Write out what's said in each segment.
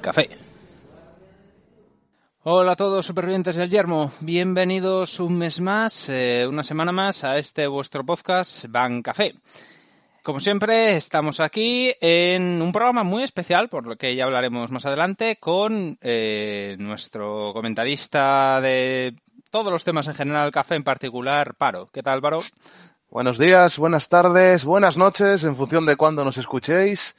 Café. Hola a todos supervivientes del yermo, bienvenidos un mes más, eh, una semana más a este vuestro podcast Café. Como siempre, estamos aquí en un programa muy especial, por lo que ya hablaremos más adelante, con eh, nuestro comentarista de todos los temas en general, café en particular, Paro. ¿Qué tal, Paro? Buenos días, buenas tardes, buenas noches, en función de cuándo nos escuchéis.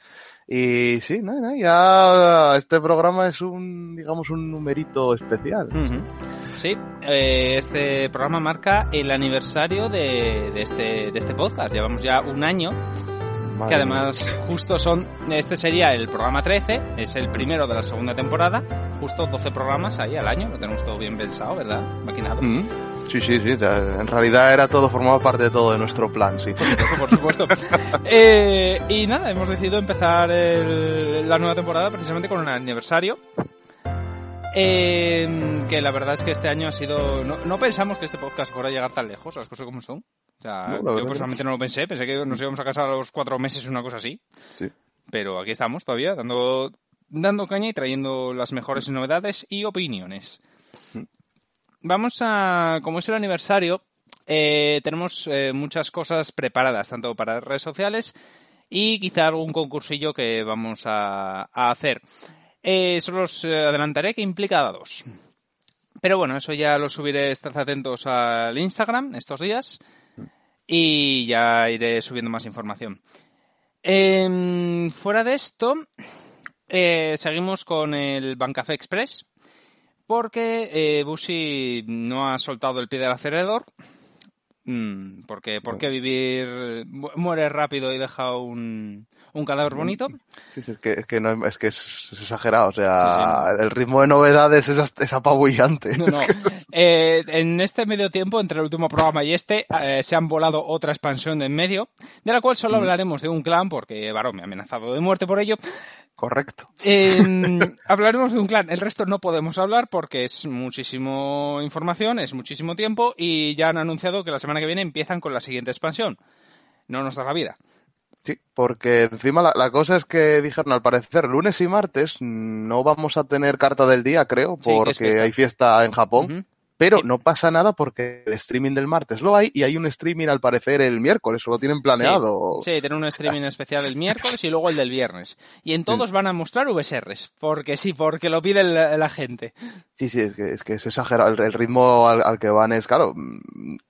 Y sí, nada, ya este programa es un, digamos, un numerito especial. Sí, eh, este programa marca el aniversario de, de, este, de este podcast. Llevamos ya un año que además justo son, este sería el programa 13, es el primero de la segunda temporada, justo 12 programas ahí al año, lo tenemos todo bien pensado, ¿verdad? Maquinado. Mm. Sí, sí, sí, en realidad era todo, formaba parte de todo de nuestro plan, sí. Por supuesto, eh, y nada, hemos decidido empezar la nueva temporada precisamente con un aniversario. Eh, que la verdad es que este año ha sido... No, no pensamos que este podcast fuera a llegar tan lejos, las cosas como son. O sea, yo personalmente no lo pensé, pensé que nos íbamos a casar a los cuatro meses una cosa así. Sí. Pero aquí estamos todavía, dando, dando caña y trayendo las mejores novedades y opiniones. Vamos a, como es el aniversario, eh, tenemos eh, muchas cosas preparadas, tanto para redes sociales y quizá algún concursillo que vamos a, hacer. Eh, solo os adelantaré que implica dados. Pero bueno, eso ya lo subiré, estad atentos al Instagram estos días y ya iré subiendo más información. Em, fuera de esto, eh, seguimos con el Bancafé Express porque eh, Bushi no ha soltado el pie del acelerador. Mm, porque, ¿Por qué vivir? Muere rápido y deja un, un cadáver bonito. Sí, sí, es que, es que, no, es, que es, exagerado. O sea, el ritmo de novedades es, es apabullante. No, no. Eh, en este medio tiempo, entre el último programa y este, eh, se han volado otra expansión de en medio, de la cual solo hablaremos de un clan, porque Varón me ha amenazado de muerte por ello. Correcto. Eh, hablaremos de un clan. El resto no podemos hablar porque es muchísimo información, es muchísimo tiempo y ya han anunciado que la semana que viene empiezan con la siguiente expansión. No nos da la vida. Sí, porque encima la, cosa es que dijeron al parecer lunes y martes no vamos a tener carta del día, creo, porque hay fiesta en Japón. Pero no pasa nada porque el streaming del martes lo hay y hay un streaming al parecer el miércoles, o lo tienen planeado. Sí, tienen un streaming especial el miércoles y luego el del viernes. Y en todos van a mostrar VSRs, porque sí, porque lo pide la, gente. Sí, sí, es que es, que es exagerado. El, ritmo al, que van es, claro,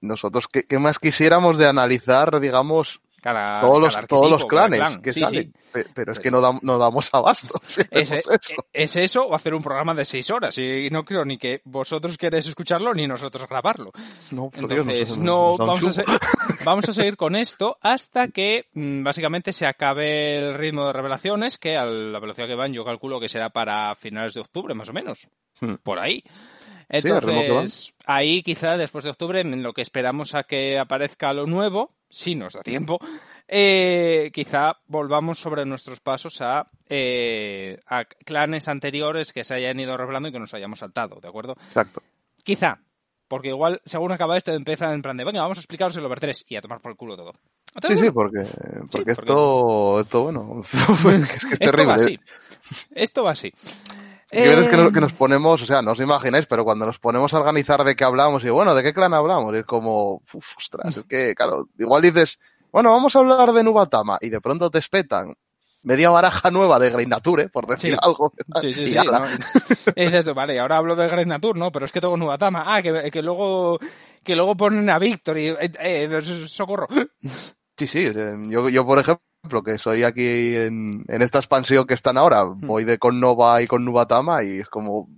nosotros, ¿qué, ¿qué, más quisiéramos de analizar, digamos, todos los, todos los clanes que salen. Pero es que no, no damos abasto. Es, eso. es, eso o hacer un programa de seis horas. Y no creo ni que vosotros queréis escucharlo ni nosotros grabarlo. No, Entonces, no, vamos, a vamos a seguir con esto hasta que mm, básicamente se acabe el ritmo de revelaciones, que a la velocidad que van yo calculo que será para finales de octubre más o menos. Hmm. Por ahí. Entonces, ahí quizá después de octubre, en lo que esperamos a que aparezca lo nuevo, si nos da tiempo, eh, quizá volvamos sobre nuestros pasos a, eh, a clanes anteriores que se hayan ido revelando y que nos hayamos saltado, ¿de acuerdo? Exacto. Quizá, porque igual, según acaba esto, empieza en plan de, venga, vamos a explicaros el over 3 y a tomar por el culo todo. Sí, sí, porque, porque, esto, esto, bueno, es que es terrible. Esto va así. Esto va así. Hay veces que, nos, que nos ponemos, o sea, no os imagináis, pero cuando nos ponemos a organizar de qué hablamos, y bueno, ¿de qué clan hablamos? Y es como, uf, ostras, es que, claro, igual dices, bueno, vamos a hablar de Nubatama, y de pronto te espetan media baraja nueva de Grey Nature, por decir algo. Sí, sí, sí. y dices, vale, ahora hablo de Grey Nature, ¿no? Pero es que tengo Nubatama. Ah, que, que luego que luego ponen a Victory. Eh, eh, socorro. Sí, sí. Yo, yo, por ejemplo, que soy aquí en, en esta expansión que están ahora, hmm. voy de con Nova y con Nubatama y es como,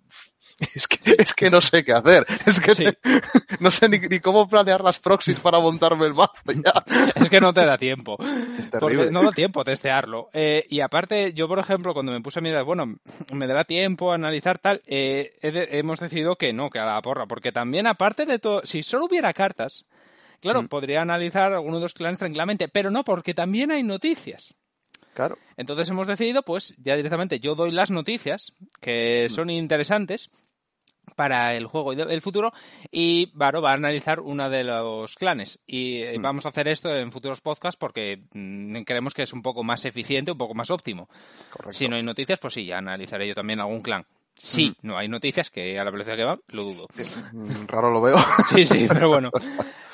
es que, es que no sé qué hacer. Es que no sé ni, ni, cómo planear las proxies para montarme el mazo ya. Es que no te da tiempo. Es no da tiempo testearlo. Eh, y aparte, yo por ejemplo, cuando me puse a mirar, bueno, me dará tiempo a analizar tal, eh, hemos decidido que no, que a la porra. Porque también aparte de todo, si solo hubiera cartas, Claro, mm. podría analizar alguno de los clanes tranquilamente, pero no, porque también hay noticias. Claro. Entonces hemos decidido, pues, ya directamente yo doy las noticias, que mm. son interesantes, para el juego del futuro y Varo va a analizar uno de los clanes y eh, Mm. vamos a hacer esto en futuros podcasts porque creemos que es un poco más eficiente, un poco más óptimo. Correcto. Si no hay noticias, pues sí, ya analizaré yo también algún clan. Mm. no hay noticias, que a la velocidad que va, lo dudo. Mm, Raro lo veo. Sí, sí, pero bueno.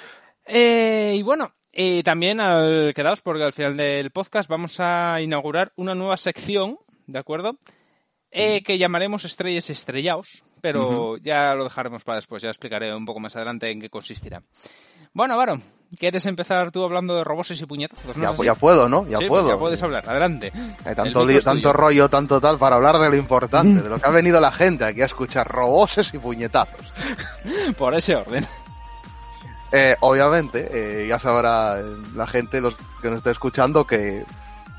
Eh, y bueno, eh, también al, quedaos porque al final del podcast vamos a inaugurar una nueva sección, ¿de acuerdo? Eh, que llamaremos Estrellas Estrellaos, pero ya lo dejaremos para después, ya explicaré un poco más adelante en qué consistirá. Bueno, Varo, ¿quieres empezar tú hablando de roboses y puñetazos? ¿no ya, puedo, ¿no? Ya Sí, pues puedo. ya puedes hablar, adelante. Hay tanto, lío, tanto rollo, tanto tal, para hablar de lo importante, de lo que ha venido la gente aquí a escuchar roboses y puñetazos. Por ese orden. Eh, obviamente, eh, ya sabrá la gente, los que nos está escuchando, que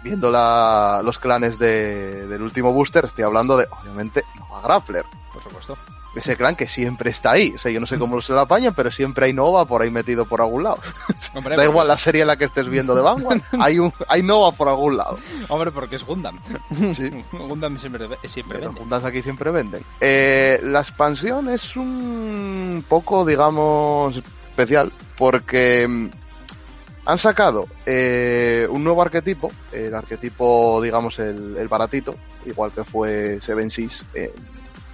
viendo la- los clanes de- del último booster, estoy hablando de, obviamente, Nova Grappler. Por supuesto. Ese clan que siempre está ahí. O sea, yo no sé cómo se lo apañan, pero siempre hay Nova por ahí metido por algún lado. Hombre, da igual la serie en la que estés viendo de Vanguard, hay, un, hay Nova por algún lado. Hombre, porque es Gundam. Sí. Gundam siempre, siempre Pero vende. aquí siempre venden. Eh, la expansión es un poco, digamos, especial porque mm, han sacado eh, un nuevo arquetipo, el arquetipo, digamos, el, el baratito, igual que fue Seven Seas, eh,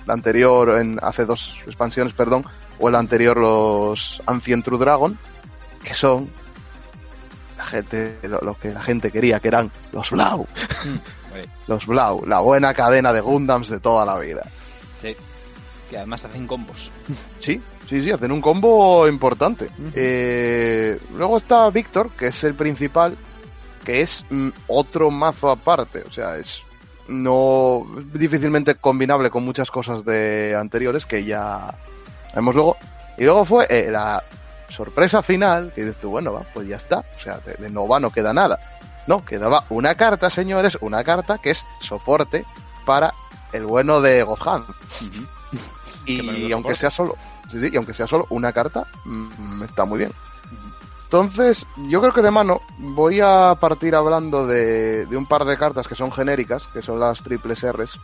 la anterior, en, hace dos expansiones, perdón, o el anterior los Ancient True Dragon, que son la gente, lo, lo que la gente quería, que eran los Blau. Vale, Los Blau, la buena cadena de Gundams de toda la vida. sí. Que además hacen combos. Sí, sí, sí, hacen un combo importante. Eh, luego está Víctor, que es el principal, que es mm, otro mazo aparte. O sea, es no difícilmente combinable con muchas cosas de anteriores que ya vemos luego. Y luego fue eh, la sorpresa final, que dices tú, bueno, va, pues ya está. O sea, de, de Nova no queda nada. No, quedaba una carta, señores, una carta que es soporte para el bueno de Gohan. Y aunque soporte. sea solo, y aunque sea solo una carta, mm, está muy bien. Entonces, yo creo que de mano voy a partir hablando de, un par de cartas que son genéricas, que son las triples R's.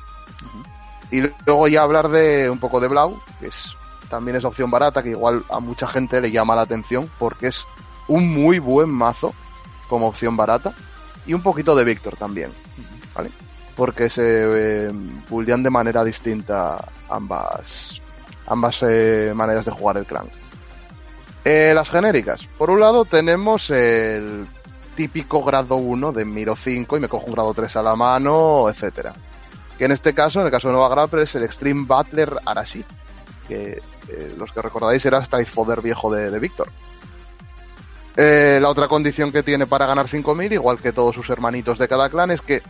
Y luego ya hablar de un poco de Blau, que es también es opción barata, que igual a mucha gente le llama la atención, porque es un muy buen mazo como opción barata. Y un poquito de Víctor también, ¿vale? Porque se eh, de manera distinta ambas, ambas eh, maneras de jugar el clan. Eh, las genéricas. Por un lado tenemos el típico grado 1 de Miro 5 y me cojo un grado 3 a la mano, etcétera. Que en este caso, en el caso de Nova Grappler, es el Extreme Butler Arashid. Que eh, los que recordáis era Strike Fodder viejo de, de Víctor. Eh, la otra condición que tiene para ganar 5000, igual que todos sus hermanitos de cada clan, es que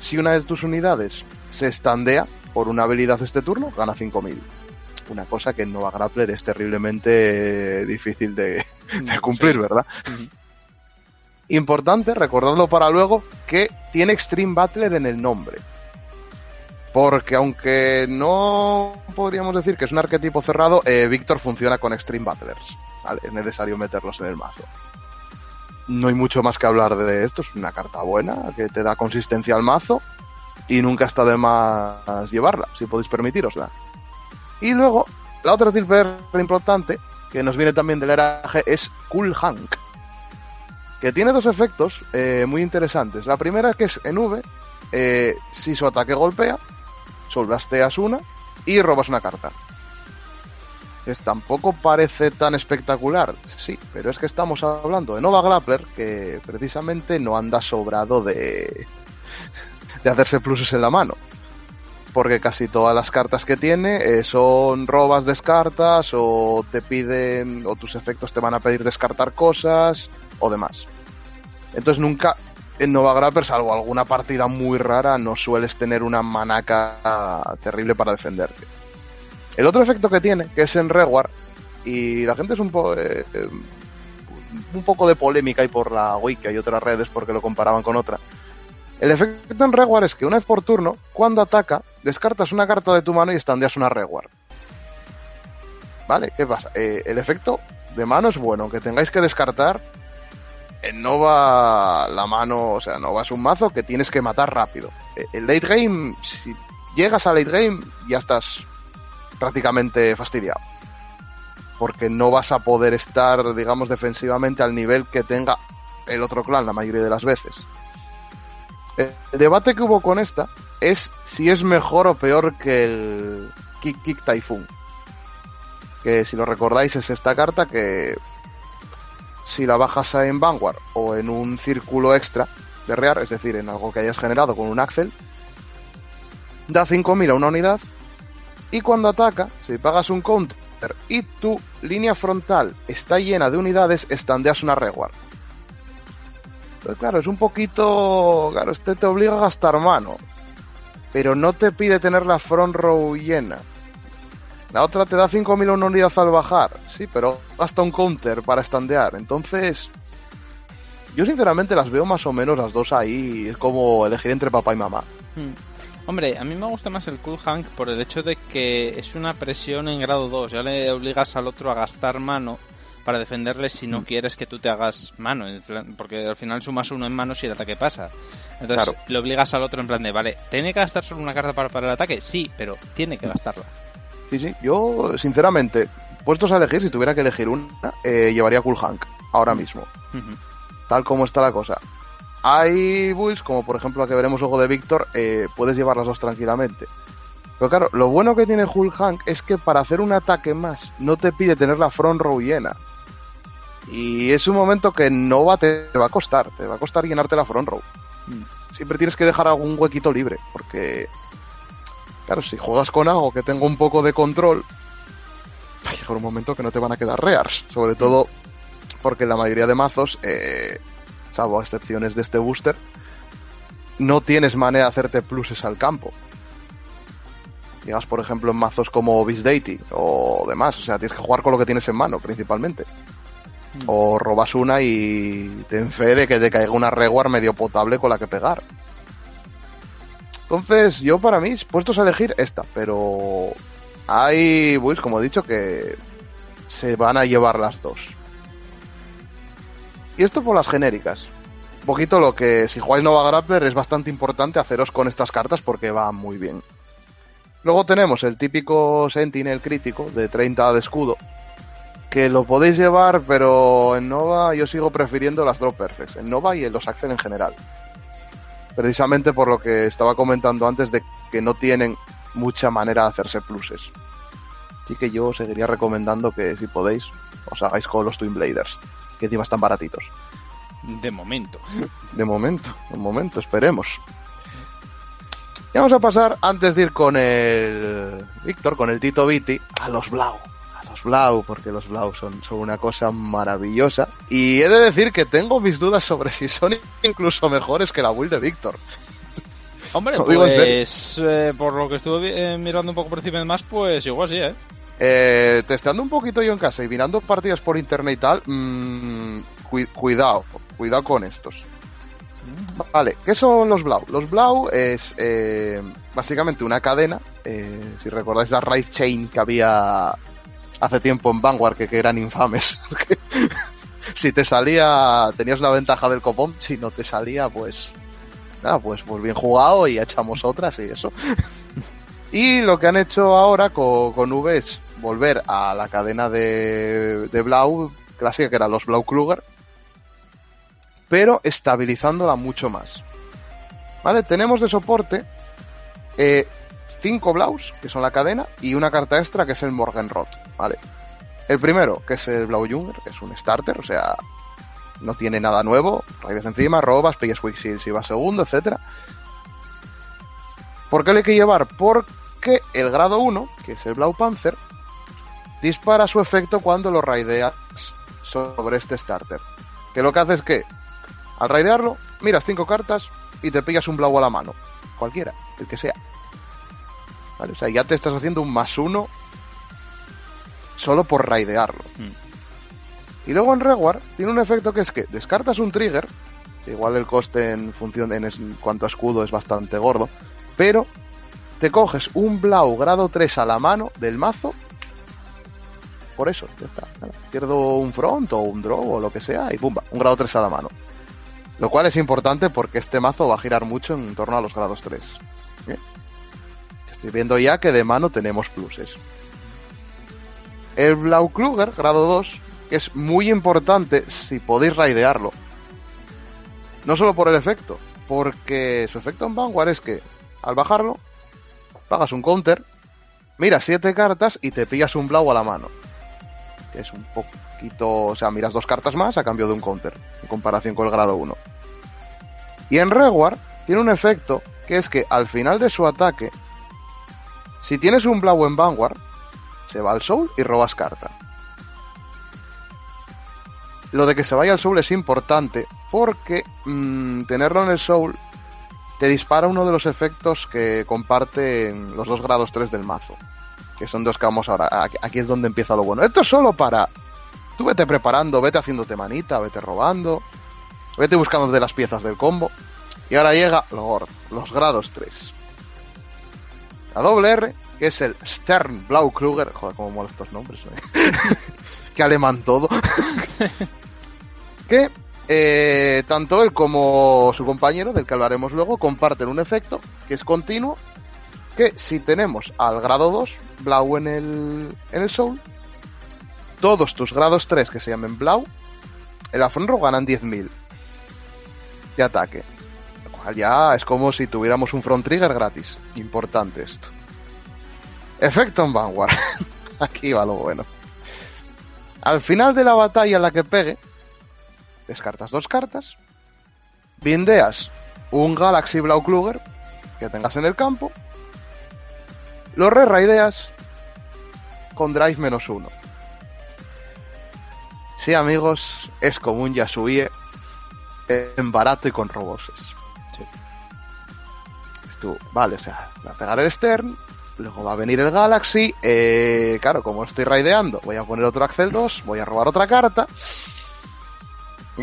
si una de tus unidades se estandea por una habilidad este turno, gana 5000. Una cosa que en Nova Grappler es terriblemente eh, difícil de, de cumplir, ¿verdad? Importante, recordadlo para luego, que tiene Extreme Battler en el nombre. Porque aunque no podríamos decir que es un arquetipo cerrado, eh, Víctor funciona con Extreme Battlers. ¿vale? Es necesario meterlos en el mazo. No hay mucho más que hablar de esto, es una carta buena que te da consistencia al mazo y nunca está de más llevarla, si podéis permitirosla. Y luego, la otra triple importante, que nos viene también del RAG, es Cool Hank. Que tiene dos efectos eh, muy interesantes. La primera que es en V, eh, si su ataque golpea, solvasteas una y robas una carta. Es, tampoco parece tan espectacular, sí, pero es que estamos hablando de Nova Grappler, que precisamente no anda sobrado de, de hacerse pluses en la mano porque casi todas las cartas que tiene eh, son robas, descartas o te piden o tus efectos te van a pedir descartar cosas o demás. Entonces nunca en Nova Grapper, salvo alguna partida muy rara, no sueles tener una manaca terrible para defenderte. El otro efecto que tiene, que es en Reward, y la gente es un, po eh, eh, un poco de polémica y por la wiki y otras redes porque lo comparaban con otra. El efecto en Reward es que una vez por turno, cuando ataca, descartas una carta de tu mano y estandeas una Reward. ¿Vale? ¿Qué pasa? Eh, el efecto de mano es bueno, aunque tengáis que descartar, eh, no va la mano, o sea, no va es un mazo que tienes que matar rápido. Eh, el late game, si llegas a late game, ya estás prácticamente fastidiado. Porque no vas a poder estar, digamos, defensivamente al nivel que tenga el otro clan la mayoría de las veces. El debate que hubo con esta es si es mejor o peor que el Kick Kick Typhoon. Que si lo recordáis es esta carta que si la bajas en Vanguard o en un círculo extra de rear, es decir, en algo que hayas generado con un Axel, da 5000 a una unidad y cuando ataca, si pagas un counter y tu línea frontal está llena de unidades, estandeas una Reward. Claro, es un poquito. Claro, este te obliga a gastar mano. Pero no te pide tener la front row llena. La otra te da 5.000 una unidad al bajar. Sí, pero gasta un counter para estandear. Entonces. Yo sinceramente las veo más o menos las dos ahí. Es como elegir entre papá y mamá. Hmm. Hombre, a mí me gusta más el Cool Hank por el hecho de que es una presión en grado 2. Ya le obligas al otro a gastar mano para defenderle si no mm. quieres que tú te hagas mano, porque al final sumas uno en mano si el ataque pasa. Entonces le obligas al otro en plan de, vale, ¿tiene que gastar solo una carta para, para el ataque? Sí, pero tiene que gastarla. Sí, sí, yo sinceramente, puestos a elegir, si tuviera que elegir una, eh, llevaría Cool Hank, ahora mismo. Tal como está la cosa. Hay builds, como por ejemplo la que veremos Ojo de Víctor, eh, puedes llevar las dos tranquilamente. Pero claro, lo bueno que tiene Hulk Hank es que para hacer un ataque más no te pide tener la front row llena. Y es un momento que no va, te, va a costar, te va a costar llenarte la front row. Mm. Siempre tienes que dejar algún huequito libre, porque, claro, si juegas con algo que tenga un poco de control, va a llegar un momento que no te van a quedar rears. Sobre todo porque la mayoría de mazos, eh, salvo excepciones de este booster, no tienes manera de hacerte pluses al campo. Llegas, por ejemplo, en mazos como Beast Deity o demás. O sea, tienes que jugar con lo que tienes en mano, principalmente. O robas una y ten fe de que te caiga una reward medio potable con la que pegar. Entonces, yo para mí, puestos a elegir esta, pero hay builds, como he dicho, que se van a llevar las dos. Y esto por las genéricas. Un poquito lo que, si jugáis Nova Grappler, es bastante importante haceros con estas cartas porque va muy bien. Luego tenemos el típico Sentinel crítico de 30 de escudo, que lo podéis llevar, pero en Nova yo sigo prefiriendo las Drop Perfects, en Nova y en los Axel en general. Precisamente por lo que estaba comentando antes de que no tienen mucha manera de hacerse pluses. Así que yo seguiría recomendando que si podéis, os hagáis con los Twin Bladers, que encima están baratitos. De momento. De momento, de momento, esperemos. Y vamos a pasar, antes de ir con el Víctor, con el Tito Viti, a los Blau los Blau, porque los Blau son, son una cosa maravillosa. Y he de decir que tengo mis dudas sobre si son incluso mejores que la build de Víctor. Hombre, pues eh, por lo que estuve eh, mirando un poco por encima de más, pues igual sí, ¿eh? ¿eh? Testeando un poquito yo en casa y mirando partidas por internet y tal, mmm, cuidado, cuidado con estos. Vale, ¿qué son los Blau? Los Blau es básicamente una cadena, si recordáis la Raid Chain que había hace tiempo en Vanguard que, eran infames. si te salía, tenías la ventaja del copón, si no te salía, pues nada, pues, pues bien jugado y echamos otras y eso. y lo que han hecho ahora con, con V es volver a la cadena de, de Blau clásica que eran los Blau Kruger, pero estabilizándola mucho más. ¿Vale? Tenemos de soporte eh, cinco Blaus, que son la cadena, y una carta extra que es el Morgenrot, ¿vale? El primero, que es el Blau Junger, es un starter, o sea, no tiene nada nuevo, raides encima, robas, pillas Quicksilver si va segundo, etc. ¿Por qué le hay que llevar? Porque el grado 1, que es el Blau Panzer, dispara su efecto cuando lo raideas sobre este starter. Que lo que hace es que, al raidearlo, miras cinco cartas y te pillas un Blau a la mano. Cualquiera, el que sea. O sea, ya te estás haciendo un más uno solo por raidearlo. Mm. Y luego en Reward tiene un efecto que es que descartas un trigger, igual el coste en función en, cuanto a escudo es bastante gordo, pero te coges un Blau grado 3 a la mano del mazo. Por eso, ya está. Pierdo un front o un draw o lo que sea y pumba, un grado 3 a la mano. Lo cual es importante porque este mazo va a girar mucho en torno a los grados 3. Estoy viendo ya que de mano tenemos pluses. el Blaukluger, grado 2, que es muy importante si podéis raidearlo. No solo por el efecto, porque su efecto en Vanguard es que al bajarlo, pagas un counter, miras siete cartas y te pillas un Blau a la mano. Que es un poquito, o sea, miras dos cartas más a cambio de un counter, en comparación con el grado 1. Y en Reward tiene un efecto que es que al final de su ataque, si tienes un Blau en Vanguard, se va al Soul y robas carta. Lo de que se vaya al Soul es importante porque mmm, tenerlo en el Soul te dispara uno de los efectos que comparten los dos grados 3 del mazo. Que son dos que vamos ahora. Aquí es donde empieza lo bueno. Esto es solo para. Tú vete preparando, vete haciéndote manita, vete robando, vete buscando de las piezas del combo. Y ahora llega los, los grados 3. La doble R, que es el Stern Blau Kruger. Joder, cómo mola estos nombres. ¿eh? que alemán todo. que eh, tanto él como su compañero, del que hablaremos luego, comparten un efecto que es continuo. Que si tenemos al grado 2, Blau en el, en el Soul, todos tus grados 3 que se llamen Blau, el Afronro ganan 10.000 ataque. Lo cual ya es como si tuviéramos un front trigger gratis. Importante esto. Efecto en Vanguard. Aquí va lo bueno. Al final de la batalla en la que pegue, descartas dos cartas, bindeas un Galaxy Blau Kluger que tengas en el campo, lo re-raideas con drive menos uno. Sí, amigos, es como un Yasuie en barato y con roboses. Sí. Tú, vale, o sea, va a pegar el Stern, luego va a venir el Galaxy, eh, claro, como estoy raideando, voy a poner otro Axel 2, voy a robar otra carta,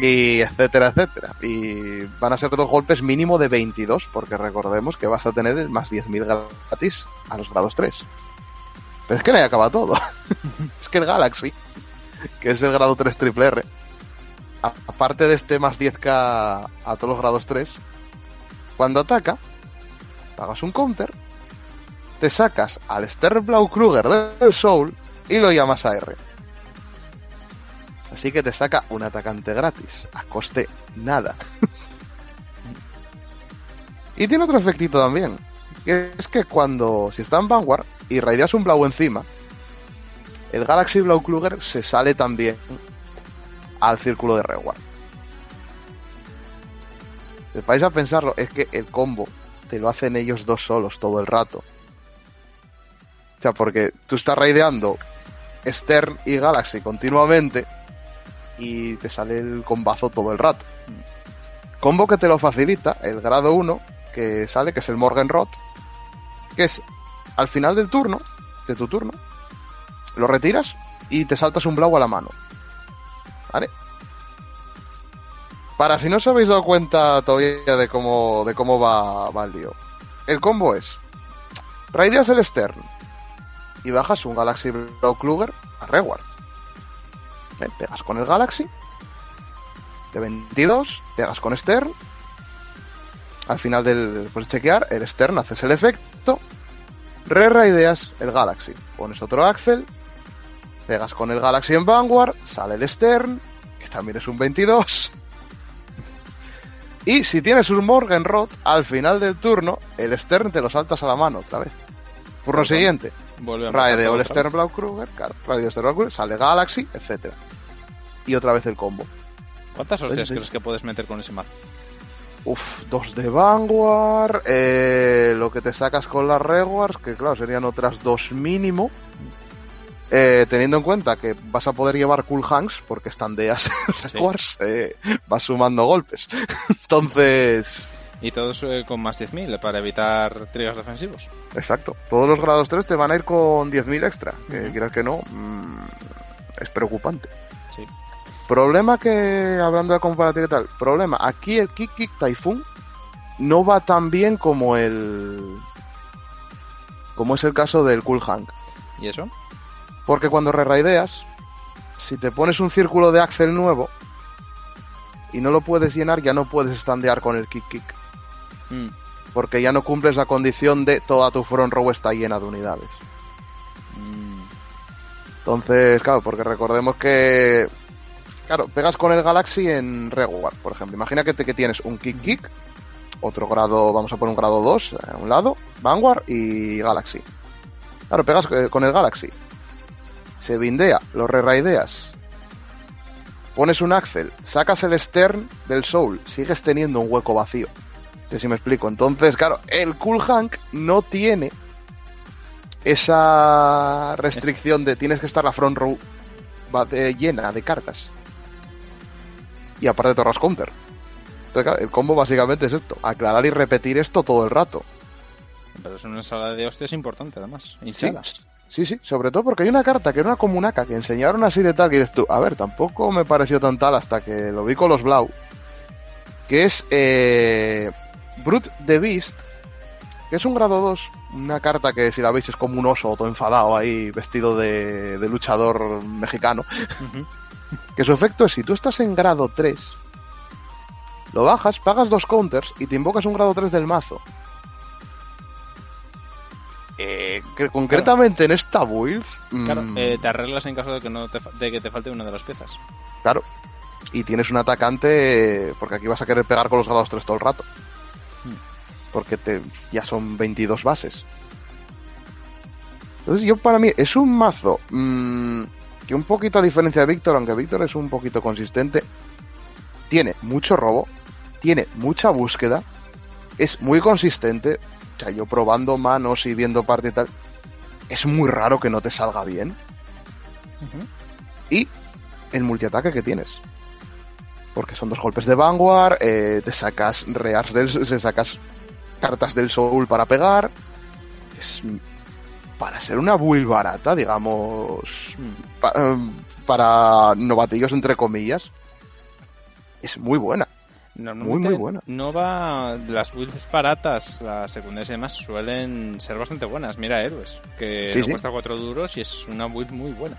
y etcétera, etcétera. Y van a ser dos golpes mínimo de 22, porque recordemos que vas a tener el más 10.000 gratis a los grados 3. Pero es que no acaba todo. es que el Galaxy, que es el grado 3 triple R, aparte de este más 10k a todos los grados 3, cuando ataca, pagas un counter, te sacas al Sternblau Kruger del Soul y lo llamas a R. Así que te saca un atacante gratis, a coste nada. y tiene otro efectito también, que es que cuando, si está en Vanguard y raideas un Blau encima, el Galaxy Blau Kluger se sale también al círculo de Reward. Si vais a pensarlo, es que el combo te lo hacen ellos dos solos todo el rato. O sea, porque tú estás raideando Stern y Galaxy continuamente y te sale el combazo todo el rato. Combo que te lo facilita, el grado 1, que sale, que es el Morgenrot, que es al final del turno, de tu turno, lo retiras y te saltas un blau a la mano. ¿Vale? Para si no os habéis dado cuenta todavía de cómo, de cómo va, va el lío. El combo es, raideas el Stern y bajas un Galaxy Blau Kluger a Reward. ¿Eh? Pegas con el Galaxy de 22, pegas con Stern. Al final del después de chequear, el Stern haces el efecto, re-raideas el Galaxy. Pones otro Axel, pegas con el Galaxy en Vanguard, sale el Stern, que también es un 22. Y si tienes un Morgenrot, al final del turno, el Stern te lo saltas a la mano otra vez. Turno siguiente. Raideo el Stern Blau Kruger, Raideo Stern Blau Kruger, sale Galaxy, etcétera. Y otra vez el combo. ¿Cuántas hostias crees que puedes meter con ese mazo? Uf, dos de Vanguard, eh, lo que te sacas con las Rewards, que claro, serían otras dos mínimo. Eh, teniendo en cuenta que vas a poder llevar Cool Hanks, porque estandeas Rewards, eh, vas sumando golpes. Entonces, Y todos eh, con más 10.000 para evitar triggers defensivos. exacto. Todos los grados 3 te van a ir con 10.000 extra. Que quieras que no, mm, es preocupante. Sí. Problema que, hablando de comparativa y tal, problema, aquí el Kick Kick Typhoon no va tan bien como el... como es el caso del Cool Hank. ¿Y eso? Porque cuando re-raideas, si te pones un círculo de Axel nuevo y no lo puedes llenar, ya no puedes standear con el Kick Kick. Mm, Porque ya no cumples la condición de toda tu front row está llena de unidades. mm, Entonces, claro, porque recordemos que. Claro, pegas con el Galaxy en Reward, por ejemplo. Imagina que, te, que tienes un Kick Kick, otro grado, vamos a poner un grado 2 a un lado, Vanguard y Galaxy. Claro, pegas eh, con el Galaxy. Se bindea, lo re-raideas. Pones un Axel, sacas el Stern del Soul, sigues teniendo un hueco vacío. No sé si me explico. Entonces, claro, el Cool Hank no tiene esa restricción de tienes que estar la front row llena de cartas. Y aparte torras counter. Entonces, claro, el combo básicamente es esto, aclarar y repetir esto todo el rato. Pero es una ensalada de hostias importante, además. Sí. Sí, sí, sobre todo porque hay una carta que era una comunaca que enseñaron así de tal que dices tú, a ver, tampoco me pareció tan tal hasta que lo vi con los Blau, que es eh, Brute the Beast, que es un grado 2, una carta que si la veis es como un oso todo enfadado ahí vestido de, de luchador mexicano, que su efecto es si tú estás en grado 3, lo bajas, pagas dos counters y te invocas un grado 3 del mazo. Eh, que concretamente en esta build, Claro, mm, eh, te arreglas en caso de que, no te, de que te falte una de las piezas. claro, y tienes un atacante, porque aquí vas a querer pegar con los grados 3 todo el rato. Porque te, ya son 22 bases. Entonces yo para mí es un mazo mm, que un poquito a diferencia de Víctor, aunque Víctor es un poquito consistente, tiene mucho robo, tiene mucha búsqueda, es muy consistente. O sea, yo probando manos y viendo parte y tal, es muy raro que no te salga bien. Y el multiataque que tienes. Porque son dos golpes de Vanguard, eh, te sacas rears del, te sacas cartas del Soul para pegar. Es para ser una build barata, digamos, pa- eh, para novatillos entre comillas, es muy buena. Normalmente muy buena. No va. Las builds baratas, las secundarias y demás, suelen ser bastante buenas. Mira, héroes, que Sí, no sí. cuesta 4 duros y es una build muy buena.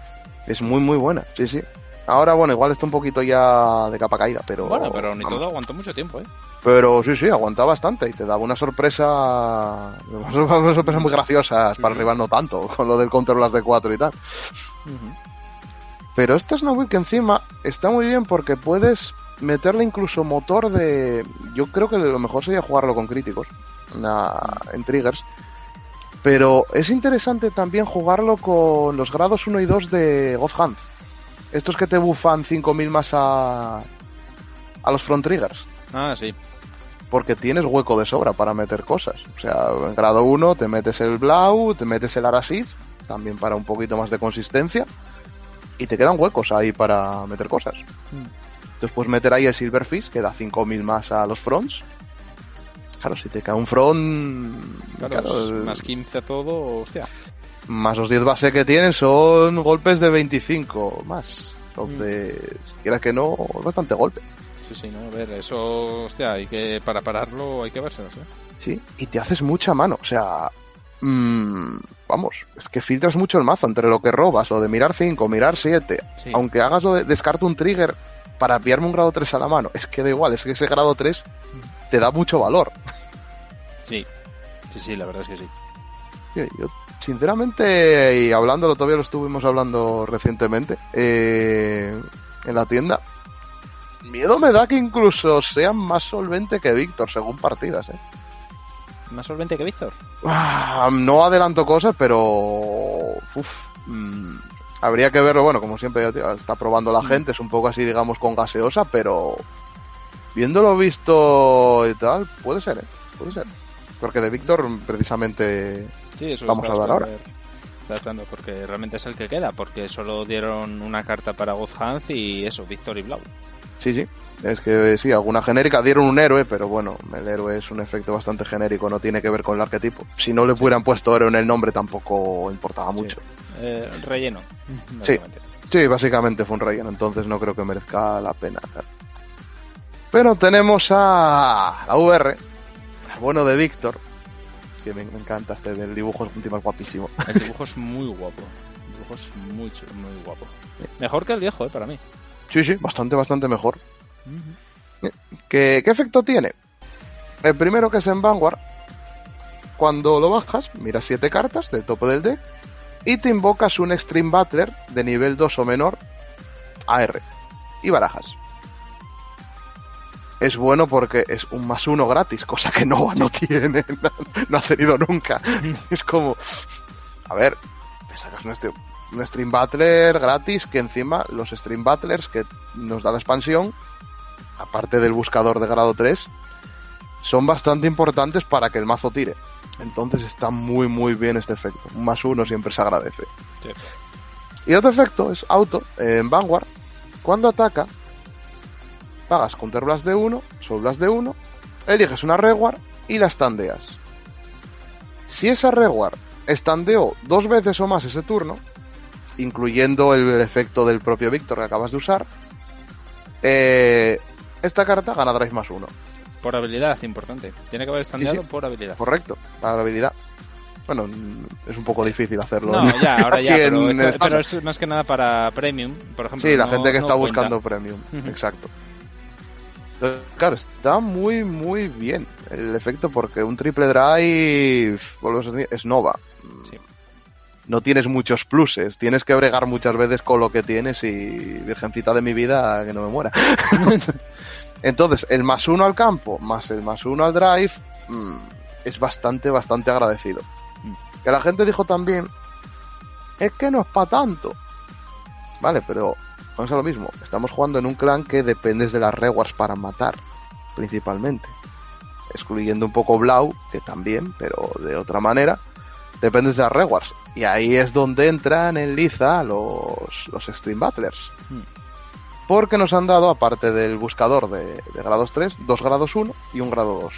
Es muy, muy buena, sí, sí. Ahora, bueno, igual está un poquito ya de capa caída, pero... bueno, pero ni vamos, todo aguantó mucho tiempo, ¿eh? Pero sí, sí, aguanta bastante y te daba una sorpresa, unas sorpresas muy graciosas, para Sí. arriba no tanto, con lo del counter las de 4 y tal. Pero esta es una build que encima está muy bien porque puedes meterle incluso motor de... Yo creo que lo mejor sería jugarlo con críticos en triggers. Pero es interesante también jugarlo con los grados 1 y 2 de God Hand. Estos que te bufan 5000 más a, a los front triggers Ah, sí. porque tienes hueco de sobra para meter cosas. O sea, en grado 1 te metes el Blau, te metes el Arasid, también para un poquito más de consistencia, y te quedan huecos ahí para meter cosas. Entonces puedes meter ahí el Silverfish, que da 5000 más a los fronts. Claro, si te cae un front, Claro, claro, es el- más 15 a todo, hostia. más los 10 base que tienen son golpes de 25 más. Entonces, quieras que no, es bastante golpe. Sí, sí, no, a ver, eso, hostia, hay que, para pararlo hay que verse, ¿eh? Sí, y te haces mucha mano. O sea, mm, vamos, es que filtras mucho el mazo entre lo que robas, lo de mirar 5, mirar 7. Sí. Aunque hagas lo de descarto un trigger para pillarme un grado 3 a la mano, es que da igual, es que ese grado 3 te da mucho valor. Sí, sí, sí, la verdad es que sí. Sí, yo, sinceramente, y hablándolo, todavía lo estuvimos hablando recientemente eh, en la tienda. Miedo me da que incluso sea más solvente que Víctor, según partidas, ¿eh? Más solvente que Víctor. Ah, no adelanto cosas, pero. uf, mm, habría que verlo. Bueno, como siempre, digo, está probando la gente, es un poco así, digamos, con gaseosa, pero. Viéndolo visto y tal, puede ser, ¿eh? Puede ser. Porque de Víctor, precisamente. Sí, eso Vamos a hablar ahora. esperando, porque realmente es el que queda, porque solo dieron una carta para Godhand y eso, Víctor y Blau. Sí, sí. Es que sí, alguna genérica dieron un héroe, pero bueno, el héroe es un efecto bastante genérico, no tiene que ver con el arquetipo. Si no le hubieran puesto héroe en el nombre, tampoco importaba mucho. Eh, relleno. Sí. básicamente. Sí, básicamente fue un relleno, entonces no creo que merezca la pena. Pero tenemos a la VR, bueno de Víctor, que me, me encanta este, el dibujo es guapísimo. El dibujo es muy guapo. El dibujo es muy, muy guapo. Mejor que el viejo, eh, para mí. Sí, sí, bastante, bastante mejor. ¿Qué, qué efecto tiene? El primero que es en Vanguard, cuando lo bajas, miras siete cartas del tope del deck y te invocas un Extreme Battler de nivel 2 o menor AR y barajas. Es bueno porque es un más uno gratis, cosa que Nova no tiene, no ha tenido nunca. Es como, a ver, te sacas un, este- un Stream Battler gratis que encima los Stream Battlers que nos da la expansión, aparte del buscador de grado 3, son bastante importantes para que el mazo tire. Entonces está muy muy bien este efecto. Un más uno siempre se agradece. Sí. Y otro efecto es auto en Vanguard. Cuando ataca, pagas Counter Blast de 1, Soul Blast de 1, eliges una Reward y la standeas. Si esa Reward standeó dos veces o más ese turno, incluyendo el efecto del propio Víctor que acabas de usar, eh, esta carta gana Drive más 1. Por habilidad, importante. Tiene que haber estandeado Sí, sí. por habilidad. Correcto, la habilidad. Bueno, es un poco difícil hacerlo. No, ya, ahora ya, pero, esto- es más que nada para Premium, por ejemplo. Sí, la no- gente que no está cuenta. buscando premium. Ujú. Exacto. Entonces, claro, está muy, muy bien el efecto porque un triple drive, volvemos a decir, es Nova. Sí. No tienes muchos pluses, tienes que bregar muchas veces con lo que tienes y virgencita de mi vida, que no me muera. Entonces, el más uno al campo, más el más uno al drive, mm, es bastante, bastante agradecido. Mm. Que la gente dijo también, es que no es para tanto. Vale, pero vamos a lo mismo. Estamos jugando en un clan que dependes de las rewards para matar, principalmente. Excluyendo un poco Blau, que también, pero de otra manera, dependes de las rewards. Y ahí es donde entran en liza los, los Extreme Battlers. Hmm. Porque nos han dado, aparte del buscador de, de grados 3, dos grados 1 y un grado 2.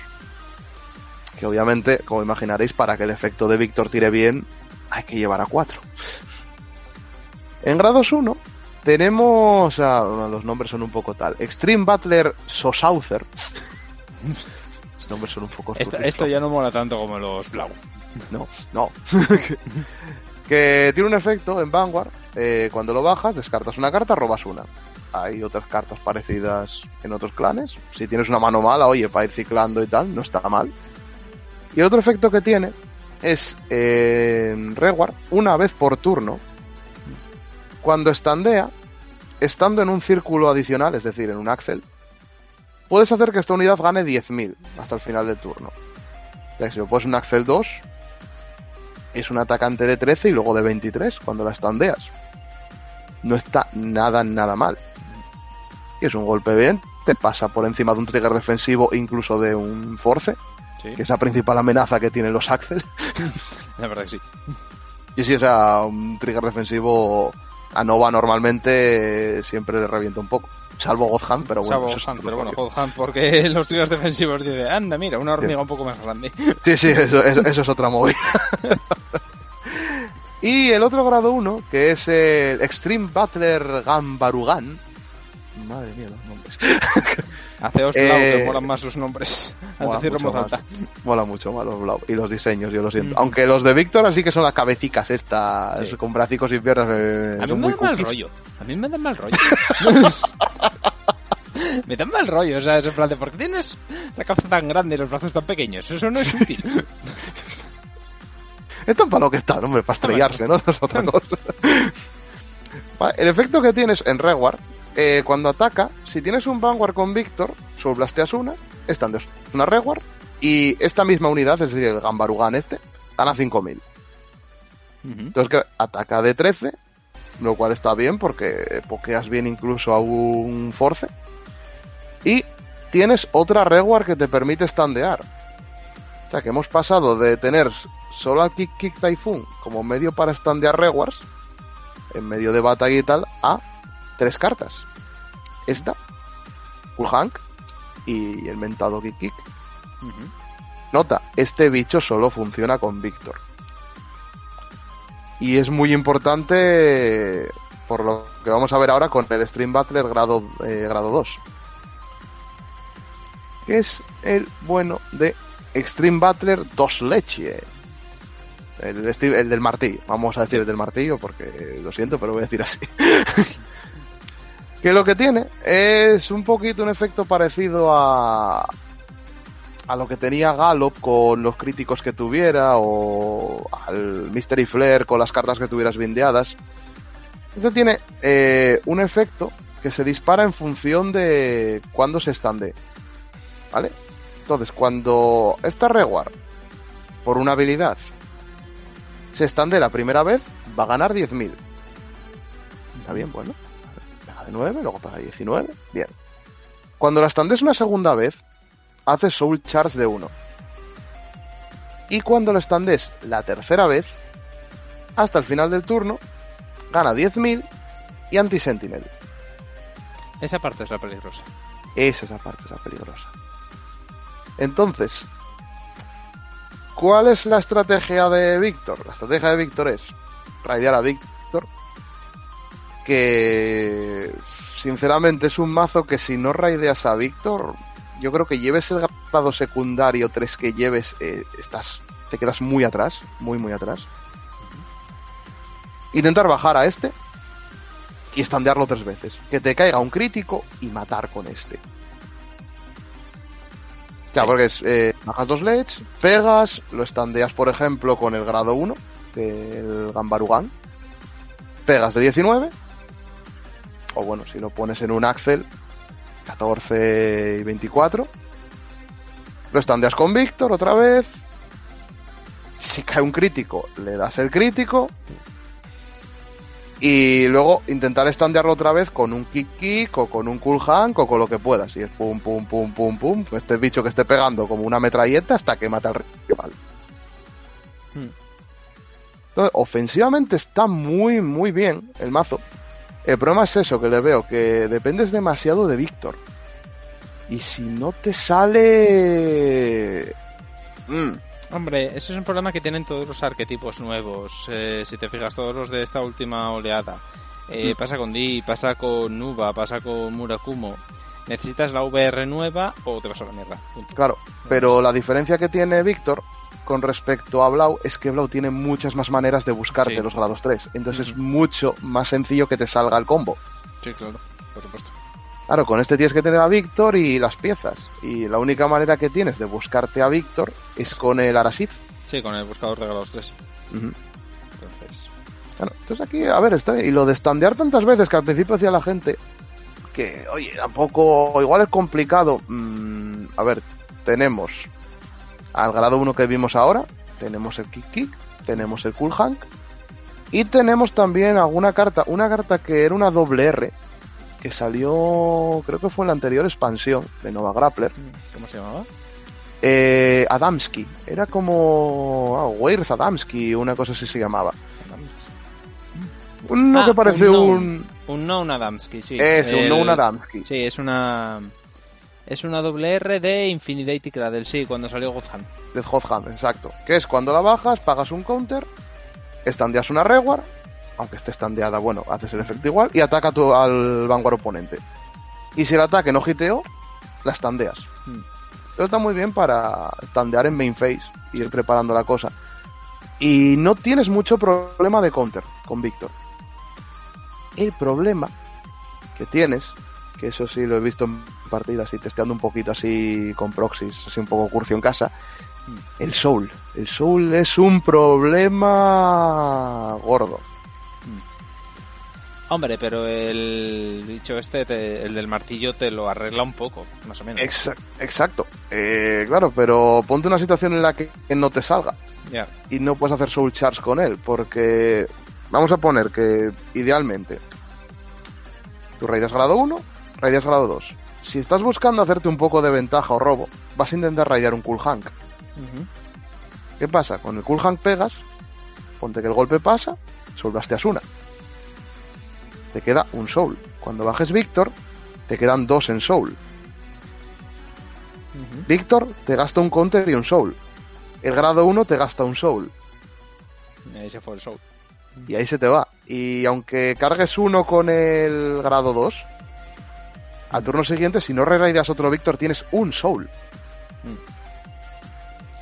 Que obviamente, como imaginaréis, para que el efecto de Víctor tire bien, hay que llevar a 4. En grados 1 tenemos, ah, bueno, los nombres son un poco tal, Extreme Battler Sosauther. Los nombres son un poco Esto, esto ya no mola tanto como los Blau. No, no. que tiene un efecto en Vanguard. eh, cuando lo bajas, descartas una carta, robas una. Hay otras cartas parecidas en otros clanes. Si tienes una mano mala, oye, para ir ciclando y tal, no está mal. Y el otro efecto que tiene es eh, Reward, una vez por turno, cuando estandea, estando en un círculo adicional, es decir, en un Axel, puedes hacer que esta unidad gane 10.000 hasta el final del turno. Si lo pones un Axel 2, es un atacante de 13 y luego de 23 cuando la estandeas. No está nada, nada mal. Y es un golpe bien, te pasa por encima de un trigger defensivo, incluso de un force, Sí, que es la principal amenaza que tienen los Axel. la verdad que sí. Y si o sea, un trigger defensivo a Nova normalmente eh, siempre le revienta un poco. Salvo Godhand, pero bueno. Salvo otro pero bueno. Hunt, porque los tiros defensivos dice, anda, mira, una hormiga un poco más grande. Sí, sí, eso, eso- eso es otra movida. y el otro grado 1, que es el Extreme Battler Gambarugan. Madre mía, los nombres. Hace os Eh, Blau que molan más los nombres. Mola decirlo mucho más. alta. Mola mucho más los Blau. Y los diseños, yo lo siento. Mm. Aunque los de Víctor así que son las cabecicas estas, Sí. con bracicos y piernas. eh, A mí me dan mal rollo. A mí me dan mal rollo. me dan mal rollo, o sea, es en plan de, ¿por qué tienes la cabeza tan grande y los brazos tan pequeños? Eso no es útil. Esto es para lo que está, hombre, para estrellarse, ¿no? Es otra cosa. El efecto que tienes en Reward, eh, cuando ataca, si tienes un Vanguard con Víctor, solo blasteas una, estando una Reward, y esta misma unidad, es decir, el Gambarugan este, gana 5000. Ujú. Entonces que ataca de 13, lo cual está bien porque pokeas bien incluso a un Force. Y tienes otra Reward que te permite standear. O sea que hemos pasado de tener solo al Kick Kick Typhoon como medio para standear Rewards, en medio de batalla y tal, a tres cartas. Esta, Hank y el mentado Kick. Nota, este bicho solo funciona con Víctor. Y es muy importante por lo que vamos a ver ahora con el Stream Battler grado, eh, grado 2. Que es el bueno de Extreme Battler 2 Leche. El, el del martillo. Vamos a decir el del martillo porque lo siento, pero voy a decir así. que lo que tiene es un poquito un efecto parecido a a lo que tenía Gallop con los críticos que tuviera o al Mystery Flare con las cartas que tuvieras bindeadas. Este tiene eh, un efecto que se dispara en función de cuándo se estande. ¿Vale? Entonces, cuando esta Reward, por una habilidad, se estande la primera vez, va a ganar 10.000. Está bien, bueno. 9, luego pega 19. Bien. Cuando la estandes una segunda vez, hace Soul Charge de 1. Y cuando la estandes la tercera vez, hasta el final del turno, gana 10.000 y anti-sentinel. Esa parte es la peligrosa. Esa es la parte, es la peligrosa. Entonces, ¿cuál es la estrategia de Víctor? La estrategia de Víctor es raidear a Víctor, que sinceramente es un mazo que si no raideas a Víctor, yo creo que lleves el grado secundario 3 que lleves, eh, estás, te quedas muy atrás, muy muy atrás. Intentar bajar a este y estandearlo tres veces. Que te caiga un crítico y matar con este. Ya, porque es, eh, bajas dos LEDs, pegas, lo estandeas, por ejemplo, con el grado 1 del Gambarugan. Pegas de 19. O bueno, si lo pones en un Axel, 14 y 24. Lo estandeas con Víctor otra vez. Si cae un crítico, le das el crítico. Y luego intentar estandearlo otra vez con un kick kick o con un cool hank o con lo que puedas. Y es pum, pum, pum, pum, pum. Este bicho que esté pegando como una metralleta hasta que mata al rival. Entonces, ofensivamente está muy, muy bien el mazo. El problema es eso, que le veo, que dependes demasiado de Víctor. Y si no te sale... Mm, Hombre, eso es un problema que tienen todos los arquetipos nuevos. Eh, si te fijas, todos los de esta última oleada. Eh, Pasa con Di, pasa con Nuba, pasa con Murakumo. Necesitas la VR nueva o te vas a la mierda. Punto. Claro, pero la diferencia que tiene Víctor con respecto a Blau es que Blau tiene muchas más maneras de buscarte Sí. los grados 3. Entonces es mucho más sencillo que te salga el combo. Sí, claro, por supuesto. Claro, con este tienes que tener a Víctor y las piezas. Y la única manera que tienes de buscarte a Víctor es con el Arasith. Sí, con el buscador de grados 3. Ujú. Entonces, Claro, entonces aquí, a ver, está, y lo de standear tantas veces que al principio decía la gente que, oye, tampoco, igual es complicado. Mm, a ver, tenemos al grado 1 que vimos ahora, tenemos el Kick Kick, tenemos el Cool Hank, y tenemos también alguna carta, una carta que era una doble R, que salió, creo que fue en la anterior expansión de Nova Grappler, ¿cómo se llamaba? eh, Adamski, era como, ah, Weird Adamski, una cosa así se llamaba. Uno Ah, que parece un un... Un no Adamski, sí. Es un no Adamski. Sí, es una. Es una doble R de Infinity Cradle, sí, cuando salió Gotham. Death Hot Hand, exacto. Que es cuando la bajas, pagas un counter, estandeas una Reward, aunque esté estandeada, bueno, haces el efecto igual, y ataca tu- al vanguard oponente. Y si el ataque no hiteó, la estandeas. Hmm. Esto está muy bien para estandear en main phase, ir preparando la cosa. Y no tienes mucho problema de counter con Víctor. El problema que tienes, que eso sí lo he visto en partidas y testeando un poquito así con proxies, así un poco curcio en casa, el Soul. El Soul es un problema gordo. Hombre, pero el bicho este, te- el del martillo, te lo arregla un poco, más o menos. Exa- exacto. Eh, claro, pero ponte una situación en la que no te salga Ya. y no puedes hacer Soul Charge con él, porque vamos a poner que idealmente tú raidas grado 1, raidas grado 2. Si estás buscando hacerte un poco de ventaja o robo, vas a intentar raidear un Cool Hank. ¿Qué pasa? Con el Cool Hank pegas, ponte que el golpe pasa, solvaste a una. Te queda un Soul. Cuando bajes Víctor, te quedan dos en Soul. Víctor te gasta un counter y un Soul. El grado 1 te gasta un Soul. Ahí se fue el show. Y ahí se te va. Y aunque cargues uno con el grado 2, al turno siguiente, si no re-raideas otro Víctor, tienes un Soul.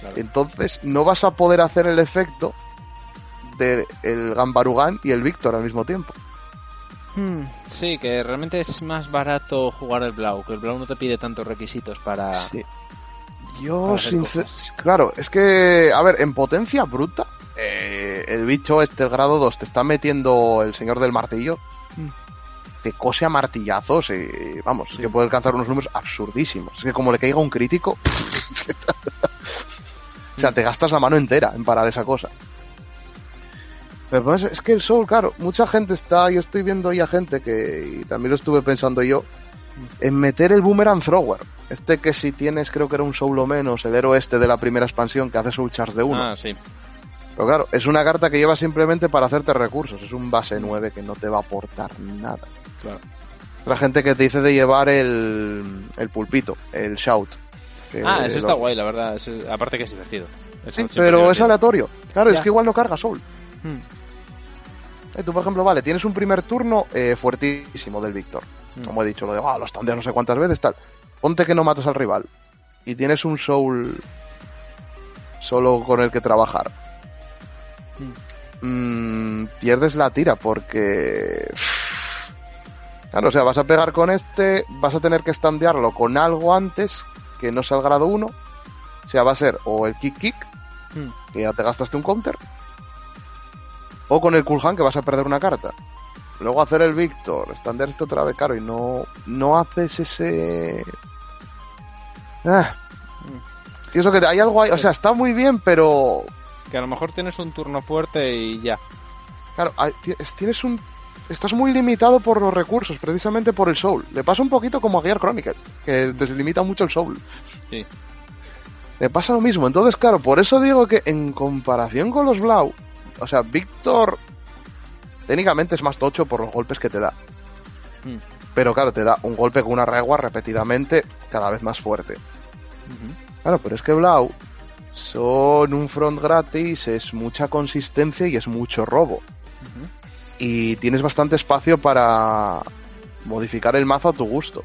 Claro. Entonces no vas a poder hacer el efecto del el Gambarugan y el Víctor al mismo tiempo. Hmm, Sí, que realmente es más barato jugar el Blau, que el Blau no te pide tantos requisitos para... Sí. Yo, claro, es que, a ver, en potencia bruta, eh, el bicho este, el grado 2, te está metiendo el señor del martillo, mm. Te cose a martillazos y, vamos, es que puede alcanzar unos números absurdísimos. Es que como le caiga un crítico, o sea, te gastas la mano entera en parar esa cosa. Pero pues, es que el Soul, claro, mucha gente está, yo estoy viendo ya gente que, y también lo estuve pensando yo, en meter el Boomerang Thrower. Este que si tienes, creo que era un Soul o menos, el héroe este de la primera expansión que hace Soul Charge de uno. Ah, sí. Pero claro, es una carta que lleva simplemente para hacerte recursos. Es un base 9 que no te va a aportar nada. Claro. La gente que te dice de llevar el, el pulpito, el shout. ah, eso está guay, la verdad. aparte que es divertido. sí, pero es aleatorio. Claro, es que igual no carga Soul. Hmm. Eh, tú, por ejemplo, vale, tienes un primer turno eh, fuertísimo del Víctor. Hmm. Como he dicho, lo de, ah, los tandeas no sé cuántas veces, tal ponte que no matas al rival y tienes un soul solo con el que trabajar. Mm, pierdes la tira porque... Claro, o sea, vas a pegar con este, vas a tener que standearlo con algo antes que no sea el grado 1. O sea, va a ser o el kick kick, hmm. que ya te gastaste un counter, o con el cool hand que vas a perder una carta. Luego hacer el Victor, standear esto otra vez, claro, y no, no haces ese Ah. Y eso que hay algo ahí, o sea, está muy bien, pero... Que a lo mejor tienes un turno fuerte y ya. Claro, tienes un... Estás muy limitado por los recursos, precisamente por el Soul. Le pasa un poquito como a Gear Chronicle, que deslimita mucho el Soul. Sí. Le pasa lo mismo. Entonces, claro, por eso digo que en comparación con los Blau, o sea, Víctor técnicamente es más tocho por los golpes que te da. Mm. Pero claro, te da un golpe con una regua repetidamente cada vez más fuerte. Claro, pero es que Blau son un front gratis, es mucha consistencia y es mucho robo. Y tienes bastante espacio para modificar el mazo a tu gusto.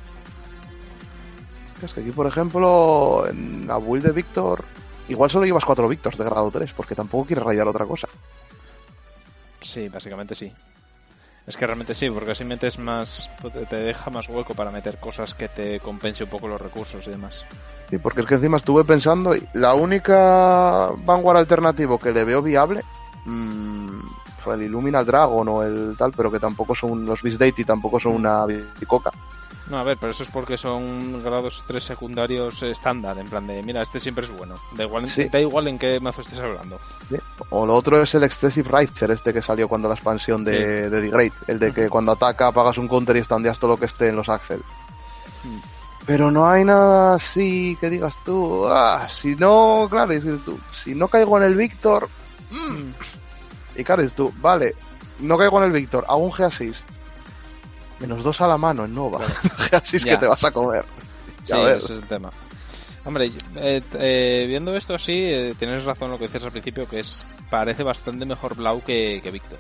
Es que aquí, por ejemplo, en la build de Víctor, igual solo llevas cuatro Víctors de grado 3, porque tampoco quieres rayar otra cosa. Sí, básicamente sí. Es que realmente sí, porque así metes más, te deja más hueco para meter cosas que te compense un poco los recursos y demás. Sí, porque es que encima estuve pensando, la única Vanguard alternativo que le veo viable mmm, fue el Illumina Dragon o el tal, pero que tampoco son los Beast y tampoco son una bicoca. No, a ver, pero eso es porque son grados 3 secundarios estándar, en plan de, mira, este siempre es bueno. Da igual, da igual en qué mazo estés hablando. O lo otro es el Excessive Riser, este que salió cuando la expansión de, The Great. El de que cuando ataca pagas un counter y estandeas todo lo que esté en los Axel. Hmm. Pero no hay nada así que digas tú, ah, si no, claro, si no caigo en el Victor, mm". Y claro, tú, vale, no caigo en el Victor, hago un G-Assist, menos dos a la mano en Nova, así es que te vas a comer. sí, ese es el tema. Hombre, eh, eh, viendo esto así, eh, tienes razón lo que dices al principio, que es parece bastante mejor Blau que, que Víctor.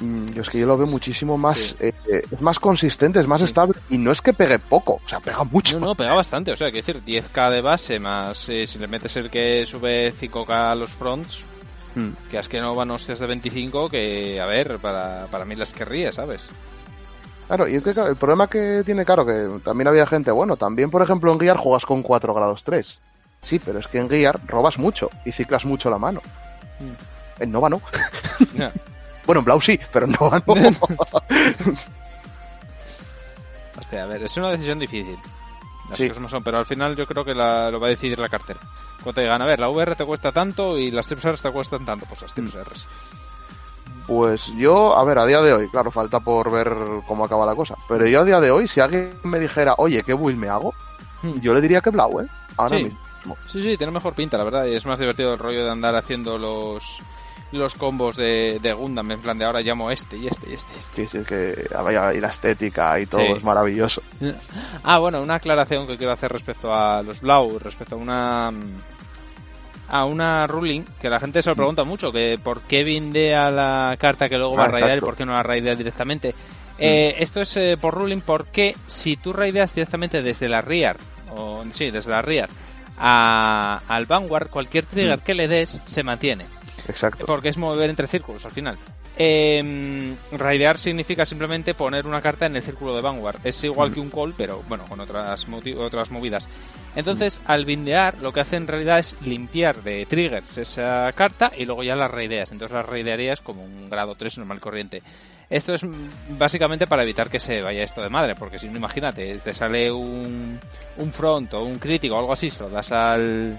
Mm, yo es que yo lo veo muchísimo más, es más consistente, es más estable y no es que pegue poco, o sea, pega mucho. No, no, pega bastante, o sea, que decir, 10k de base más si le metes el que sube 5k a los fronts, mm. que es que no van hostias de 25, que a ver, para, para mí las querría, ¿sabes? Claro, y es que el problema que tiene, claro, que también había gente, bueno, también por ejemplo en Gear juegas con 4 grados 3. Sí, pero es que en Gear robas mucho y ciclas mucho la mano. Mm. En Nova no. bueno, en Blau sí, pero en Nova no. Hostia, a ver, es una decisión difícil. Sí. no son, pero al final yo creo que la, lo va a decidir la cartera. Cuando te digan, a ver, la VR te cuesta tanto y las Trips te cuestan tanto, pues las Trips mm. Pues yo, a ver, a día de hoy, claro, falta por ver cómo acaba la cosa. Pero yo a día de hoy, si alguien me dijera, oye, ¿qué build me hago? Hmm. Yo le diría que Blau, ¿eh? Ahora sí. mismo. Sí, sí, tiene mejor pinta, la verdad. Y es más divertido el rollo de andar haciendo los los combos de, de Gundam, en plan de ahora llamo este y este y este. este. Sí, sí, que y la estética y todo es maravilloso. Ah, bueno, una aclaración que quiero hacer respecto a los Blau, respecto a una a una ruling que la gente se lo pregunta mucho, que por qué vindea la carta que luego va a ah, raidear y por qué no la raidea directamente. Eh, mm. esto es eh, por ruling porque si tú raideas directamente desde la rear, o sí, desde la rear, a, al Vanguard, cualquier trigger mm. que le des se mantiene. Exacto. Porque es mover entre círculos al final. Eh, raidear significa simplemente poner una carta en el círculo de Vanguard. Es igual que un call, pero bueno, con otras, otras movidas. Entonces, al bindear, lo que hace en realidad es limpiar de triggers esa carta y luego ya las raideas. Entonces las raidearías como un grado 3 normal corriente. Esto es básicamente para evitar que se vaya esto de madre, porque si no, imagínate, te sale un, un front o un crítico o algo así, se lo das al.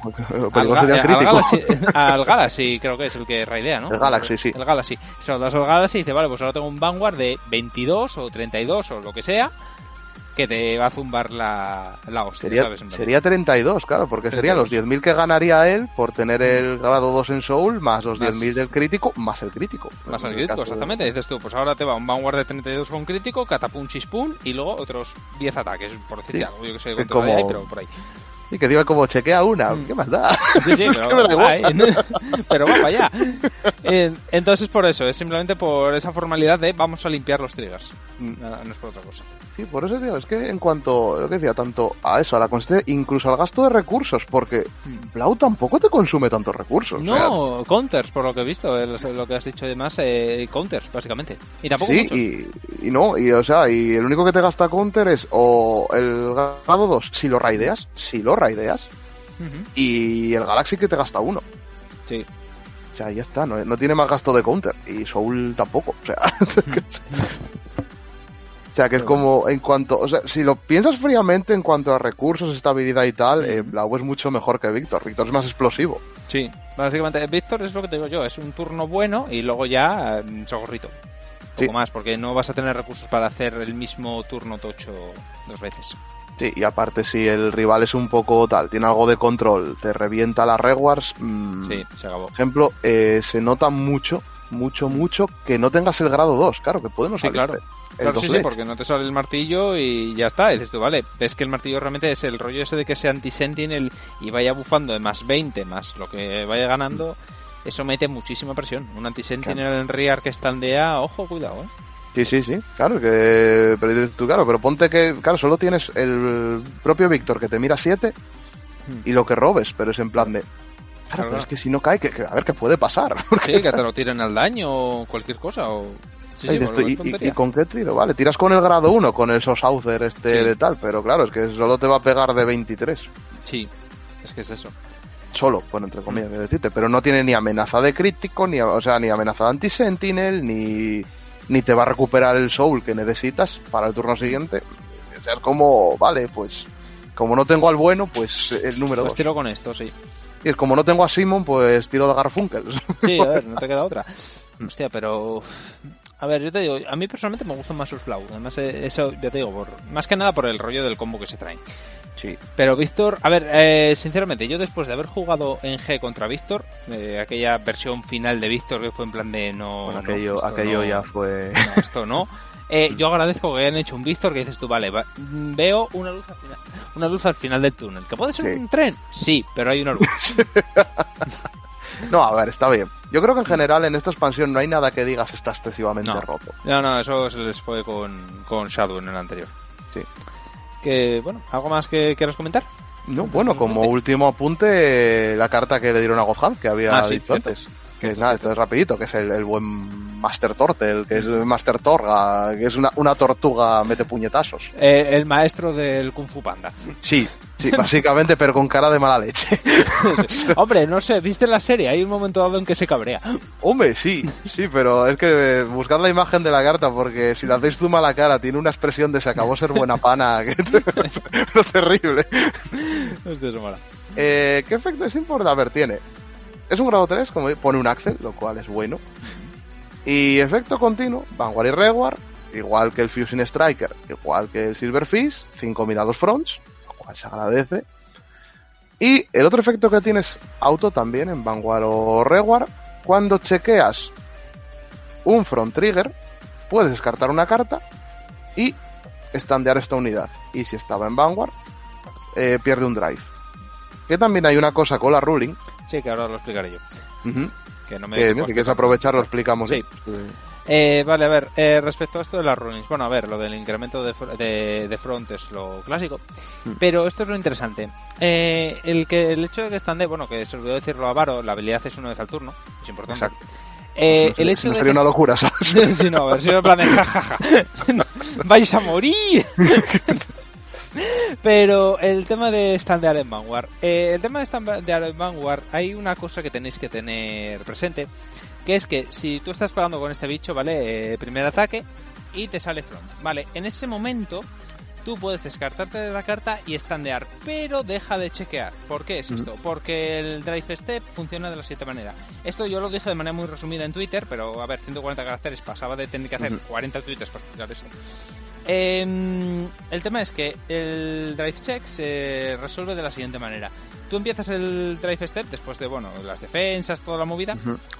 Al, Galaxy, al, Galaxy, creo que es el que raidea, ¿no? El Galaxy, sí. El Galaxy. Se lo das al Galaxy y dice, vale, pues ahora tengo un Vanguard de 22 o 32 o lo que sea que te va a zumbar la, la hostia. Sería, sería 32, claro, porque serían los 10.000 que ganaría él por tener el grado 2 en Soul, más los 10.000 del crítico, más el crítico. Más el crítico, exactamente. Dices tú, pues ahora te va un Vanguard de 32 con crítico, catapum chispum y luego otros 10 ataques, por decirte algo. Yo que sé como... hay, pero por ahí. Y que diga como chequea una, mm. ¿qué más da? Sí, sí, pero, va, pero va para allá. Entonces por eso, es simplemente por esa formalidad de vamos a limpiar los triggers. Mm. no es por otra cosa. Sí, por eso digo, es que en cuanto, lo que decía, tanto a eso, a la consistencia, incluso al gasto de recursos, porque Blau tampoco te consume tantos recursos. No, counters, por lo que he visto, lo que has dicho además, eh, counters, básicamente. Y tampoco Sí, y, y, no, y o sea, y el único que te gasta counter es o el grado 2, si lo raideas, si lo raideas, y el Galaxy que te gasta uno. Sí. O sea, ya está, no, no tiene más gasto de counter, y Soul tampoco, o sea... O sea, que es como en cuanto, o sea, si lo piensas fríamente en cuanto a recursos, estabilidad y tal, eh, Blau es mucho mejor que Víctor. Víctor es más explosivo. Sí, básicamente Víctor es lo que te digo yo, es un turno bueno y luego ya mm, chogorrito. Un poco más, porque no vas a tener recursos para hacer el mismo turno tocho dos veces. Sí, y aparte si el rival es un poco tal, tiene algo de control, te revienta las rewards, mmm, sí, se acabó. Por ejemplo, eh, se nota mucho, mucho, mucho que no tengas el grado 2, claro, que podemos sí, claro. Claro, sí, sí, porque no te sale el martillo y ya está. Y dices tú, vale, ves que el martillo realmente es el rollo ese de que sea anti-sentinel y vaya bufando de más 20 más lo que vaya ganando. Eso mete muchísima presión. Un anti-sentinel en Rear que estandea, ojo, cuidado, ¿eh? Sí, sí, sí, claro, que, pero tú, claro, pero ponte que, claro, solo tienes el propio Víctor que te mira 7 y lo que robes, pero es en plan de, Claro, pero es que si no cae, que, a ver qué puede pasar. Sí, que te lo tiren al daño o cualquier cosa. O... y, con qué tiro? Vale, tiras con el grado 1, con el Sosaucer este de tal, pero claro, es que solo te va a pegar de 23. Sí, es que es eso. Solo, bueno, entre comillas, decirte, pero no tiene ni amenaza de crítico, ni, o sea, ni amenaza de anti-sentinel, ni, ni te va a recuperar el soul que necesitas para el turno siguiente. O sea, es como, vale, pues, como no tengo al bueno, pues el número 2. Pues tiro con esto, sí. Y es como no tengo a Simon, pues tiro de Garfunkel. Sí, a ver, no te queda otra. Hostia, pero a ver, yo te digo, a mí personalmente me gustan más sus Flow. Además, eh, eso, ya te digo, por, más que nada por el rollo del combo que se traen. Sí. Pero Víctor, a ver, eh, sinceramente, yo después de haber jugado en G contra Víctor, eh, aquella versión final de Víctor que fue en plan de no. aquello, aquello ya fue. No, esto no. yo agradezco que hayan hecho un Víctor que dices tú, vale, veo una luz al final, una luz al final del túnel. ¿Que puede ser un tren? Sí, pero hay una luz. No, a ver, está bien. Yo creo que en general en esta expansión no hay nada que digas está excesivamente roto. No, no, eso se les fue con, con Shadow en el anterior. Sí. Que, bueno, ¿algo más que quieras comentar? No, bueno, como último apunte, la carta que le dieron a Gohan, que había ah, dicho antes. Que es nada, esto es rapidito, que es el, buen Master Tortel, que es el Master Torga, que es una, una tortuga mete puñetazos. Eh, el maestro del Kung Fu Panda. Sí, sí, básicamente, pero con cara de mala leche. Hombre, no sé, ¿viste la serie? Hay un momento dado en que se cabrea. Hombre, sí, sí, pero es que buscad la imagen de la carta, porque si la hacéis zoom a la cara, tiene una expresión de se acabó ser buena pana, que lo terrible. Hostia, eso mola. Eh, ¿Qué efecto es importante? A ver, tiene es un grado 3, como pone un Axel, lo cual es bueno. Y efecto continuo, Vanguard y Reward, igual que el Fusing Striker, igual que el Silverfish, 5 mirados fronts, lo cual se agradece. Y el otro efecto que tienes auto también en Vanguard o Reward, cuando chequeas un front trigger, puedes descartar una carta y estandear esta unidad. Y si estaba en Vanguard, eh, pierde un drive. Que también hay una cosa con la ruling, Sí, que ahora lo explicaré yo. Que no me que, si quieres aprovechar, lo explicamos. Sí. Eh, vale, a ver, eh, respecto a esto de las runnings, bueno, a ver, lo del incremento de, de, front es lo clásico, mm. pero esto es lo interesante. Eh, el que el hecho de que están de, bueno, que se olvidó decirlo a Varo, la habilidad es una vez al turno, es importante. Eh, el hecho de sería que una locura, ¿sabes? Sí, no, a ver si en plan de jajaja. Vais a morir. Pero el tema de standear en Vanguard. eh, el tema de standear en Vanguard, hay una cosa que tenéis que tener presente. Que es que si tú estás pegando con este bicho, ¿vale? Eh, primer ataque y te sale front. Vale, en ese momento tú puedes descartarte de la carta y standear, pero deja de chequear. ¿Por qué es esto? Porque el Drive Step funciona de la siguiente manera. Esto yo lo dije de manera muy resumida en Twitter, pero a ver, 140 caracteres pasaba de tener que hacer 40 tweets para explicar esto. Em, el tema es que el drive check se resuelve de la siguiente manera. Tú empiezas el drive step después de, bueno, las defensas, toda la movida.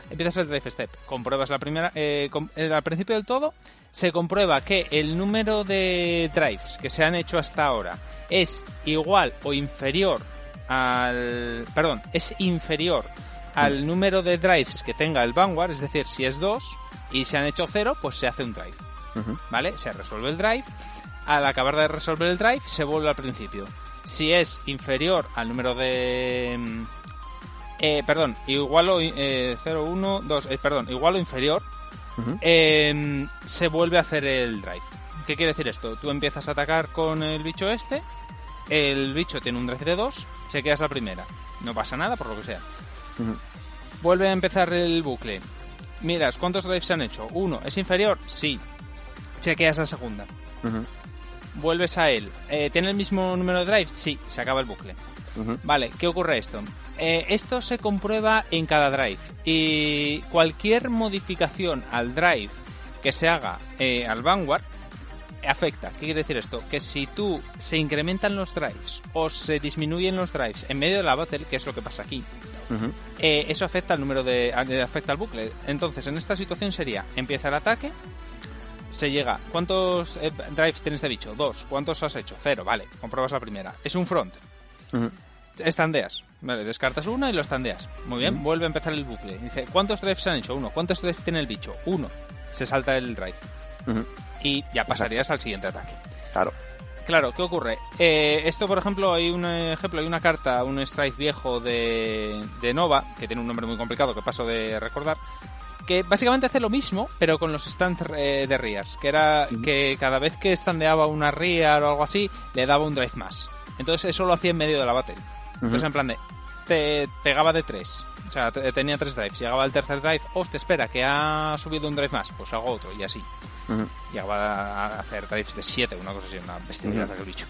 Empiezas el drive step. Compruebas la primera. eh, com- eh, al principio del todo, se comprueba que el número de drives que se han hecho hasta ahora es igual o inferior al. Perdón, es inferior al número de drives que tenga el Vanguard. Es decir, si es 2 y se han hecho 0, pues se hace un drive. ¿Vale? Se resuelve el drive. Al acabar de resolver el drive, se vuelve al principio. Si es inferior al número de. mm, eh, perdón, igual o. Eh, 0, 1, 2. eh, perdón, igual o inferior. eh, se vuelve a hacer el drive. ¿Qué quiere decir esto? Tú empiezas a atacar con el bicho este. El bicho tiene un drive de 2. Chequeas la primera. No pasa nada, por lo que sea. Vuelve a empezar el bucle. Miras, ¿cuántos drives se han hecho? Uno. ¿Es inferior? Sí. Chequeas la segunda. Vuelves a él. Eh, ¿Tiene el mismo número de drives? Sí. Se acaba el bucle. Vale, ¿qué ocurre esto? Eh, esto se comprueba en cada drive. Y cualquier modificación al drive que se haga eh, al Vanguard afecta. ¿Qué quiere decir esto? Que si tú se incrementan los drives o se disminuyen los drives en medio de la battle, que es lo que pasa aquí, eh, eso afecta al número de afecta al bucle. Entonces, en esta situación sería empieza el ataque, se llega. ¿Cuántos eh, drives tienes de bicho? Dos. ¿Cuántos has hecho? Cero. Vale, compruebas la primera. Es un front. Estandeas. Vale, descartas uno y lo estandeas. Muy bien, vuelve a empezar el bucle. Dice, ¿cuántos drives se han hecho? Uno. ¿Cuántos drives tiene el bicho? Uno. Se salta el drive. Y ya pasarías al siguiente ataque. Claro. Claro, ¿qué ocurre? Eh, esto, por ejemplo, hay un ejemplo, hay una carta, un strike viejo de, de Nova, que tiene un nombre muy complicado que paso de recordar, que básicamente hace lo mismo, pero con los stands eh, de Rears, que era que cada vez que standeaba una Rear o algo así, le daba un drive más. Entonces eso lo hacía en medio de la battle. Entonces en plan de, te pegaba de tres. O sea, te- tenía tres drives. Llegaba el tercer drive, hostia, espera, que ha subido un drive más, pues hago otro, y así. Llegaba a hacer drives de 7, una cosa así, una bestialidad aquel bicho.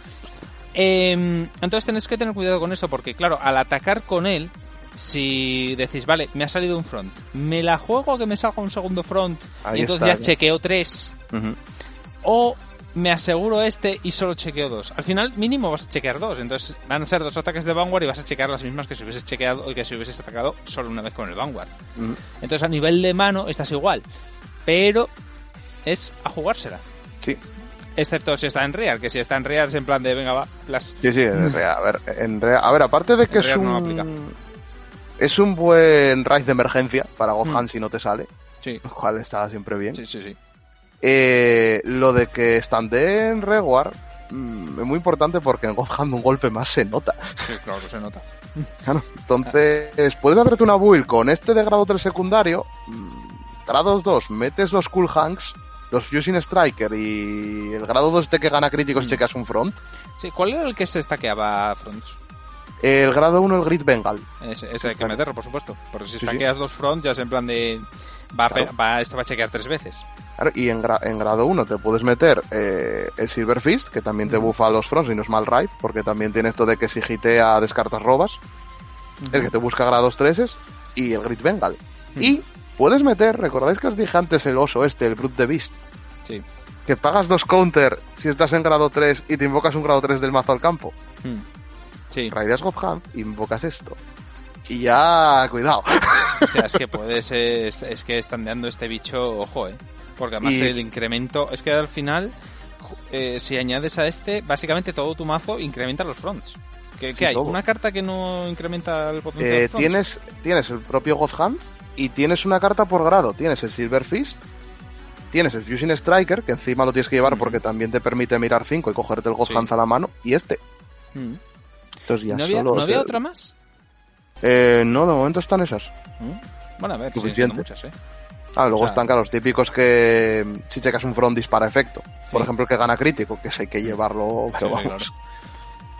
Eh, entonces tenéis que tener cuidado con eso, porque claro, al atacar con él, si decís, vale, me ha salido un front, me la juego que me salga un segundo front, Ahí y entonces está, ya chequeo 3, o me aseguro este y solo chequeo dos. Al final, mínimo vas a chequear dos. Entonces, van a ser dos ataques de Vanguard y vas a chequear las mismas que si hubieses chequeado que si hubieses atacado solo una vez con el Vanguard. Entonces, a nivel de mano, estás igual. Pero es a jugársela. Sí. Excepto si está en Real, que si está en Real es en plan de, venga, va, las... Sí, sí, en Real. A ver, en Real- a ver, aparte de que es no un... es un buen raid de emergencia para Gohan si no te sale, Sí, lo cual está siempre bien. sí, sí. sí. Eh, lo de que estande en Reward mm, es muy importante porque en Gohan un golpe más se nota. Sí, claro, se nota. Claro, entonces, puedes hacerte una build con este de grado 3 secundario, mm, grados 2, metes los Cool Hanks, los Fusing Striker y el grado 2 este que gana críticos Mm. checas un front. Sí, ¿cuál era el que se estaqueaba fronts? El grado 1 el Grid Bengal. Ese, ese hay que meterlo, por supuesto. Porque si Sí, dos fronts, ya es en plan de... Va, a pe- Claro. va- esto va a chequear tres veces. Claro, y en, gra- en grado 1 te puedes meter eh, el Silver Fist, que también te bufa los fronts y no es mal raid, porque también tiene esto de que si hitea descartas robas. El que te busca grados 3 y el Grid Bengal. Y puedes meter, ¿recordáis que os dije antes el oso este, el Brute the Beast? Sí. Que pagas dos counter si estás en grado 3 y te invocas un grado 3 del mazo al campo. Sí. Raideas Godhand, invocas esto. Y ya, cuidado. Hostia, es que puedes, es, es que estandeando este bicho, ojo, eh. Porque además Y- el incremento, es que al final, eh, si añades a este, básicamente todo tu mazo incrementa los fronts. ¿Qué, qué hay? todo. ¿Una carta que no incrementa el potencial Eh, de tienes, tienes el propio Godhand y tienes una carta por grado. Tienes el Silver Fist, tienes el Fusing Striker, que encima lo tienes que llevar porque también te permite mirar 5 y cogerte el Godhand Sí. a la mano, y este. Mm. Ya ¿No había, solo ¿no había te- otra más? Eh, no, de momento están esas. Mm. Bueno, a ver, Suficiente. muchas, ¿eh? Ah, luego O sea- están claro, los típicos que mm, si checas un front dispara efecto. Por ejemplo, el que gana crítico, que ese hay que llevarlo, pero Sí, sí, vamos. claro.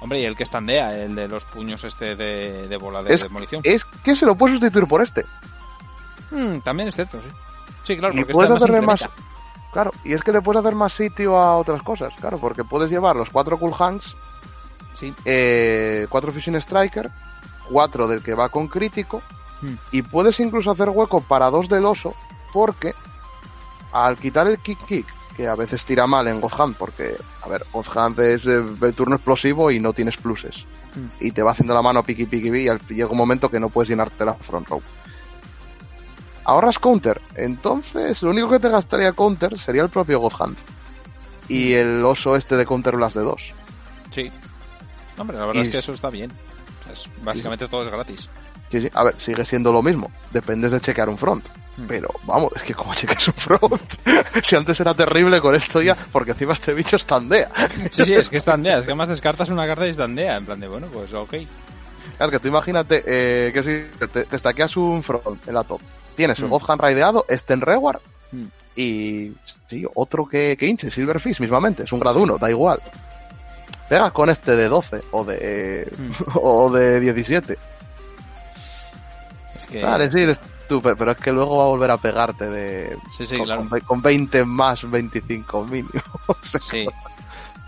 Hombre, y el que estandea, el de los puños este de, de bola de Es, demolición. es que se lo puedes sustituir por este. Mm, también es cierto, sí. Sí, claro, y porque puedes este hacerle más. Claro, y es que le puedes hacer más sitio a otras cosas, claro, porque puedes llevar los cuatro Cool Hanks, Sí. eh, cuatro Fusion Striker, cuatro del que va con crítico, Hmm. y puedes incluso hacer hueco para dos del oso, porque al quitar el kick kick, que a veces tira mal en God Hand, porque, a ver, God Hand es eh, el turno explosivo y no tienes pluses, Hmm. y te va haciendo la mano piqui piqui pi, y al- llega un momento que no puedes llenarte la front row. Ahorras counter, entonces lo único que te gastaría counter sería el propio God Hand. Y el oso este de counter las de dos. Sí. Hombre, la verdad Y es que es- eso está bien. Es- básicamente todo es gratis. Sí, sí. A ver, sigue siendo lo mismo. Dependes de chequear un front. Hmm. Pero vamos, es que como cheques un front. si antes era terrible con esto ya, porque encima este bicho estandea. Sí, sí, es que estandea. Es que además descartas una carta y estandea. En plan de, bueno, pues ok. Claro, que tú imagínate eh, que si te, te stackeas un front en la top. Tienes el Hmm. God Hand raideado, este en Reward Hmm. y sí, otro que, que hinche, Silverfish mismamente, es un grado 1, da igual. Pega con este de 12 o de, Hmm. o de 17. Es que... Vale, sí, tú, pe- pero es que luego va a volver a pegarte de Sí, sí, con, claro. con 20 más 25 mínimo. Sí.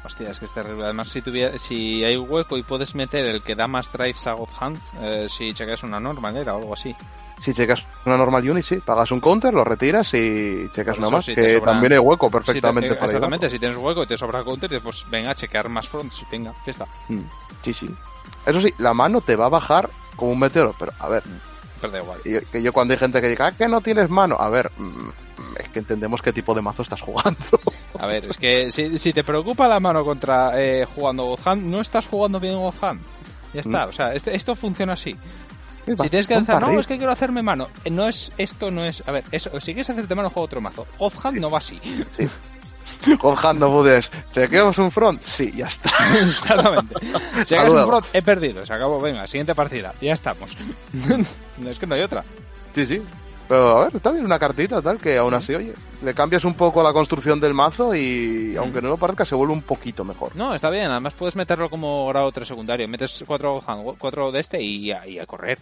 Hostia, es que es terrible. Además, si tuviera, si hay hueco y puedes meter el que da más drives a God Hand, eh, si checas una normal era o algo así. Si checas una normal unit, sí, pagas un counter, lo retiras y checas una más, si te que también hay hueco Si te- perfectamente eh, para exactamente, si tienes hueco y te sobra counter, pues venga a chequear más fronts venga, fiesta. llevarlo. Mm, Sí, sí. Eso sí, la mano te va a bajar como un meteoro, pero a ver, Pero da igual. yo- que yo cuando hay gente que diga, ah, que no tienes mano, a ver, mm, es que entendemos qué tipo de mazo estás jugando. A ver, es que si, si te preocupa la mano contra eh, jugando God Hand, no estás jugando bien God Hand. Ya está, o sea, este- esto funciona así. Si tienes que para no, es que quiero hacerme mano. Eh, No es, esto no es, a ver, eso, si quieres hacerte mano, juega otro mazo. God Hand no va así. Hand no puedes, chequeamos un front, sí, ya está. Exactamente. Hagas un front, he perdido, se acabó, venga, siguiente partida, ya estamos. no es que no hay otra. Sí, sí. Pero a ver, está bien una cartita tal que aún así, oye, le cambias un poco la construcción del mazo y aunque no lo parezca se vuelve un poquito mejor. No, está bien, además puedes meterlo como grado 3 secundario. Metes cuatro, hand, cuatro de este y a, y a correr.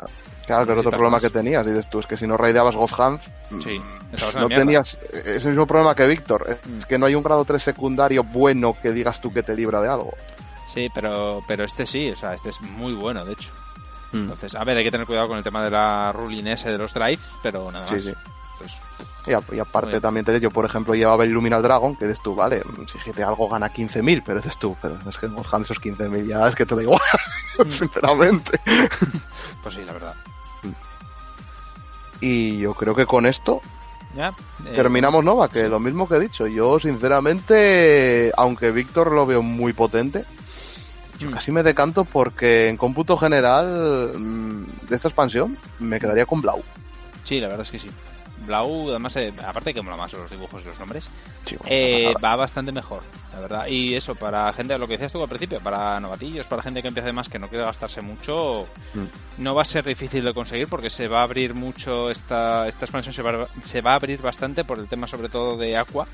Claro, que era otro problema más. que tenías, dices tú, es que si no raideabas God Hand, mm, Sí, no tenías ese mismo problema que Víctor, es Mm. que no hay un grado 3 secundario bueno que digas tú que te libra de algo. Sí, pero, pero este sí, o sea, este es muy bueno, de hecho. Mm. Entonces, a ver, hay que tener cuidado con el tema de la ruling ese de los drives, pero nada Sí, más. sí. Pues, Y, a- y aparte también te yo por ejemplo llevaba el Luminal Dragon, que dices tú, vale, si GT algo gana 15.000, pero dices tú, pero es que God Hand esos 15.000 ya es que te da igual, Mm. sinceramente. pues sí, la verdad. Y yo creo que con esto Ya. eh, Terminamos Nova, que lo mismo que he dicho. Yo, sinceramente, aunque Víctor lo veo muy potente, yo Mm. casi me decanto porque en cómputo general mm, de esta expansión me quedaría con Blau. Sí, la verdad es que sí. Blau, además, eh, aparte que mola más los dibujos y los nombres, Sí, bueno, eh, va bastante mejor, la verdad. Y eso, para gente, lo que decías tú al principio, para novatillos, para gente que empiece más, que no quiere gastarse mucho, Mm. no va a ser difícil de conseguir porque se va a abrir mucho, esta, esta expansión se va, se va a abrir bastante por el tema sobre todo de Aqua.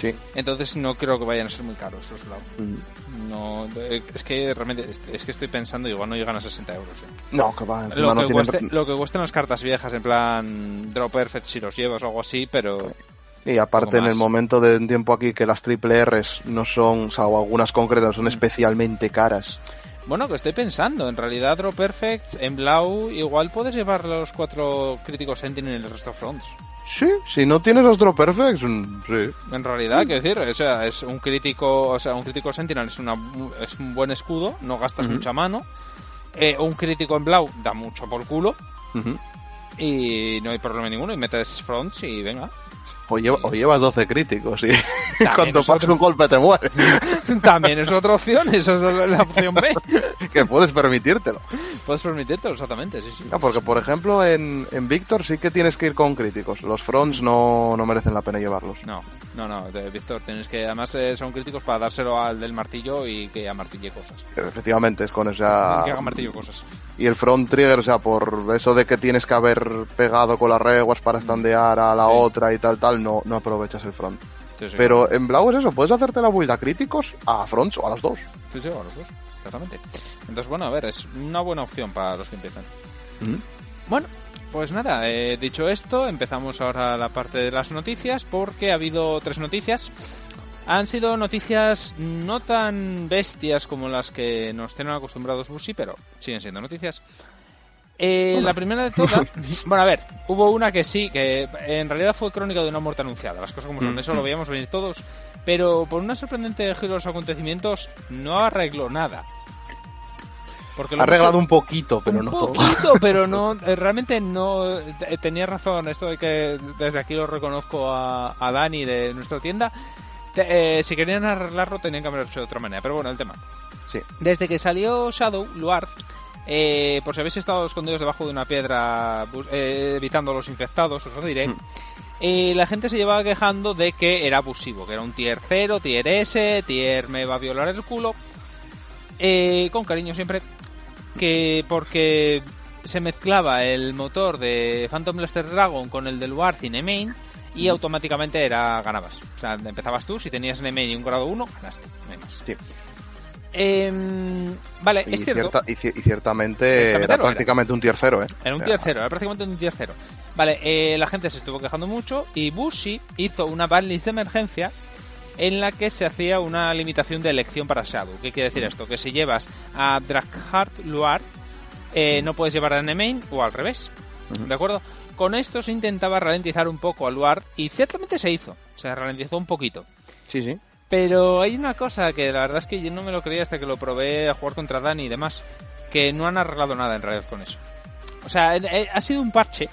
Sí. Entonces no creo que vayan a ser muy caros esos Blau. Mm. No, eh, es que realmente, es, que estoy pensando, igual no llegan a 60 euros. eh. No, que va, Lo no que, tienen- cueste, lo que cuesten las cartas viejas, en plan Draw Perfect si los llevas o algo así, pero Y aparte en el momento de un tiempo aquí que las triple Rs no son, o sea, o algunas concretas Mm. son especialmente caras. bueno, que estoy pensando, en realidad Draw Perfect en Blau igual puedes llevar los cuatro críticos Sentinel en el resto fronts. Sí, si no tienes los Draw Perfects, mm, sí. En realidad, quiero decir, o sea, es un crítico, o sea, un crítico Sentinel es, una, es un buen escudo, no gastas mucha mano. Eh, un crítico en Blau da mucho por culo y no hay problema ninguno y metes fronts y venga. O, lleva- o llevas 12 críticos y cuando es pasa un golpe te mueres. También es otra opción, esa es la opción B. que puedes permitírtelo. Puedes permitírtelo, exactamente, sí, sí. No, porque por ejemplo en, en Víctor sí que tienes que ir con críticos. Los fronts no, no merecen la pena llevarlos. No, no, no, de Víctor, tienes que, además eh, son críticos para dárselo al del martillo y que amartille cosas. Efectivamente, es con esa... Que haga martillo cosas. Y el front trigger, o sea, por eso de que tienes que haber pegado con las reguas para estandear a la Sí. otra y tal, tal, no, no aprovechas el front. Sí, sí, Pero en Blau es eso, puedes hacerte la build a críticos, a fronts o a las dos. Sí, sí, a los dos, exactamente. Entonces, bueno, a ver, es una buena opción para los que empiezan. Bueno, pues nada, eh, dicho esto, empezamos ahora la parte de las noticias porque ha habido tres noticias. Han sido noticias no tan bestias como las que nos tienen acostumbrados Busi, pero siguen siendo noticias. Eh, la primera de todas, bueno, a ver, hubo una que sí, que en realidad fue crónica de una muerte anunciada, las cosas como son, Mm, eso lo veíamos venir todos, pero por una sorprendente giro de los acontecimientos no arregló nada. Porque Ha luego arreglado un poquito, pero un no todo. poquito, pero no, eh, realmente no, eh, tenía razón, esto de que desde aquí lo reconozco a, a Dani de nuestra tienda, Te- eh, si querían arreglarlo tenían que haberlo hecho de otra manera, pero bueno, el tema. Sí. Desde que salió Shadow, Luard, eh, por si habéis estado escondidos debajo de una piedra eh, evitando a los infectados, os lo diré, Mm. eh, la gente se llevaba quejando de que era abusivo, que era un tier 0, tier S, tier me va a violar el culo, eh, con cariño siempre, que porque se mezclaba el motor de Phantom Blaster Dragon con el del War Cinemain y automáticamente era ganabas. O sea, empezabas tú, si tenías Cinemain y un grado 1, ganaste, no hay más. Sí. Em, vale, Y, es cierto. cierta- y ci- y ciertamente era prácticamente un tercero, ¿eh? Era un tier cero, era prácticamente un tier cero. Vale, eh, la gente se estuvo quejando mucho y Bushi hizo una banlist de emergencia en la que se hacía una limitación de elección para Shadow. ¿Qué quiere decir esto? Que si llevas a Dragheart Luar, eh, no puedes llevar a Nemain o al revés. ¿De acuerdo? Con esto se intentaba ralentizar un poco a Luar y ciertamente se hizo. Se ralentizó un poquito. Sí, sí. Pero hay una cosa que la verdad es que yo no me lo creía hasta que lo probé a jugar contra Dani y demás, que no han arreglado nada en realidad con eso. O sea, eh, ha sido un parche,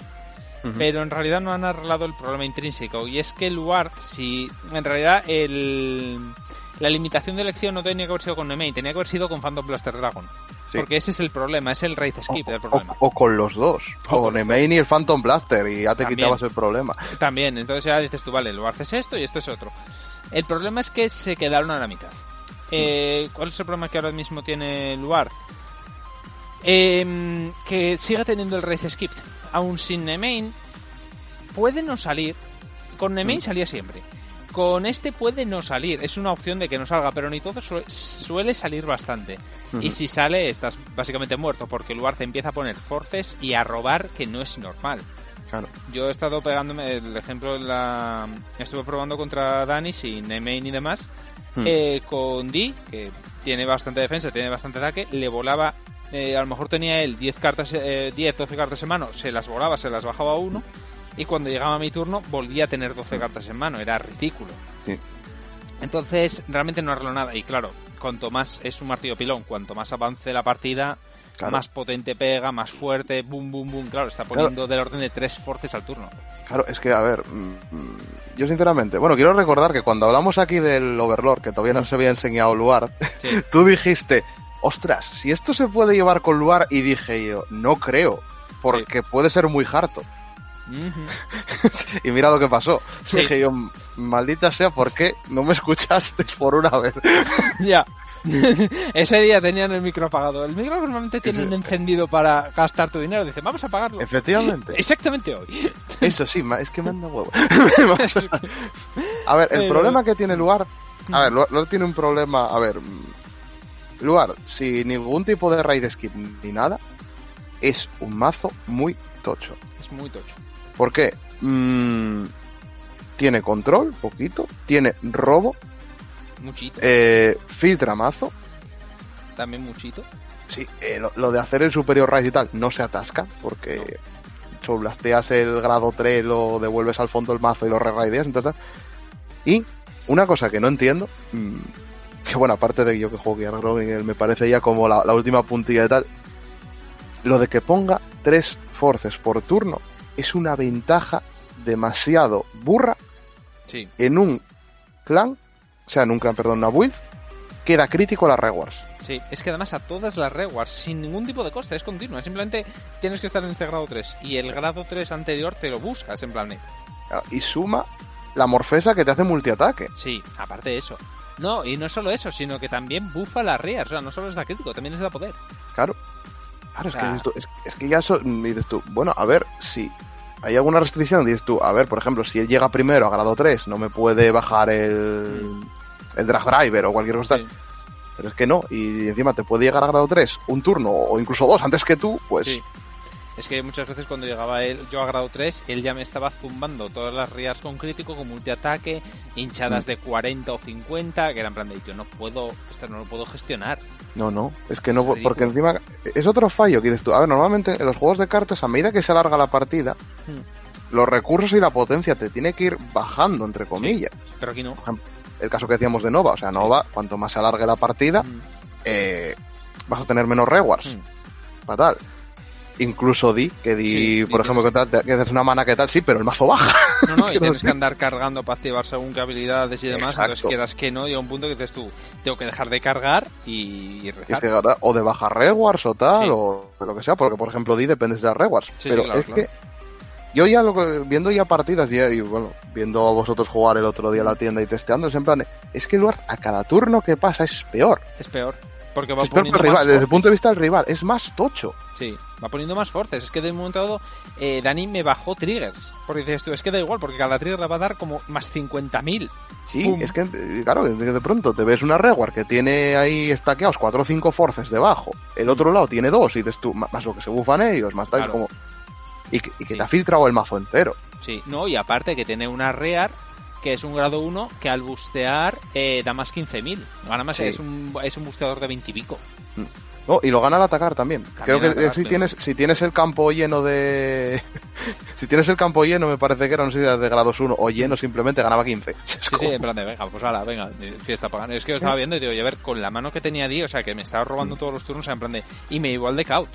pero en realidad no han arreglado el problema intrínseco. Y es que el lugar, si en realidad el, la limitación de elección no tenía que haber sido con Nemain, tenía que haber sido con Phantom Blaster Dragon. Sí. Porque ese es el problema, es el raid skip O, del problema. o con los dos. O con el main y el Phantom Blaster y ya te También. quitabas el problema. También, entonces ya dices tú, vale, lo haces esto y esto es otro. El problema es que se quedaron a la mitad. Eh, ¿Cuál es el problema que ahora mismo tiene Luar? Eh, que sigue teniendo el race skip. Aún sin Nemain, puede no salir. Con Nemain salía siempre. Con este puede no salir. Es una opción de que no salga, pero ni todo suele, salir bastante. Y si sale, estás básicamente muerto, porque Luar te empieza a poner forces y a robar, que no es normal. Claro. Yo he estado pegándome el ejemplo la estuve probando contra Dani sin Nemain y demás eh, con Di que tiene bastante defensa tiene bastante ataque le volaba eh, a lo mejor tenía él 10 cartas eh, 10 12 cartas en mano se las volaba se las bajaba a uno y cuando llegaba mi turno volvía a tener 12 cartas en mano era ridículo Sí. entonces realmente no arregló nada y claro cuanto más es un martillo pilón cuanto más avance la partida Claro. más potente pega, más fuerte, boom, boom, boom. Claro, está poniendo del orden de tres forces al turno. Claro, es que, a ver, mm, mm, yo sinceramente, bueno, quiero recordar que cuando hablamos aquí del Overlord, que todavía no se había enseñado Luar, Sí. tú dijiste, ostras, si esto se puede llevar con Luar, y dije yo, no creo, porque puede ser muy harto. Y mira lo que pasó. Sí. Dije yo, maldita sea, ¿por qué no me escuchaste por una vez? Ya. Ese día tenían el micro apagado. El micro normalmente tienen encendido para gastar tu dinero. Dice, vamos a apagarlo. Efectivamente. Exactamente hoy. Eso sí, es que manda huevo. a ver, el Pero- problema que tiene Luar. A ver, Luar, Luar tiene un problema. A ver, mm, Luar, sin ningún tipo de raid skip ni nada, es un mazo muy tocho. Es muy tocho. ¿Por qué? Mm, tiene control, poquito. Tiene robo. Muchito. Eh, filtra mazo. También muchito. Sí, eh, lo, lo de hacer el superior raid y tal no se atasca porque soblasteas el grado 3, lo devuelves al fondo el mazo y lo re-raideas, entonces... Y una cosa que no entiendo, mm, que bueno, aparte de yo que juego Gear me parece ya como la, la última puntilla de tal, lo de que ponga tres forces por turno es una ventaja demasiado burra Sí. en un clan, o sea, en un clan, perdón, una build, queda crítico a las rewards. Sí, es que además a todas las rewards, sin ningún tipo de coste, es continua. Simplemente tienes que estar en este grado 3 y el grado 3 anterior te lo buscas, en plan. Ah, Y suma la morfesa que te hace multiataque. Sí, aparte de eso. No, y no solo eso, sino que también bufa las reas. O sea, no solo es da crítico, también es da poder. Claro. Claro, O es, que es, es que ya eso, dices tú, bueno, a ver, si hay alguna restricción, dices tú, a ver, por ejemplo, si él llega primero a grado 3, no me puede bajar el, el drag driver o cualquier cosa. Sí. Pero es que no, y encima te puede llegar a grado 3 un turno o incluso dos antes que tú, pues Sí. Es que muchas veces cuando llegaba él, yo a grado 3, él ya me estaba zumbando todas las rías con crítico, con multiataque, hinchadas Mm. de 40 o 50, que eran plan de, yo no puedo, esto no lo puedo gestionar. no, no, es que Es no, ridículo. porque encima es otro fallo que dices tú, a ver, normalmente en los juegos de cartas, a medida que se alarga la partida, Hmm. los recursos y la potencia te tiene que ir bajando, entre comillas. Pero aquí no. el caso que decíamos de Nova. O sea, Nova, cuanto más se alargue la partida, Mm. eh, vas a tener menos rewards. Mm. Fatal. Incluso Di, que Di, Sí, por ejemplo, que, tal, que haces una mana que tal, sí, pero el mazo baja. No, no, y tienes que andar cargando para activar según qué habilidades y demás. Exacto. Entonces quieras que no, llega un punto que dices tú, tengo que dejar de cargar y, y Y es rezar. que, o de bajar rewards o tal, Sí. o lo que sea, porque por ejemplo Di dependes de las rewards. Sí, pero claro, es claro. que yo ya lo que- viendo ya partidas y, y, bueno, viendo a vosotros jugar el otro día a la tienda y testeando, es en plan, es que lugar a cada turno que pasa es peor. Es peor. Porque va Es poniendo el más rival, desde el punto de vista del rival, es más tocho. Sí, va poniendo más forces. Es que de un momento dado, eh, Dani me bajó triggers. Porque dices tú, es que da igual, porque cada trigger le va a dar como más 50.000. Sí, Pum. es que, claro, de, pronto te ves una reward que tiene ahí estaqueados 4 o 5 forces debajo, el otro lado tiene dos y dices tú, más lo que se bufan ellos, más tal, Claro. como... Y que, y que Sí. te ha filtrado el mazo entero. Sí, no, y aparte que tiene una Rear, que es un grado 1, que al bustear eh, da más 15.000. Gana más, Sí. es, un, es un busteador de 20 y pico. No, y lo gana al atacar también. Creo que atacar, eh, si, tienes, si tienes el campo lleno de... si tienes el campo lleno, me parece que era, no sé si era de grados 1 o lleno, simplemente ganaba 15. Es Sí, como- sí, en plan de, venga, pues ahora, venga, eh, fiesta pagana. Es que yo estaba viendo y digo, y a ver, con la mano que tenía Di, o sea, que me estaba robando todos los turnos, en plan de, y me igual de caut.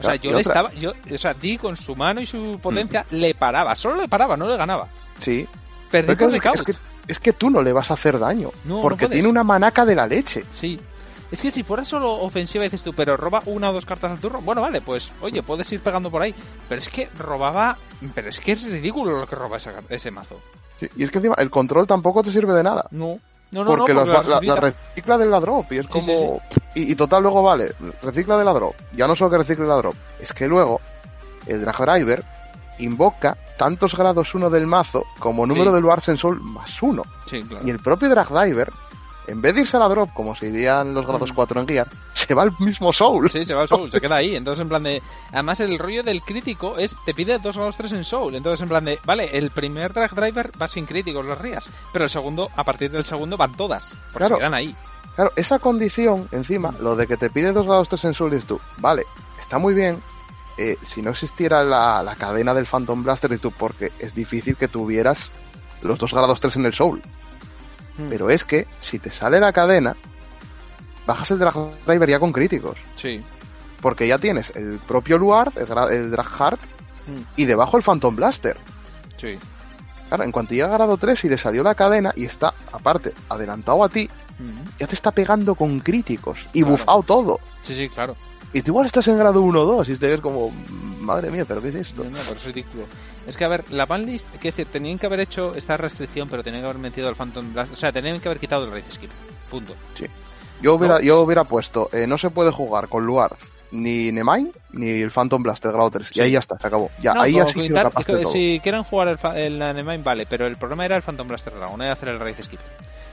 O sea, Claro, yo le otra- estaba, yo, o sea, Di con su mano y su potencia le paraba, solo le paraba, no le ganaba. Sí. Perdí por es, que, es, que, es que tú no le vas a hacer daño. No, porque tiene una manaca de la leche. Sí. Es que si fuera solo ofensiva, dices tú, pero roba una o dos cartas al turno, bueno, vale, pues, oye, puedes ir pegando por ahí. Pero es que robaba. Pero es que es ridículo lo que roba esa ese mazo. Sí, Y es que encima el control tampoco te sirve de nada. No. No, no, porque, no, las- la, recicla de la drop y es Sí, como Y, y total luego vale recicla de la drop ya no solo que recicle la drop es que luego el drag driver invoca tantos grados uno del mazo como número Sí. del en Sol más uno Sí, claro. y el propio drag driver en vez de irse a la drop como se irían los grados 4 en guía se va al mismo Soul Sí, se va al Soul, se queda ahí. Entonces, en plan de. Además, el rollo del crítico es. Te pide dos grados 3 en Soul. Entonces, en plan de. Vale, el primer drag driver va sin críticos las rías. Pero el segundo, a partir del segundo, van todas. Porque Claro. se quedan ahí. Claro, esa condición, encima, lo de que te pide dos grados 3 en Soul, dices tú, vale, está muy bien. Eh, si no existiera la, la cadena del Phantom Blaster, dices tú, porque es difícil que tuvieras los dos grados 3 en el Soul. Hmm. Pero es que, si te sale la cadena, bajas el Drag Driver ya con críticos. Sí. Porque ya tienes el propio Luard, el, el Drag Heart, Mm, y debajo el Phantom Blaster. Sí. Claro, en cuanto llega a grado 3 y le salió la cadena y está, aparte, adelantado a ti, Mm. ya te está pegando con críticos y Claro. bufado todo. Sí, sí, claro. Y tú igual estás en grado 1 o 2 y te ves como, madre mía, pero ¿qué es esto? No, no, pero es ridículo. Es que, a ver, la banlist, es decir, tenían que haber hecho esta restricción, pero tenían que haber metido al Phantom Blast. O sea, tenían que haber quitado el Race Skip. Punto. Yo hubiera, No, yo hubiera puesto, eh, no se puede jugar con Luard ni Nemain ni el Phantom Blaster grado 3. Sí. Y ahí ya está, se acabó. Ya, No, ahí ya sí que capaz de todo. si quieren jugar el, el vale, pero el problema era el Phantom Blaster Dragon, era hacer el Race Skip.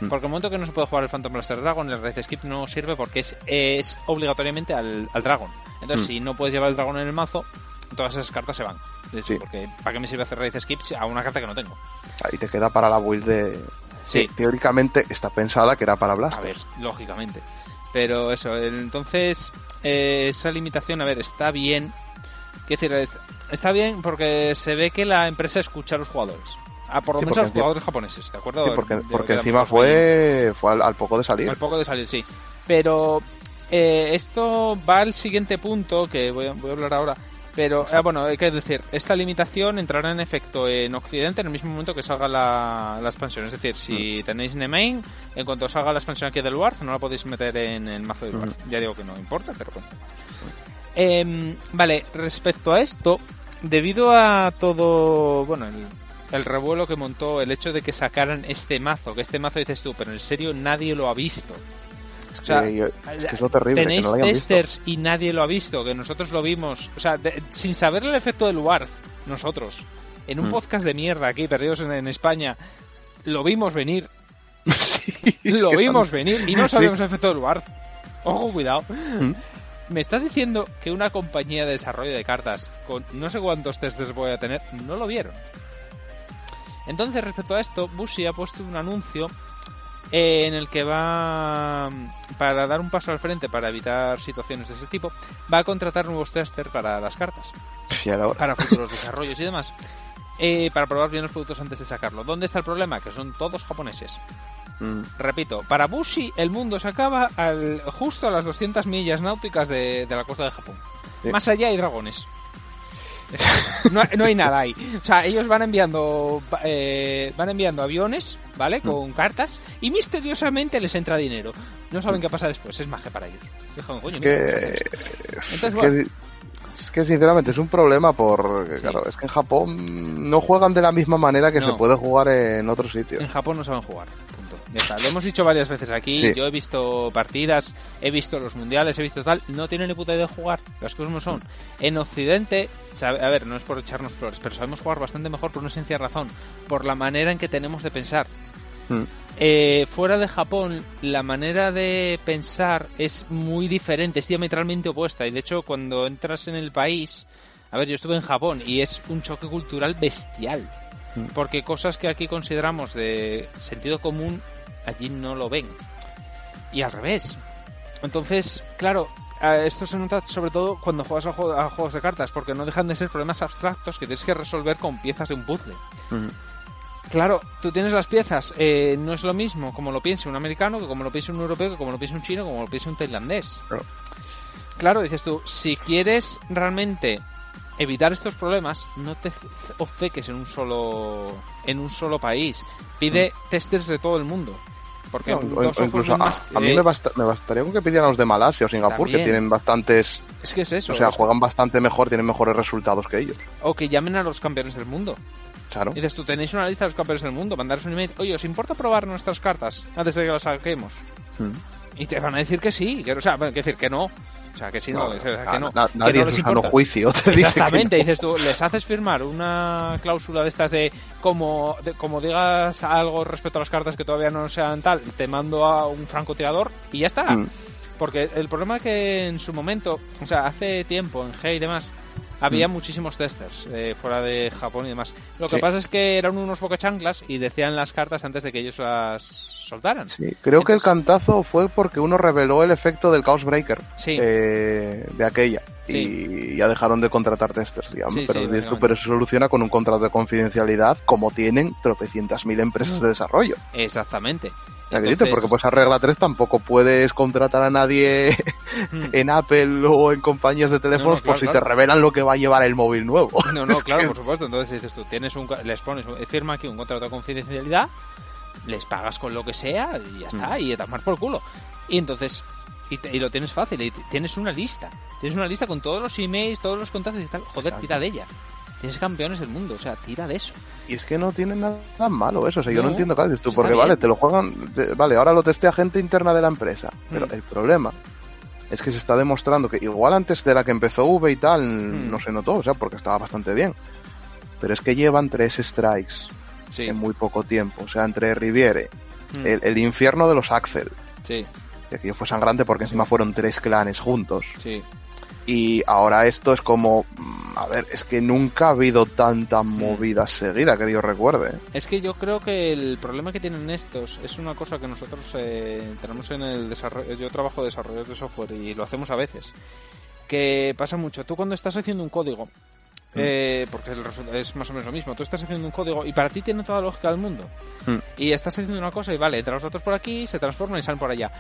Mm. Porque el momento que no se puede jugar el Phantom Blaster Dragon, el Race Skip no sirve porque es, es obligatoriamente al, al Dragon. Entonces, Mm. si no puedes llevar el Dragon en el mazo, todas esas cartas se van. Hecho, Sí. Porque ¿para qué me sirve hacer Race Skip a una carta que no tengo? Ahí te queda para la build de... Sí. que teóricamente está pensada que era para A Blaster. ver, lógicamente. Pero eso, entonces, eh, esa limitación, a ver, está bien. Quiero decir, es- está bien porque se ve que la empresa escucha a los jugadores. A por lo Sí, menos a los encima- jugadores japoneses, ¿de acuerdo? Sí, porque, encima fue, fue al, al poco de salir. Al poco de salir, sí. Pero eh, esto va al siguiente punto, que voy a, voy a hablar ahora, Pero, eh, bueno, hay que decir, esta limitación entrará en efecto en Occidente en el mismo momento que salga la, la expansión. Es decir, si Mm. tenéis Nemain, en cuanto salga la expansión aquí del Warth, no la podéis meter en el mazo del Mm. Warth. Ya digo que no importa, pero bueno. Em, vale, respecto a esto, debido a todo, bueno, el, el revuelo que montó, el hecho de que sacaran este mazo, que este mazo dices tú, pero en serio nadie lo ha visto. Es O sea, que, yo- es que es lo terrible, que Tenéis no lo hayan visto. testers y nadie lo ha visto, que nosotros lo vimos, o sea, de- sin saber el efecto del lugar, nosotros, en un Mm. podcast de mierda aquí, perdidos en, en España, lo vimos venir, Sí, lo vimos venir y no Sí. sabíamos el efecto del lugar. Ojo, cuidado. Mm. Me estás diciendo que una compañía de desarrollo de cartas con no sé cuántos testers voy a tener, no lo vieron. Entonces, respecto a esto, Bushi ha puesto un anuncio eh, en el que va, para dar un paso al frente, para evitar situaciones de ese tipo, va a contratar nuevos testers para las cartas, para futuros desarrollos y demás, eh, para probar bien los productos antes de sacarlo. ¿Dónde está el problema? Que son todos japoneses. Mm. Repito, para Bushi el mundo se acaba al, justo a las 200 millas náuticas de, de la costa de Japón. Sí. Más allá hay dragones. No, no hay nada ahí. O sea, ellos van enviando eh, van enviando aviones, ¿vale? Con cartas y misteriosamente les entra dinero. No saben qué pasa después, es magia para ellos. Dijeron, Es mira, que, es, es sinceramente es un problema por Sí. claro, es que en Japón no juegan de la misma manera que No. se puede jugar en otros sitios. En Japón no saben jugar. Punto. Ya está. Lo hemos dicho varias veces aquí. Sí. Yo he visto partidas, he visto los mundiales, he visto tal. No tienen ni puta idea de jugar. Las cosas no son. En Occidente, a ver, no es por echarnos flores, pero sabemos jugar bastante mejor por una sencilla razón. Por la manera en que tenemos de pensar. Mm. Eh, fuera de Japón, la manera de pensar es muy diferente, es diametralmente opuesta. Y de hecho, cuando entras en el país, a ver, yo estuve en Japón y es un choque cultural bestial. Mm. Porque cosas que aquí consideramos de sentido común, allí no lo ven. Y al revés. Entonces, claro, esto se nota sobre todo cuando juegas a, juego- a juegos de cartas, porque no dejan de ser problemas abstractos que tienes que resolver con piezas de un puzzle. Mm. Claro, tú tienes las piezas, eh, no es lo mismo como lo piense un americano, que como lo piense un europeo, que como lo piense un chino, como lo piense un tailandés. Claro. Claro, dices tú, si quieres realmente evitar estos problemas, no te obceques en un solo en un solo país. Pide testers de todo el mundo. Porque No, dos incluso a, más a mí me, basta- me bastaría con que pidieran los de Malasia o Singapur, También. que tienen bastantes, es que es eso. o sea, juegan bastante mejor, tienen mejores resultados que ellos. o que llamen a los campeones del mundo. Claro. Y dices, tú tenéis una lista de los campeones del mundo, mandaros un email, oye, ¿os importa probar nuestras cartas antes de que las saquemos? Mm. Y te van a decir que sí, que, o sea, bueno, que decir que no. O sea, que sí, no, No, o sea, na- que no. na- que nadie no les importa. juicio te Exactamente, dices tú, les haces firmar una cláusula de estas de como, de- como digas algo respecto a las cartas que todavía no sean tal, te mando a un francotirador y ya está. Mm. Porque el problema es que en su momento, o sea, hace tiempo en G y demás, había muchísimos testers eh, fuera de Japón y demás. Lo que Mm. Sí. pasa es que eran unos bocachanclas y decían las cartas antes de que ellos las soltaran. Sí, creo que el cantazo fue porque uno reveló el efecto del Chaos Breaker Sí. eh, de aquella. Y ya dejaron de contratar testers, digamos. Sí, pero, sí, esto- pero se soluciona con un contrato de confidencialidad como tienen tropecientas mil empresas de desarrollo. Exactamente. Entonces- porque pues a regla 3 tampoco puedes contratar a nadie Mm. en Apple o en compañías de teléfonos No, no, por si claro. te revelan lo que va a llevar el móvil nuevo. No, no, claro, por supuesto. Entonces dices tú, tienes un, les pones, firma aquí un contrato de confidencialidad, les pagas con lo que sea y ya está, y a tomar por culo. Y entonces, y, te- y lo tienes fácil, y tienes una lista. Tienes una lista con todos los emails, todos los contactos y tal. Joder, tira de ella. Tienes campeones del mundo, o sea, tira de eso. Y es que no tiene nada malo eso. O sea, yo no entiendo, claro, dices tú, porque bien. vale, te lo juegan. te- vale, ahora lo testea gente interna de la empresa. Pero Mm. el problema es que se está demostrando que igual antes de la que empezó V y tal, Mm. no se notó, o sea, porque estaba bastante bien. Pero es que llevan tres strikes Sí, en muy poco tiempo. O sea, entre Riviere, Mm, el, el infierno de los Axel, sí, que aquello fue sangrante porque encima fueron tres clanes juntos. sí. Y ahora esto es como, mm, a ver, es que nunca ha habido tanta movida seguida que yo recuerde. Es que yo creo que el problema que tienen estos es una cosa que nosotros eh, tenemos en el desarrollo. Yo trabajo de desarrollo de software y lo hacemos a veces. Que pasa mucho. Tú cuando estás haciendo un código, eh, porque es más o menos lo mismo, tú estás haciendo un código y para ti tiene toda la lógica del mundo. Mm. Y estás haciendo una cosa y vale, entran los datos por aquí, se transforman y salen por allá.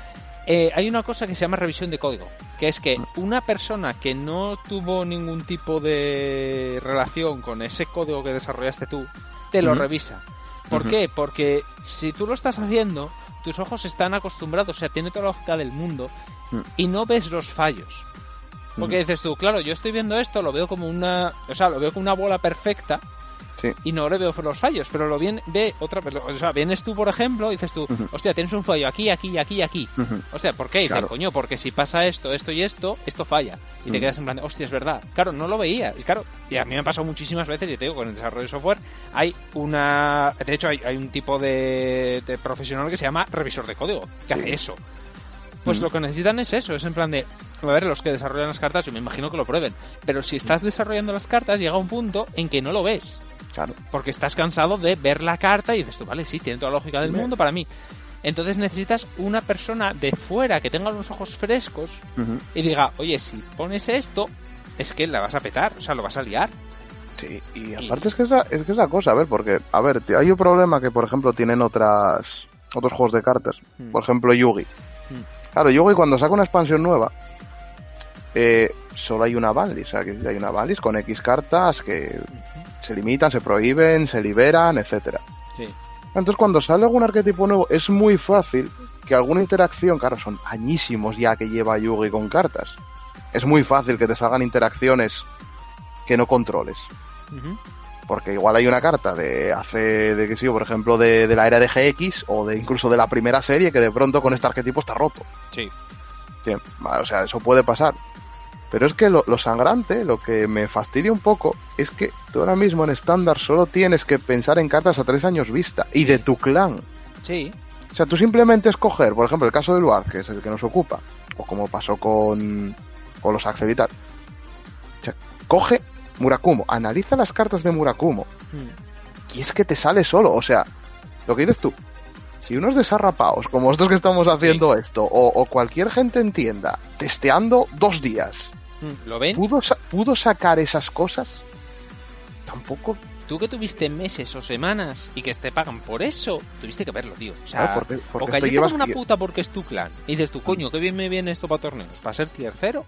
Eh, hay una cosa que se llama revisión de código, que es que una persona que no tuvo ningún tipo de relación con ese código que desarrollaste tú, te lo Ujú. revisa. ¿Por qué? Porque si tú lo estás haciendo, tus ojos están acostumbrados, o sea, tiene toda la lógica del mundo, Mm. y no ves los fallos. Porque Mm. dices tú, claro, yo estoy viendo esto, lo veo como una, o sea, lo veo como una bola perfecta, Sí. y no le veo los fallos, pero lo bien ve otra persona. O sea, vienes tú, por ejemplo, y dices tú, Ujú. hostia, tienes un fallo aquí, aquí, aquí, aquí. Ujú. Hostia, ¿por qué? Y dices, Claro. coño, porque si pasa esto, esto y esto, esto falla. Y te quedas en plan, hostia, es verdad. Claro, no lo veía. Y claro, y a mí me ha pasado muchísimas veces, y te digo, con el desarrollo de software hay una... De hecho, hay, hay un tipo de, de profesional que se llama revisor de código, que hace eso. Pues Mm. lo que necesitan es eso, es en plan de, a ver, los que desarrollan las cartas, yo me imagino que lo prueben, pero si estás desarrollando las cartas, llega un punto en que no lo ves. Claro. Porque estás cansado de ver la carta y dices tú, vale, sí, tiene toda la lógica del mundo para mí. Entonces necesitas una persona de fuera que tenga los ojos frescos y diga, oye, si pones esto, es que la vas a petar, o sea, lo vas a liar. Sí, y aparte es que es la, es que es la cosa, a ver, porque, a ver, hay un problema que, por ejemplo, tienen otras otros juegos de cartas. Mm. Por ejemplo, Yugi. Mm. Claro, Yugi cuando saca una expansión nueva, eh, solo hay una banlist, o sea, que hay una banlist con X cartas que se limitan, se prohíben, se liberan, etcétera. Sí. Entonces, cuando sale algún arquetipo nuevo, es muy fácil que alguna interacción, claro, son añísimos ya que lleva Yugi con cartas. Es muy fácil que te salgan interacciones que no controles. Ujú. Porque igual hay una carta de hace, de que sí, por ejemplo, de, de la era de GX o de incluso de la primera serie que de pronto con este arquetipo está roto. Sí. Sí, o sea, eso puede pasar. Pero es que lo, lo sangrante, lo que me fastidia un poco, es que tú ahora mismo en estándar solo tienes que pensar en cartas a tres años vista y de tu clan. Sí. O sea, tú simplemente escoger, por ejemplo, el caso del Luar, que es el que nos ocupa, o como pasó con, con los Acced y tal. O sea, coge Murakumo, analiza las cartas de Murakumo, Mm. y es que te sale solo, o sea, lo que dices tú. Si unos desarrapados, como estos que estamos haciendo esto, o, o cualquier gente en tienda, testeando dos días, Mm. ¿Lo ven? ¿pudo, sa- ¿pudo sacar esas cosas? Tampoco. Tú que tuviste meses o semanas y que te pagan por eso, tuviste que verlo, tío. O sea, Claro, porque- porque o esto caíste llevas como una puta porque es tu clan. Y dices tú, coño, qué bien me viene esto para torneos. ¿Para ser tier cero?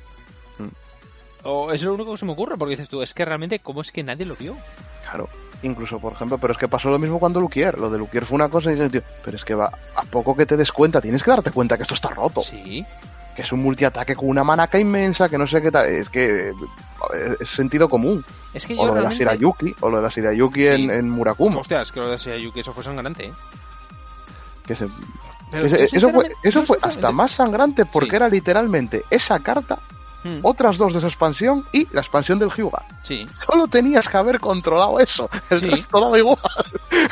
Mm. O es lo único que se me ocurre, porque dices tú, es que realmente, ¿cómo es que nadie lo vio? Claro, incluso por ejemplo, pero es que pasó lo mismo cuando Luquier. Lo de Luquier fue una cosa y dices, tío, pero es que va, a poco que te des cuenta, tienes que darte cuenta que esto está roto. Sí. Que es un multiataque con una manaca inmensa, que no sé qué tal. Es que es sentido común. Es que O yo lo de la. Shirayuki, o lo de la Shirayuki en, Sí. en Murakumo. Hostia, es que lo de Sayuki, eso fue sangrante, ¿eh? Que se- Pero que se- yo eso fue, eso fue hasta más sangrante porque Sí. era literalmente esa carta, Mm, otras dos de esa expansión y la expansión del Hyuga. Sí. Solo tenías que haber controlado eso. El Sí. resto daba igual.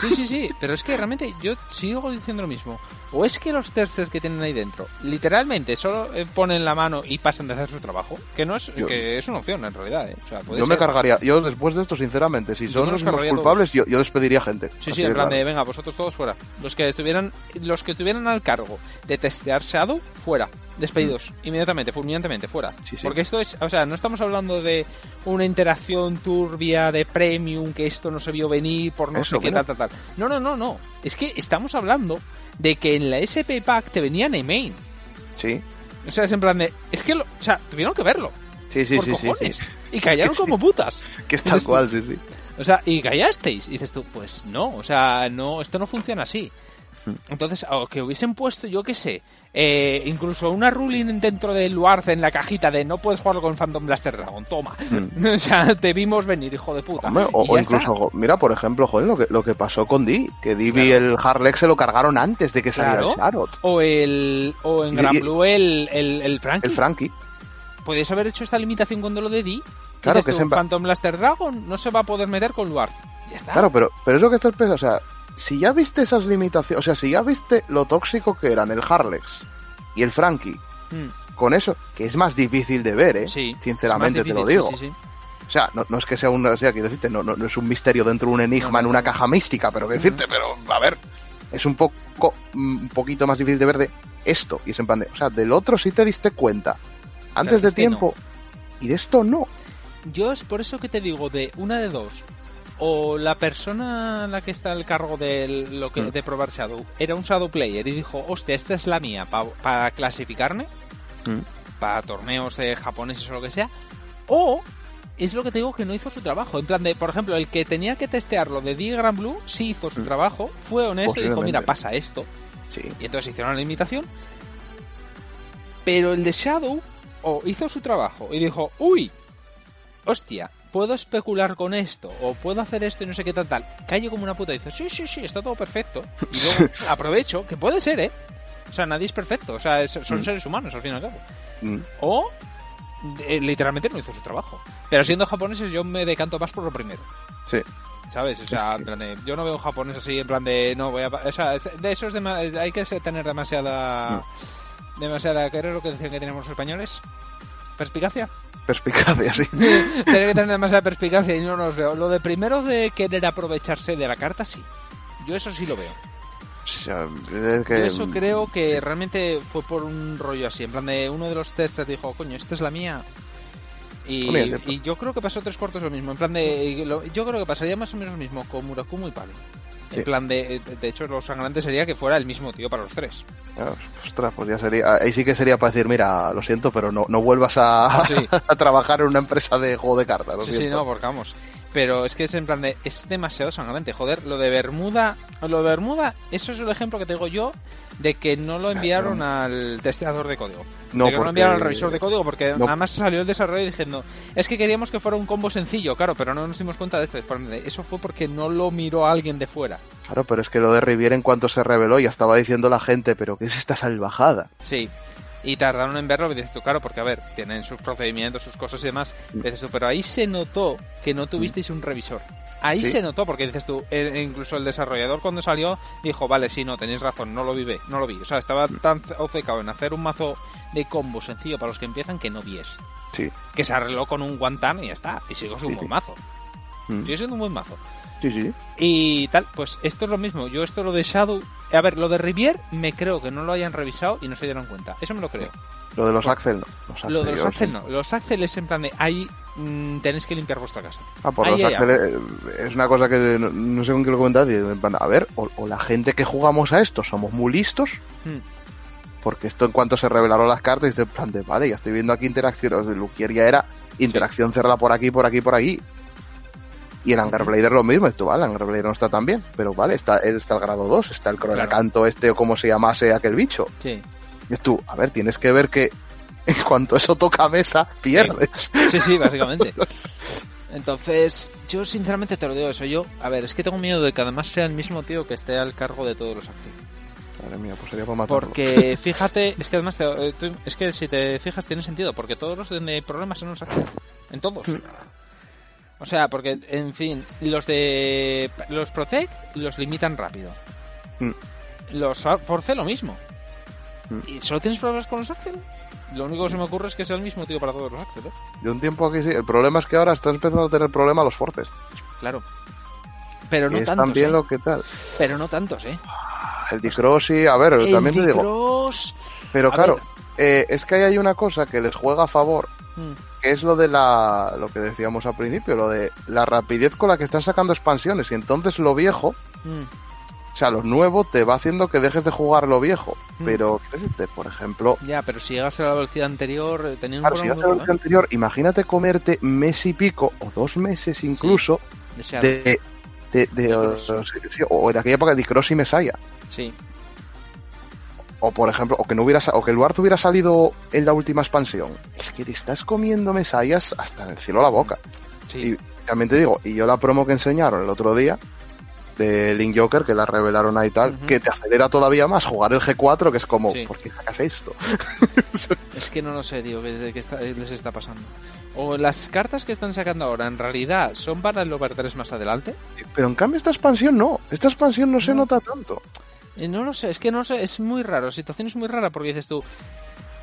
Sí, sí, sí, pero es que realmente yo sigo diciendo lo mismo. O es que los testers que tienen ahí dentro, literalmente solo eh, ponen la mano y pasan de hacer su trabajo, que no es, Yo- que es una opción en realidad, ¿eh? O sea, puede Yo me cargaría, yo después de esto, sinceramente, si son los culpables, yo, yo despediría gente. Sí, sí, en plan de, venga, vosotros todos fuera. Los que estuvieran, los que estuvieran al cargo de testear Shadow, fuera. Despedidos, inmediatamente, fulminantemente, fuera. Sí, sí. Porque esto es, o sea, no estamos hablando de una interacción turbia de premium, que esto no se vio venir por no Eso, sé qué, tal, tal, tal. No, no, no, no. Es que estamos hablando de que en la SP Pack te venían email. Sí, O sea, es en plan de, es que, lo, o sea, tuvieron que verlo. sí, sí, por sí, sí, cojones. sí. Y callaron Es que como putas. Que es tal cual, sí, sí. o sea, y callasteis. Y dices tú, pues no, o sea, no, esto no funciona así. Entonces, o que hubiesen puesto, yo qué sé, eh, incluso una ruling dentro del Luarz en la cajita de no puedes jugarlo con Phantom Blaster Dragon, toma. o sea, te vimos venir, hijo de puta. Hombre, o, incluso, está. mira, por ejemplo, joder, lo que, lo que pasó con Di, que Divi y el Harlex se lo cargaron antes de que saliera Claro. el Charot. O el, o en Gran Blue el, el, el Frankie. El Frankie. Podías haber hecho esta limitación cuando lo de Di. Claro, que tú, siempre- Phantom Blaster Dragon no se va a poder meter con Luarz. Ya está. Claro, pero, pero es lo que estás pensando, o sea, si ya viste esas limitaciones, o sea, si ya viste lo tóxico que eran el Harlex y el Frankie, Mm, con eso, que es más difícil de ver, ¿eh? sí. Sinceramente te lo digo. sí, sí, sí. O sea, no, no es que sea un, o sea, quiero decirte, no, no, no es un misterio dentro de un enigma en una caja mística, pero quiero decirte, pero, a ver, es un poco, un poquito más difícil de ver de esto, y es en plan de, o sea, del otro sí te diste cuenta, antes de este tiempo, y de esto no. Yo es por eso que te digo de una de dos. O la persona la que está al cargo de lo que Mm. de probar Shadow era un Shadow player y dijo, hostia, esta es la mía para clasificarme, Mm. para torneos de japoneses o lo que sea, o es lo que te digo que no hizo su trabajo. En plan de, por ejemplo, el que tenía que testearlo de Diagram Blue sí hizo su Mm. trabajo, fue honesto y dijo, mira, pasa esto. Sí. Y entonces hicieron la limitación. Pero el de Shadow o hizo su trabajo y dijo, uy, hostia, puedo especular con esto o puedo hacer esto y no sé qué tal tal. Cayó como una puta y dice, sí, sí, sí, está todo perfecto. Y luego aprovecho, que puede ser, ¿eh? O sea, nadie es perfecto. O sea, es- son Mm. seres humanos al fin y al cabo. Mm. O eh, literalmente no hizo su trabajo. Pero siendo japoneses yo me decanto más por lo primero. Sí. ¿Sabes? O sea, Es que- en plan de, yo no veo japonés así en plan de no voy a o sea, de eso es dema- hay que tener demasiada Mm. demasiada ¿qué era lo que decían que teníamos los españoles? Perspicacia. Perspicacia, sí. Tiene que tener demasiada perspicacia y no los veo. Lo de primero de querer aprovecharse de la carta sí. Yo eso sí lo veo. O sea, es que- Yo eso creo que realmente fue por un rollo así. En plan de uno de los testers dijo, coño, esta es la mía. Y, y yo creo que pasó tres cuartos lo mismo. En plan de. yo creo que pasaría más o menos lo mismo con Murakumo y Pali. En Sí. plan de. De hecho, lo sangrante sería que fuera el mismo tío para los tres. Ah, Ostras, pues ya sería. Ahí sí que sería para decir, mira, lo siento, pero no, no vuelvas a, Sí. a trabajar en una empresa de juego de cartas. Sí, sí, no, porque vamos. Pero es que es en plan de. Es demasiado sangrante. Joder, lo de Bermuda. Lo de Bermuda, eso es el ejemplo que te digo yo de que no lo enviaron al testeador de código. No, de que no lo enviaron al revisor de código porque No. nada más salió el desarrollo diciendo es que queríamos que fuera un combo sencillo, claro, pero no nos dimos cuenta de esto. Eso fue porque no lo miró alguien de fuera. Claro, pero es que lo de Riviera en cuanto se reveló ya estaba diciendo la gente, pero ¿qué es esta salvajada? Sí. Y tardaron en verlo, y dices tú, claro, porque a ver, tienen sus procedimientos, sus cosas y demás. Mm. Dices tú, pero ahí se notó que no tuvisteis un revisor. Ahí Sí. se notó, porque dices tú, incluso el desarrollador cuando salió dijo, vale, sí, no, tenéis razón, no lo vi, ve, no lo vi. O sea, estaba Mm. tan obcecado en hacer un mazo de combo sencillo para los que empiezan que no vi eso. Sí. Que se arregló con un guantán y ya está. Y sigo siendo un buen mazo. Mm. Sigue siendo un buen mazo. Sí, sí. Y tal, pues esto es lo mismo. Yo esto lo de Shadow... A ver, lo de Rivier me creo que no lo hayan revisado y no se dieron cuenta. Eso me lo creo. Lo de los Axel no. Los Lo de los Axel sí. no. Los Axel es en plan de ahí mm, tenéis que limpiar vuestra casa. Ah, por Ahí los Axel eh, es una cosa que no, no sé con qué lo comentas. y en plan, A ver, o, o la gente que jugamos a esto somos muy listos, Mm. porque esto en cuanto se revelaron las cartas, dice, en plan de, vale, ya estoy viendo aquí sea, Luquier ya era interacción cerrada por aquí, por aquí, por aquí. Y en Anger Blader lo mismo, esto vale, Anger Blader no está tan bien, pero vale, está, está el grado 2, está el cronacanto este o como se llamase aquel bicho. Sí. Y tú, a ver, tienes que ver que en cuanto eso toca mesa, pierdes. Sí, sí, básicamente. Entonces, yo sinceramente te lo digo eso. Yo, a ver, es que tengo miedo de que además sea el mismo tío que esté al cargo de todos los Axel. Madre mía, pues sería para matarlo. Porque fíjate, es que además, te- eh, es que si te fijas tiene sentido, porque todos los de problemas son los Axel. En todos. O sea, porque, en fin, los de los Protect los limitan rápido. Mm. Los Force lo mismo. Mm. ¿Y solo tienes problemas con los Axel? Lo único que se me ocurre es que sea el mismo tío para todos los Axel, ¿eh? De un tiempo aquí sí. El problema es que ahora están empezando a tener problemas los fortes. Claro. Pero no tantos, también ¿eh? lo que tal. Pero no tantos, ¿eh? El Dicross sí, a ver, El también te digo. Dicross- Pero a claro, eh, es que ahí hay una cosa que les juega a favor, Mm, que es lo de la, lo que decíamos al principio, lo de la rapidez con la que están sacando expansiones. Y entonces lo viejo, mm. o sea, lo nuevo te va haciendo que dejes de jugar lo viejo. Mm. Pero. Por ejemplo, Ya, pero si llegas a la velocidad anterior, eh, tenía un claro, si problema vas a la muy versión anterior, imagínate comerte mes y pico, o dos meses incluso, de, de, de- o, o de aquella época de Dicross y Mesaya. Sí. O por ejemplo, o que no hubiera o que el Luarzo hubiera salido en la última expansión. Es que te estás comiendo mesayas hasta en el cielo a la boca. Sí. Y también te digo, y yo la promo que enseñaron el otro día de Link Joker, que la revelaron ahí y tal, que te acelera todavía más jugar el G4, que es como, Sí. ¿por qué sacas esto? Es que no lo sé, tío, qué, qué está- les está pasando. O las cartas que están sacando ahora, en realidad, son para el Over 3 más adelante. Pero en cambio esta expansión no, esta expansión no se No. nota tanto. Eh, no lo sé, es que no sé, es muy raro. La situación es muy rara porque dices tú.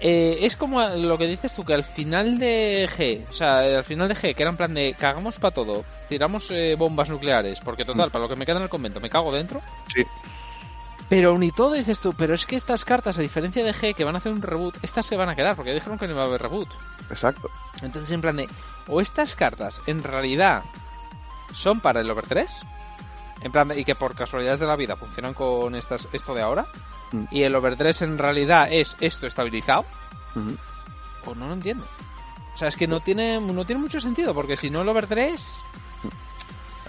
eh, es como lo que dices tú, que al final de G, o sea, al final de G, que era en plan de cagamos para todo, tiramos eh, bombas nucleares, porque total, para lo que me queda en el convento, me cago dentro. Sí. Pero ni todo dices tú, pero es que estas cartas, a diferencia de G, que van a hacer un reboot, estas se van a quedar, porque ya dijeron que no iba a haber reboot. Exacto. Entonces, en plan de, o estas cartas en realidad son para el Over 3. En plan, de- y que por casualidades de la vida funcionan con estas, esto de ahora. Mm. Y el Over 3 en realidad es esto estabilizado. Ujú. Pues no lo entiendo. O sea, es que no tiene, no tiene mucho sentido, porque si no el Over 3...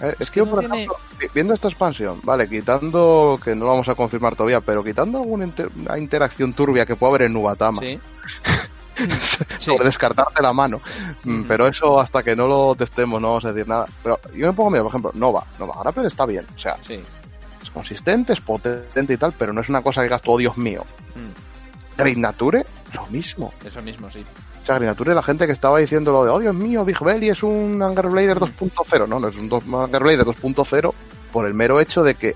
Eh, Es es que que, no por tiene- ejemplo, vi- viendo esta expansión, vale, quitando, que no lo vamos a confirmar todavía, pero quitando alguna inter- una interacción turbia que pueda haber en Nubatama, Sí. Sí. sobre descartarte la mano, Mm, pero eso hasta que no lo testemos no vamos a decir nada. Pero yo me pongo, mira, por ejemplo, Nova, Nova Grapple está bien, o sea, Sí. es consistente, es potente y tal, pero no es una cosa que digas oh Dios mío. Mm, Great Nature, lo mismo. Eso mismo, sí. O sea, Great Nature, la gente que estaba diciendo lo de, oh Dios mío, Big Belly es un Anger Blader 2.0. No, no es un Anger Blader 2.0 por el mero hecho de que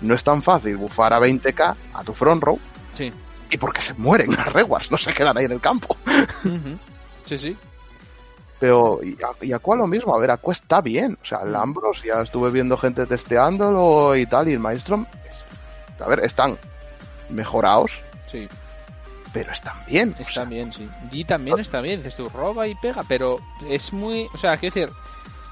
no es tan fácil bufar a 20k a tu front row Sí. Y porque se mueren las reguas, no se quedan ahí en el campo. Sí, sí. Pero, y, a- y Aqua lo mismo, a ver, Aqua está bien. O sea, el Ambros, ya estuve viendo gente testeándolo y tal, y el Maelstrom, a ver, están mejorados, Sí. pero están bien. O Está sea, bien, sí. Y también está bien, dices tú, roba y pega, pero es muy... O sea, quiero decir,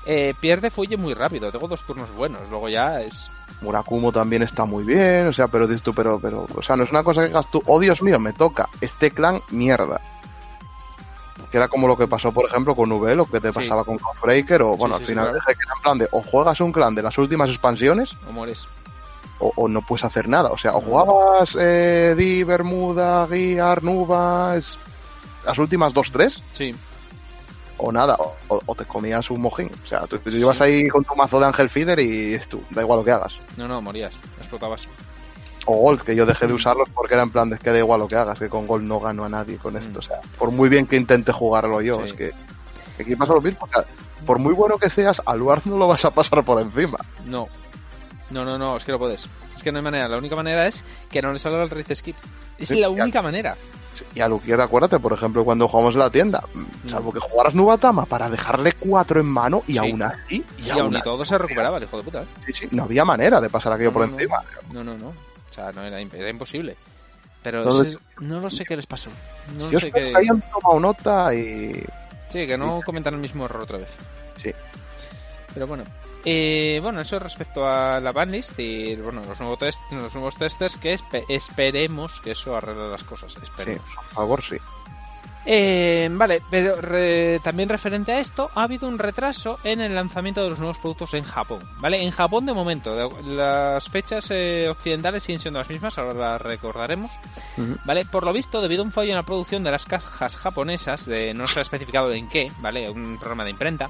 eh, pierde fuelle muy rápido. Tengo dos turnos buenos, luego ya es... Murakumo también está muy bien, o sea, pero dices tú, pero, pero, o sea, no es una cosa que digas tú, oh Dios mío, me toca este clan mierda. Que era como lo que pasó, por ejemplo, con VL, o que te Sí. pasaba con Breaker, o bueno, sí, al sí, final claro. en plan de, o juegas un clan de las últimas expansiones, O mueres. o, o no puedes hacer nada. O sea, o jugabas eh, Di, Bermuda, Guiar, Nuba, es- las últimas dos, tres, Sí. O nada, o, te comías un mojín. O sea, tú, tú ibas ahí con tu mazo de Ángel Feeder y es tú, da igual lo que hagas. No, no, morías. Explotabas. O Gold, que yo dejé de Mm. usarlos porque era en plan de que da igual lo que hagas, que con Gold no gano a nadie con esto. Mm. O sea, por muy bien que intente jugarlo yo, Sí. es que aquí pasa lo mismo. por muy bueno que seas, al Luar no lo vas a pasar por encima. No. No, no, no, es que no puedes. Es que no hay manera. La única manera es que no le salga el Wraith Skip. Es Sí, la ya. única manera. Y a Luquier, acuérdate, por ejemplo, cuando jugamos en la tienda, mm, salvo que jugaras Nubatama para dejarle cuatro en mano y Sí. aún así, Y, aún y todo se recuperaba, el hijo de puta. ¿eh? sí, sí, no había manera de pasar aquello No, por no, encima. No, no, no. O sea, no era, imp- era imposible. Pero Entonces- ese- no lo sé qué les pasó. No yo sé qué... que hayan tomado nota y... Sí, que no comentan el mismo error otra vez. Sí. Pero bueno. Eh, bueno, eso respecto a la banlist y bueno, los, nuevos test, los nuevos testers que espe- esperemos que eso arregle las cosas. Sí, Esperemos. por favor, sí. Eh, vale, pero re- también referente a esto, ha habido un retraso en el lanzamiento de los nuevos productos en Japón. ¿Vale? En Japón, de momento, las fechas eh, occidentales siguen siendo las mismas, ahora las recordaremos. Ujú. ¿Vale? Por lo visto, debido a un fallo en la producción de las cajas japonesas, de no se ha especificado en qué, ¿vale? Un programa de imprenta,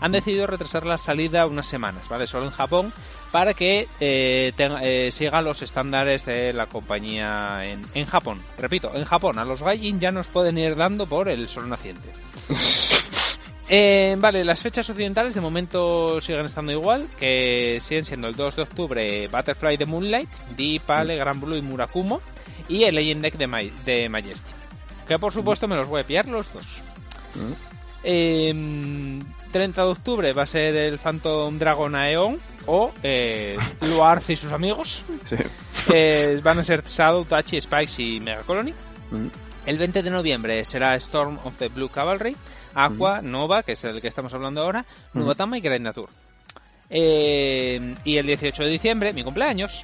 han decidido retrasar la salida unas semanas, ¿vale? Solo en Japón, para que eh, tenga- eh, siga los estándares de la compañía en, en Japón. Repito, en Japón, a los Gaijin ya nos pueden ir dando por el sol naciente. Eh, vale, las fechas occidentales de momento siguen estando igual, que siguen siendo el 2 de octubre Butterfly de Moonlight, Di, Pale, Gran Blue y Murakumo, y el Legend Deck de, Ma- de Majesty. Que por supuesto me los voy a pillar los dos. Mm. Eh, 30 de octubre va a ser el Phantom Dragon Aeon o eh, y sus amigos. Sí. que van a ser Shadow, Tachi, Spikes y Mega Colony. Mm. El 20 de noviembre será Storm of the Blue Cavalry, Aqua, Nova, que es el que estamos hablando ahora, Nubatama y Grand Natur. Eh, y el 18 de diciembre, mi cumpleaños,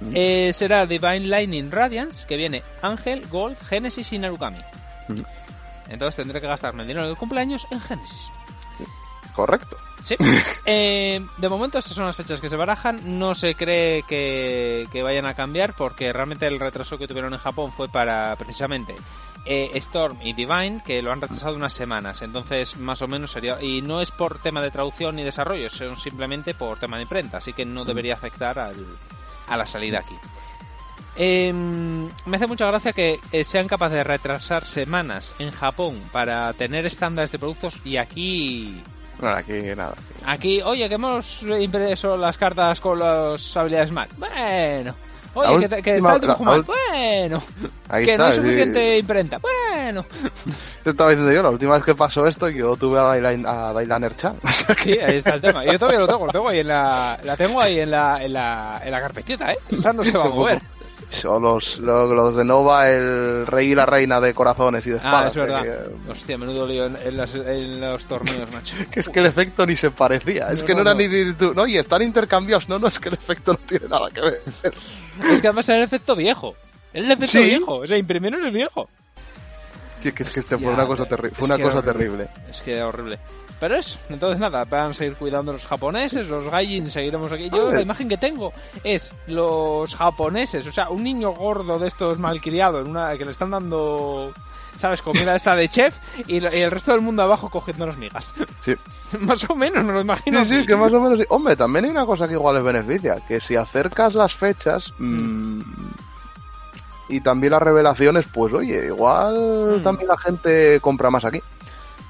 Mm. eh, será Divine Lightning Radiance, que viene Ángel, Gold, Genesis y Narukami. Entonces tendré que gastarme el dinero del cumpleaños en Genesis. Correcto. Sí. Eh, de momento estas son las fechas que se barajan. No se cree que, que vayan a cambiar porque realmente el retraso que tuvieron en Japón fue para precisamente eh, Storm y Divine, que lo han retrasado unas semanas. Entonces, más o menos sería... Y no es por tema de traducción ni desarrollo, son simplemente por tema de imprenta. Así que no debería afectar al, a la salida aquí. Eh, me hace mucha gracia que eh, sean capaces de retrasar semanas en Japón para tener estándares de productos y aquí Bueno, aquí nada. Aquí, oye, que hemos impreso las cartas con las habilidades mal. Bueno. Oye, que, te- que última- está el dibujo mal. Bueno. Ahí que está. no hay sí. suficiente imprenta. Bueno. Te estaba diciendo yo, la última vez que pasó esto, yo tuve a Dailan, a. O sea que- Sí, ahí está el tema. Yo todavía lo tengo, lo tengo ahí en la, la tengo ahí en la, en la, en la carpetita, ¿eh? Esa no se va a mover. Son los, los, los de Nova, el rey y la reina de corazones y de Ah, espadas. es verdad. que- Hostia, menudo lío en, en las- en los torneos, macho. Que es que el efecto ni se parecía. Es que no, no, era ni. No, y están intercambiados. No, no, es que el efecto no tiene nada que ver. Es que además era el efecto viejo. Era el efecto Sí. viejo. O sea, imprimieron el viejo. Sí, es que, es que este fue una cosa, terri- es fue una cosa terrible. Es que era horrible. Pero es, entonces nada, van a seguir cuidando los japoneses, los gaijin seguiremos aquí. Yo la imagen que tengo es los japoneses, o sea, un niño gordo de estos malcriados, en una, que le están dando, ¿sabes? Comida esta de chef y, y el resto del mundo abajo cogiendo las migas. Sí. Más o menos, no lo imagino. Sí, sí, que más o menos sí. Hombre, también hay una cosa que igual les beneficia, que si acercas las fechas mm, y también las revelaciones, pues oye, igual Mm. también la gente compra más aquí.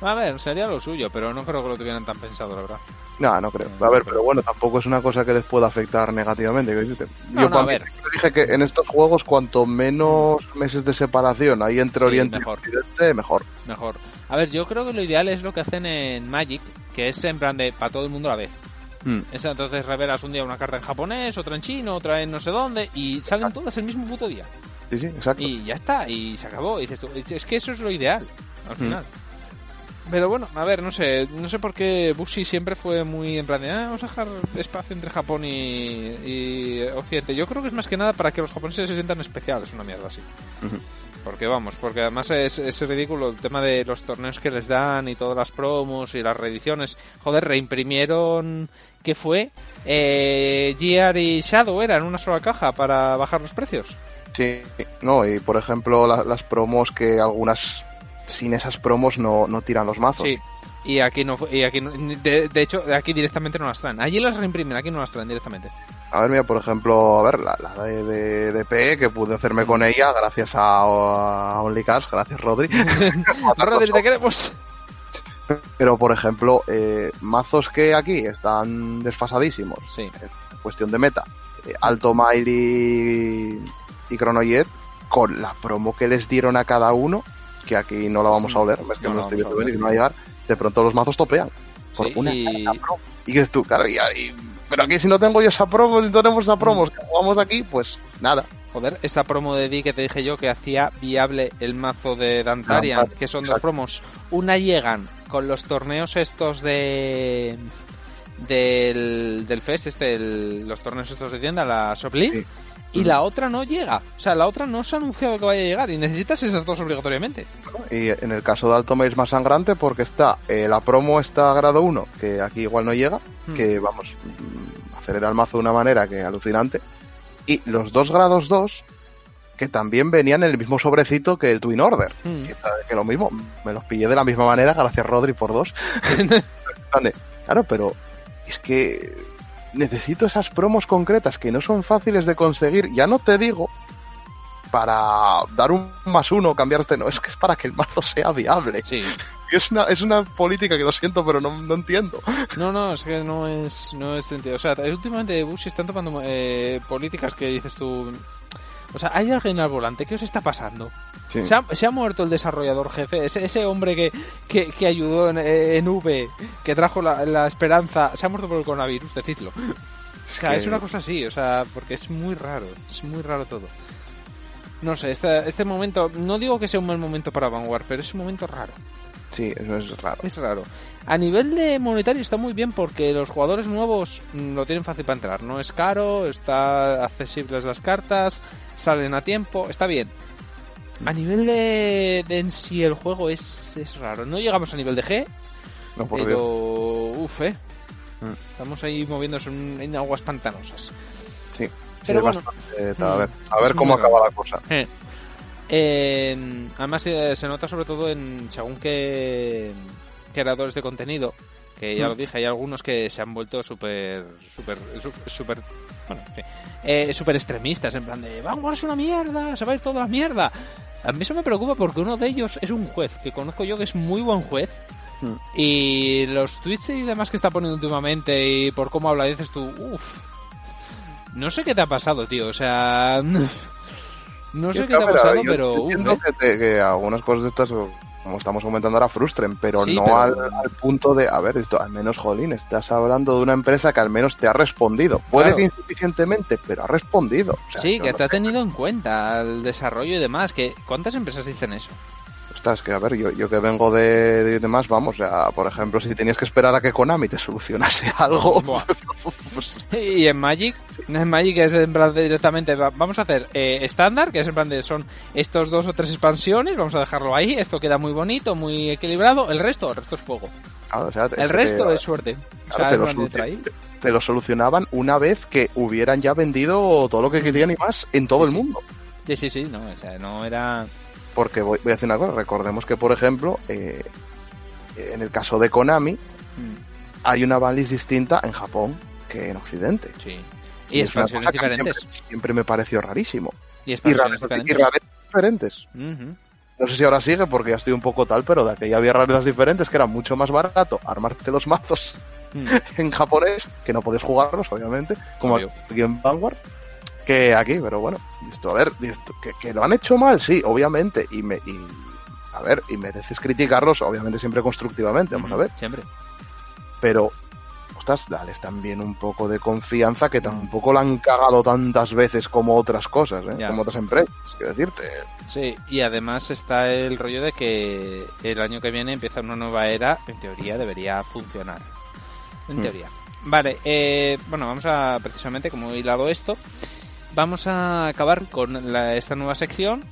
A ver, sería lo suyo, pero no creo que lo tuvieran tan pensado, la verdad. No, no creo. No, A ver, no creo. pero bueno, tampoco es una cosa que les pueda afectar negativamente. decirte. No, Yo no, a cuando ver. dije que en estos juegos cuanto menos meses de separación hay entre Sí, Oriente mejor. y Occidente, mejor. Mejor. A ver, yo creo que lo ideal es lo que hacen en Magic, que es en plan de para todo el mundo a la vez. Mm. Entonces revelas un día una carta en japonés, otra en chino, otra en no sé dónde, y salen todas el mismo puto día. Sí, sí, exacto. Y ya está, y se acabó. Y dices tú, es que eso es lo ideal, al Mm. final. Pero bueno, a ver, no sé, no sé por qué Bushi siempre fue muy en plan de, ah, vamos a dejar espacio entre Japón y, y Occidente. Yo creo que es más que nada para que los japoneses se sientan especiales, una mierda así. Porque vamos, porque además es, es ridículo el tema de los torneos que les dan y todas las promos y las reediciones. Joder, reimprimieron, ¿qué fue? Eh, Gear y Shadow era en una sola caja para bajar los precios. Sí, no, y por ejemplo la- las promos que algunas sin esas promos no, no tiran los mazos. Sí. Y aquí no, y aquí no- de, de hecho, aquí directamente no las traen. Allí las reimprimen, aquí no las traen directamente. A ver, mira, por ejemplo, a ver, la, la de, de, de PE que pude hacerme con ella gracias a, a OnlyCast, gracias Rodri. Rodri, te queremos. Pero por ejemplo, eh, mazos que aquí están desfasadísimos, Sí. cuestión de meta, eh, Alto Mile y, y con la promo que les dieron a cada uno, que aquí no la vamos a oler, es que No lo estoy viendo venir no va a llegar, de pronto los mazos topean. Por Sí, una y- promo. Y que dices tú, claro, y, y- pero aquí si no tengo yo esa promo, si no tenemos esa promo, Mm. que jugamos aquí, pues nada. Joder, esa promo de Di que te dije yo que hacía viable el mazo de Dantarian, que son dos promos. Una llegan con los torneos estos de del, del Fest, este, el- los torneos estos de tienda, la Shop League, Sí. Y la otra no llega. O sea, la otra no se ha anunciado que vaya a llegar y necesitas esas dos obligatoriamente. Y en el caso de Alto Mile es más sangrante porque está eh, la promo está a grado 1, que aquí igual no llega, Hmm. que vamos, mm, acelera el mazo de una manera que alucinante. Y los dos grados 2, que también venían en el mismo sobrecito que el Twin Order. Hmm. Que, que lo mismo, me los pillé de la misma manera, gracias Rodri por dos. Claro, pero es que necesito esas promos concretas que no son fáciles de conseguir. Ya no te digo para dar un más uno, cambiar este, no, es que es para que el mazo sea viable. Sí. Es una, es una política que lo siento, pero no, no entiendo. No, no, es que no es, no es sentido. O sea, últimamente Bush están tomando eh, políticas que dices tú. O sea, hay alguien al volante, ¿qué os está pasando? Sí. Se, ha, se ha muerto el desarrollador jefe, ese, ese hombre que, que, que ayudó en, en V, que trajo la, la esperanza, se ha muerto por el coronavirus, decidlo. O sea, que- es una cosa así, o sea, porque es muy raro, es muy raro todo. No sé, este, este momento, no digo que sea un mal momento para Vanguard, pero es un momento raro. Sí, eso es raro. Es raro. A nivel de monetario está muy bien porque los jugadores nuevos mm, lo tienen fácil para entrar. No es caro, está accesibles las cartas, salen a tiempo, está bien. A nivel de, de en sí el juego es, es raro. No llegamos a nivel de G, No, por pero Dios. uf, eh. Mm. Estamos ahí moviéndonos en, en aguas pantanosas. Sí. pero Sí, bueno. bastante, a Mm, ver, a ver cómo acaba raro. la cosa. Eh. Además eh, se nota sobre todo en según qué creadores de contenido que ya Mm. lo dije hay algunos que se han vuelto súper súper sú- súper bueno sí, eh, súper extremistas en plan de Vanguard es una mierda se va a ir toda la mierda a mí eso me preocupa porque uno de ellos es un juez que conozco yo que es muy buen juez Mm. y los tweets y demás que está poniendo últimamente y por cómo habla dices tú uff no sé qué te ha pasado tío o sea no sé qué te ha pasado, yo pero entiendo que, te- que algunas cosas de estas como estamos comentando ahora, frustren, pero Sí, no pero- Al, al punto de, a ver, esto, al menos, Jolín, estás hablando de una empresa que al menos te ha respondido. Puede Claro. que insuficientemente, pero ha respondido. O sea, Sí, que no te ha tenido en cuenta el desarrollo y demás. Que, ¿Cuántas empresas dicen eso? Ostras, que a ver, yo, yo que vengo de, de demás, vamos, sea, por ejemplo, si tenías que esperar a que Konami te solucionase algo, pues, Y en Magic, en Magic es en plan de directamente, va- vamos a hacer eh, estándar, que es en plan de son estos dos o tres expansiones, vamos a dejarlo ahí, esto queda muy bonito, muy equilibrado, el resto, el resto es fuego. o sea, El resto te- es suerte. O sea, te, lo te- te solucionaban una vez que hubieran ya vendido todo lo que querían y más en todo Sí, el mundo. Sí, sí, sí, no, o sea, no era... Porque voy, voy a decir una cosa, recordemos que, por ejemplo, eh, en el caso de Konami, Mm, hay una balance distinta en Japón que en Occidente. Sí. Y una expansiones diferentes. Siempre, siempre me pareció rarísimo. Y Y expansiones y diferentes. rarezas diferentes. No sé si ahora sigue porque ya estoy un poco tal, pero de aquella había rarezas diferentes que era mucho más barato armarte los mazos Mm. en japonés, que no podés jugarlos, obviamente, como Obvio. aquí en Vanguard, que aquí, pero bueno, esto, a ver, esto, que, que lo han hecho mal, sí, obviamente, y me, y, a ver, y mereces criticarlos, obviamente siempre constructivamente, vamos a ver, Siempre. pero, ostras, dales también un poco de confianza que tampoco la han cagado tantas veces como otras cosas, ¿eh? Ya. como otras empresas, quiero decirte. Sí, y además está el rollo de que el año que viene empieza una nueva era, en teoría debería funcionar. En Mm. teoría. Vale, eh, bueno, vamos a, precisamente como he hilado esto, vamos a acabar con la- esta nueva sección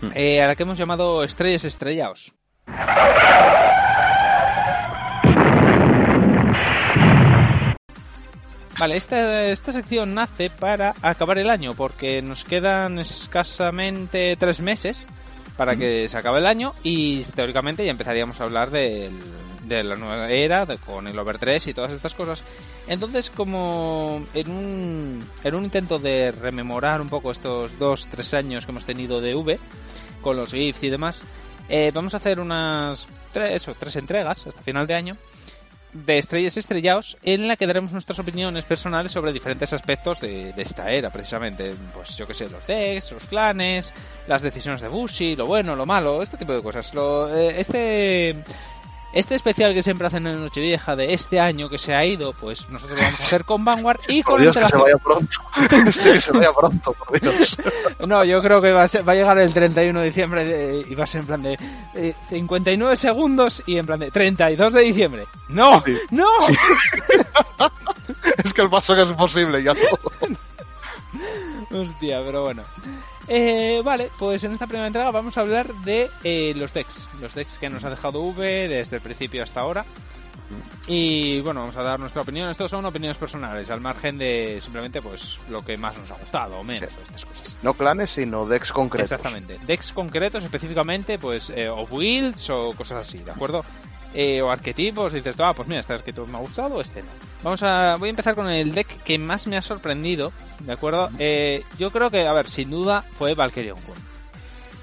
Mm. eh, a la que hemos llamado Estrellas Estrellados. Vale, esta, esta sección nace para acabar el año, porque nos quedan escasamente tres meses para que se acabe el año y teóricamente ya empezaríamos a hablar del- de la nueva era, de- con el Over 3 y todas estas cosas. Entonces, como en un, en un intento de rememorar un poco estos dos, tres años que hemos tenido de V, con los GIFs y demás, eh, vamos a hacer unas tres o tres entregas hasta final de año de Estrellas Estrellados en la que daremos nuestras opiniones personales sobre diferentes aspectos de, de esta era, precisamente. Pues yo que sé, los decks, los clanes, las decisiones de Bushi, lo bueno, lo malo, este tipo de cosas. Lo, eh, este... Este especial que siempre hacen en Nochevieja de este año que se ha ido, pues nosotros lo vamos a hacer con Vanguard y Por con Dios, que se vaya pronto. Que se vaya pronto, por Dios. No, yo creo que va a, ser- va a llegar el 31 de diciembre de- y va a ser en plan de eh, 59 segundos y en plan de 32 de diciembre. ¡No! Sí. ¡No! Es que el paso que es posible, ya todo. Hostia, pero bueno. Eh, vale, pues en esta primera entrega vamos a hablar de eh, los decks. Los decks que nos ha dejado V desde el principio hasta ahora. Y bueno, vamos a dar nuestra opinión. Estos son opiniones personales, al margen de simplemente pues lo que más nos ha gustado o menos, Sí. estas cosas. No clanes, sino decks concretos. Exactamente. Decks concretos, específicamente, pues, eh, o builds o cosas así, ¿de acuerdo? Eh, o arquetipos, dices, ah, pues mira, este arquetipo me ha gustado, este no. Vamos a, voy a empezar con el deck que más me ha sorprendido, ¿de acuerdo? Eh, yo creo que, a ver, sin duda fue Valkyrion Kun.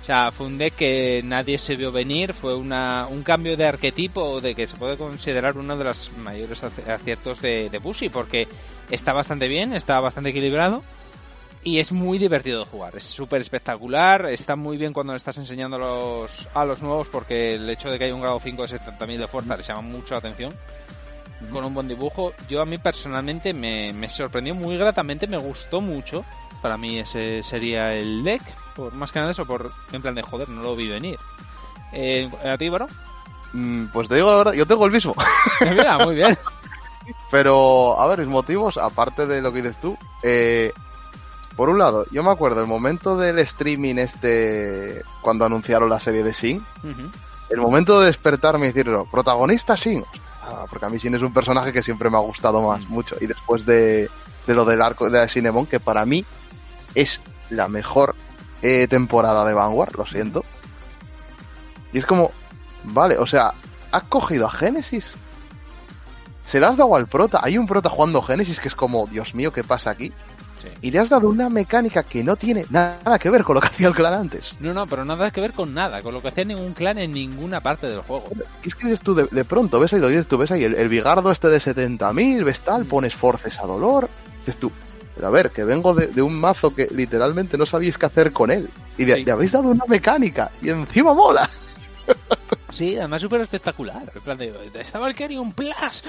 O sea, fue un deck que nadie se vio venir, fue una, un cambio de arquetipo de que se puede considerar uno de los mayores aci- aciertos de, de Bushi, porque está bastante bien, está bastante equilibrado y es muy divertido de jugar. Es súper espectacular, está muy bien cuando le estás enseñando los, a los nuevos, porque el hecho de que haya un grado 5 de 70.000 de fuerza les llama mucho la atención. Con un buen dibujo, yo a mí personalmente me, me sorprendió muy gratamente, me gustó mucho. Para mí ese sería el deck, por más que nada eso, por en plan de joder, no lo vi venir. Eh, ¿A ti, Baro? Mm, Pues te digo la verdad, yo tengo el mismo. Mira, muy bien. Pero, a ver, mis motivos, aparte de lo que dices tú, eh, por un lado, yo me acuerdo el momento del streaming este, cuando anunciaron la serie de Ujú. el momento de despertarme y decirlo, protagonista Shin, Ah, porque a mí Shin es un personaje que siempre me ha gustado más, Mm. mucho, y después de, de lo del arco de Sinemon, que para mí es la mejor eh, temporada de Vanguard, lo siento. Y es como, vale, o sea, has cogido a Génesis, se le has dado al prota, hay un prota jugando Génesis que es como, Dios mío, ¿qué pasa aquí? Sí. Y le has dado una mecánica que no tiene nada que ver con lo que hacía el clan antes. No, no, pero nada que ver con nada, con lo que hacía ningún clan en ninguna parte del juego. Es que dices tú, de, de pronto ves ahí, lo dices tú, ves ahí el, el bigardo este de 70.000, ves tal, pones forces a dolor, dices tú, pero a ver, que vengo de, de un mazo que literalmente no sabéis qué hacer con él. Y Sí. le habéis dado una mecánica y encima mola. Sí, además súper espectacular. En plan de, está Valkyrion Plus.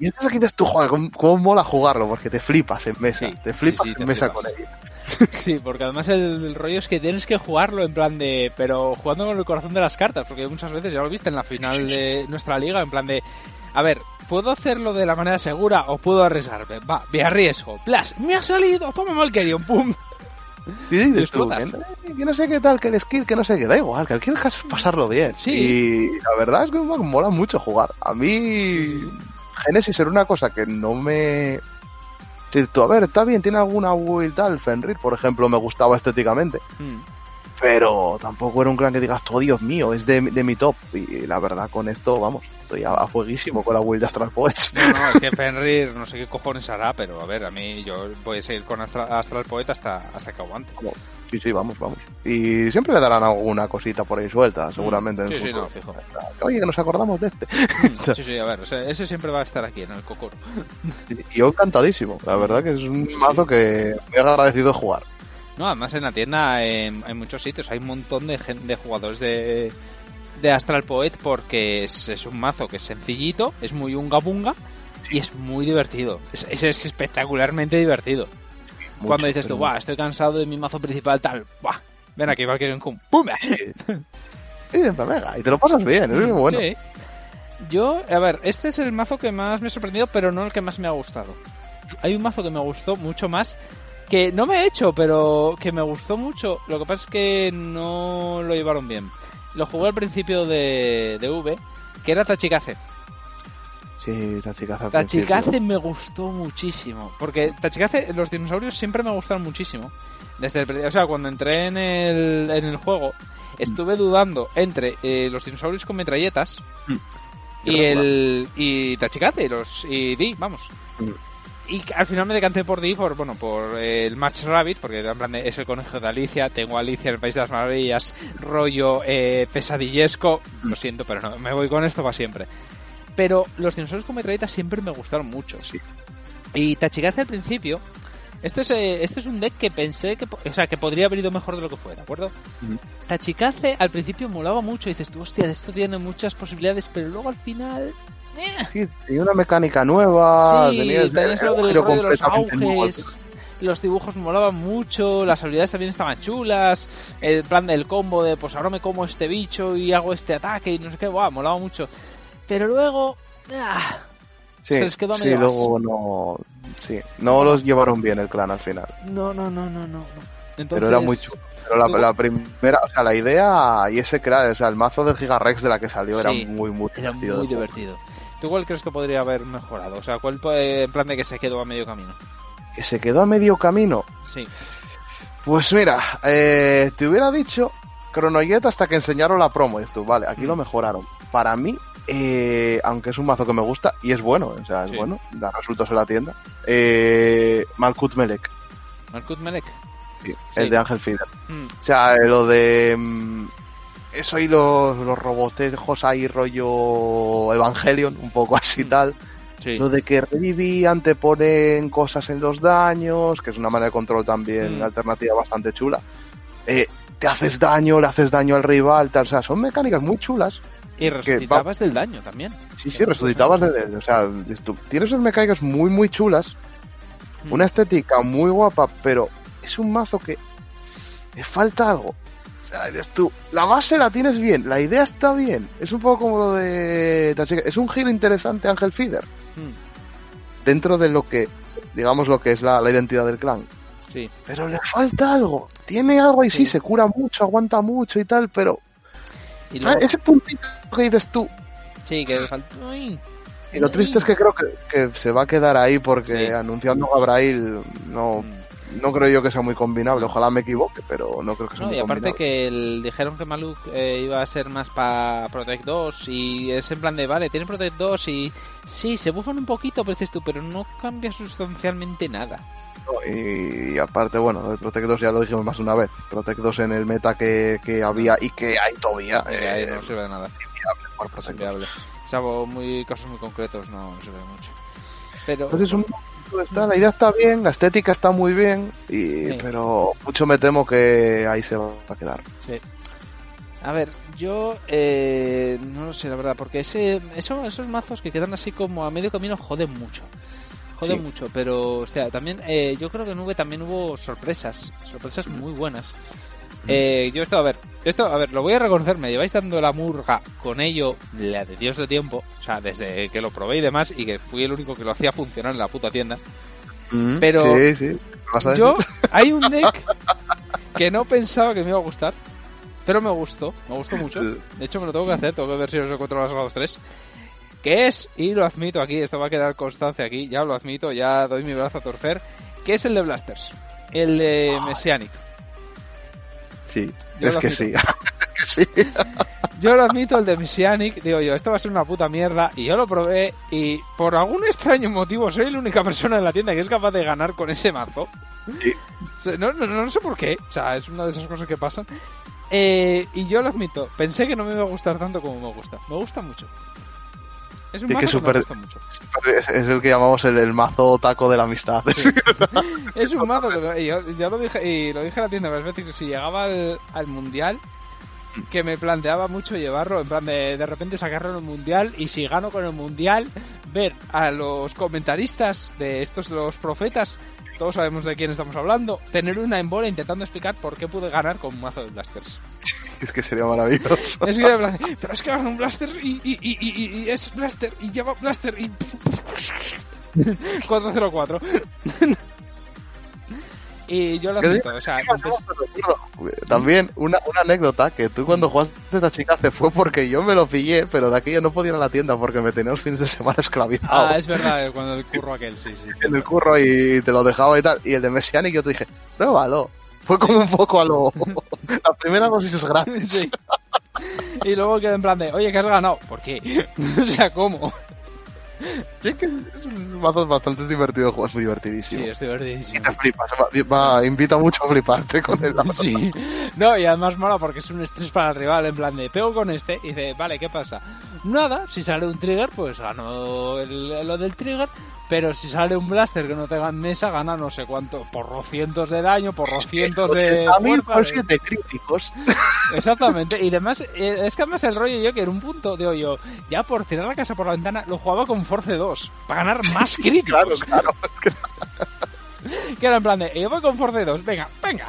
Y entonces aquí dices tú, joder, cómo, cómo mola jugarlo, porque te flipas en mesa. Sí, te flipas sí, sí, te en mesa flipas. con ella. Sí, porque además el, el rollo es que tienes que jugarlo en plan de. Pero jugando con el corazón de las cartas, porque muchas veces ya lo viste en la final de nuestra liga, en plan de. A ver, ¿puedo hacerlo de la manera segura o puedo arriesgarme? Va, me arriesgo. Plus, me ha salido, toma Valkyrion, pum. Sí, dices tú, que, que no sé qué tal, que el skill, que no sé qué, da igual, que el quiero es pasarlo bien. Sí. Y la verdad es que me mola mucho jugar. A mí, Genesis era una cosa que no me. Dices tú, a ver, está bien, tiene alguna build tal. Fenrir, por ejemplo, me gustaba estéticamente. Mm. Pero tampoco era un clan que digas, oh Dios mío, es de, de mi top. Y la verdad, con esto, vamos, estoy a, a fueguísimo con la build de Astral Poets. No, no, es que Fenrir no sé qué cojones hará, pero a ver, a mí yo voy a seguir con Astra- Astral Poet hasta, hasta que aguante. Sí, sí, vamos, vamos. Y siempre le darán alguna cosita por ahí suelta, seguramente. en Sí, sí, futuro. no, fijo. Oye, que nos acordamos de este. Sí, sí, a ver, ese, ese siempre va a estar aquí en el Kokoro. Y yo encantadísimo. La verdad que es un mazo que muy agradecido de jugar. No, además en la tienda en, en muchos sitios hay un montón de jugadores de, de Astral Poet porque es, es un mazo que es sencillito, es muy unga bunga y es muy divertido. Es, es- es espectacularmente divertido. Mucho, Cuando dices tú, guau, estoy cansado de mi mazo principal, tal, buah, ven aquí, Valkyrian Kun, ¡pum! Sí, y te lo pasas bien, es muy bueno. Sí. Yo, a ver, este es el mazo que más me ha sorprendido, pero no el que más me ha gustado. Hay un mazo que me gustó mucho más, que no me he hecho, pero que me gustó mucho. Lo que pasa es que no lo llevaron bien. Lo jugué al principio de, de V, que era Tachikaze. Sí, Tachikaze. Tachikaze me gustó muchísimo. Porque Tachikaze, los dinosaurios siempre me gustaron muchísimo. Desde el, o sea, cuando entré en el, en el juego, estuve dudando entre eh, los dinosaurios con metralletas Mm. y el y Tachikaze, los y Di, vamos. Mm. Y al final me decanté por Di, por, bueno, por el Match Rabbit, porque en plan es el conejo de Alicia, tengo a Alicia en el País de las Maravillas, rollo eh, pesadillesco, lo siento, pero no, me voy con esto para siempre. Pero los dinosaurios con metralletas siempre me gustaron mucho. Sí. Y Tachikaze al principio, este es, eh, este es un deck que pensé que, o sea, que podría haber ido mejor de lo que fue, ¿de acuerdo? Ujú. Tachikaze al principio molaba mucho, y dices tú, hostia, esto tiene muchas posibilidades, pero luego al final... eh, Sí, tenía una mecánica nueva. sí, tenía tenías lo del rollo de los auges, los dibujos molaban mucho, las habilidades también estaban chulas, el plan del combo de pues ahora me como este bicho y hago este ataque y no sé qué, guau, molaba mucho. Pero luego... ah, Sí, se les quedó a sí, luego no. Sí, no los llevaron bien el clan al final. no, no, no, no, no. Entonces, Pero era muy chulo. Pero la, primera, o sea, la idea y ese crack, o sea, el mazo del Gigarex de la que salió era muy, muy Era divertido. ¿Tú cuál crees que podría haber mejorado? O sea, ¿cuál en plan de que se quedó a medio camino? Que se quedó a medio camino. Sí. Pues mira, eh, te hubiera dicho Chronojet hasta que enseñaron la promo. Y tú, vale, aquí lo mejoraron. Para mí, eh, aunque es un mazo que me gusta y es bueno, o sea, es Sí. bueno, da resultados en la tienda. Eh, Malkut Melek, Markut Melek. sí, Sí. el de Ángel Feeder. Mm, O sea, eh, lo de. Eso y los, los robotejos ahí, rollo Evangelion, un poco así Mm. tal. sí. Lo de que revivían, te ponen cosas en los daños, que es una manera de control también Mm. alternativa bastante chula. Eh, te haces daño, le haces daño al rival, tal. O sea, son mecánicas muy chulas. Y resucitabas del daño también. Sí, sí, resucitabas de, de- O sea, tienes unas mecánicas muy, muy chulas. Mm. Una estética muy guapa, pero es un mazo que le falta algo. Tú, la base la tienes bien, la idea está bien. Es un poco como lo de. Es un giro interesante Ángel Feeder. Mm, Dentro de lo que, digamos, lo que es la, la identidad del clan. Sí. Pero le falta algo. Tiene algo y sí, Sí. se cura mucho, aguanta mucho y tal, pero Y luego, ese puntito que dices tú. sí, que faltó... Uy. Y lo triste es que creo que, que se va a quedar ahí porque Sí. anunciando a Gabrail no, Mm. No creo yo que sea muy combinable. Ojalá me equivoque, pero no creo que sea No, muy y aparte combinable. que el- dijeron que Maluk eh, iba a ser más para Protect 2 y es en plan de, vale, tiene Protect 2 y sí, se bufan un poquito, pero dices tú, pero no cambia sustancialmente nada. No, y, y aparte, bueno, el Protect 2 ya lo dijimos más de una vez. Protect 2 en el meta que, que había y que hay todavía. Eh, no sirve de nada. Es Protect 2. inviable. Salvo muy, casos muy concretos, no, no sirve mucho. Pero... Entonces, un está, la idea está bien, la estética está muy bien, y, Sí. pero mucho me temo que ahí se va a quedar. Sí. A ver, yo eh, no lo sé, la verdad, porque ese, eso, esos mazos que quedan así como a medio camino joden mucho. Joden Sí. mucho, pero, hostia, también eh, yo creo que en V también hubo sorpresas, sorpresas muy buenas. Eh, yo esto, a ver, esto, a ver, lo voy a reconocer, me lleváis dando la murga con ello, la de Dios de tiempo, o sea, desde que lo probé y demás, y que fui el único que lo hacía funcionar en la puta tienda. Mm, Pero- Sí, sí. ¿Me vas a Yo, hay un deck que no pensaba que me iba a gustar, pero me gustó, me gustó mucho. De hecho, me lo tengo que hacer, tengo que ver si os encuentro las grados 3. Que es, y lo admito aquí, esto va a quedar constancia aquí, ya lo admito, ya doy mi brazo a torcer, que es el de Blasters, el de Messianic. Sí, Yo es que sí. Yo lo admito, el de Messianic, digo yo, esto va a ser una puta mierda, y yo lo probé, y por algún extraño motivo soy la única persona en la tienda que es capaz de ganar con ese mazo. Sí. No, no, no sé por qué, o sea, es una de esas cosas que pasan. Eh, y yo lo admito, pensé que no me iba a gustar tanto como me gusta. Me gusta mucho. Es un mazo que me gusta mucho. Es, es el que llamamos el, el mazo taco de la amistad. Es un mazo que yo, yo lo dije y lo dije en la tienda varias veces que si llegaba al, al mundial que me planteaba mucho llevarlo en plan de de repente sacarlo en el mundial y si gano con el mundial ver a los comentaristas de estos los profetas todos sabemos de quién estamos hablando. Tener una en bola intentando explicar por qué pude ganar con un mazo de blasters. Es que sería maravilloso. es que pero es que gana un blaster y, y, y, y- y es blaster y lleva blaster y 404 y yo lo ¿Qué admito, o sea, antes- También una, una anécdota que tú cuando jugaste a esta chica se fue porque yo me lo pillé, pero de aquello no podía ir a la tienda porque me tenía los fines de semana esclavizado Ah, es verdad, cuando el curro aquel, sí, sí. en el curro y te lo dejaba y tal. Y el de Messianic yo te dije, pruébalo. Fue como un poco a lo... la primera dosis es gratis. Sí. Y luego queda en plan de, oye, que has ganado. ¿Por qué? o sea, ¿cómo? Sí, es un mazo bastante divertido jugar, es muy Sí, divertidísimo. es divertidísimo. Y te flipas, va, va- invita mucho a fliparte con el mazo. Sí. No, y además mola porque es un estrés para el rival, en plan de, pego con este, y dice, vale, ¿qué pasa? Nada, si sale un trigger, pues gano el- lo del trigger, pero si sale un blaster que no tenga en mesa, gana no sé cuánto, por cientos de daño, por cientos de... a mí de- siete críticos. Exactamente, y además, eh, es que además el rollo yo que en un punto, digo yo, ya por tirar la casa por la ventana, lo jugaba con Force 2, para ganar más críticos. Claro, claro. Que era en plan de, yo voy con Force 2, venga, venga.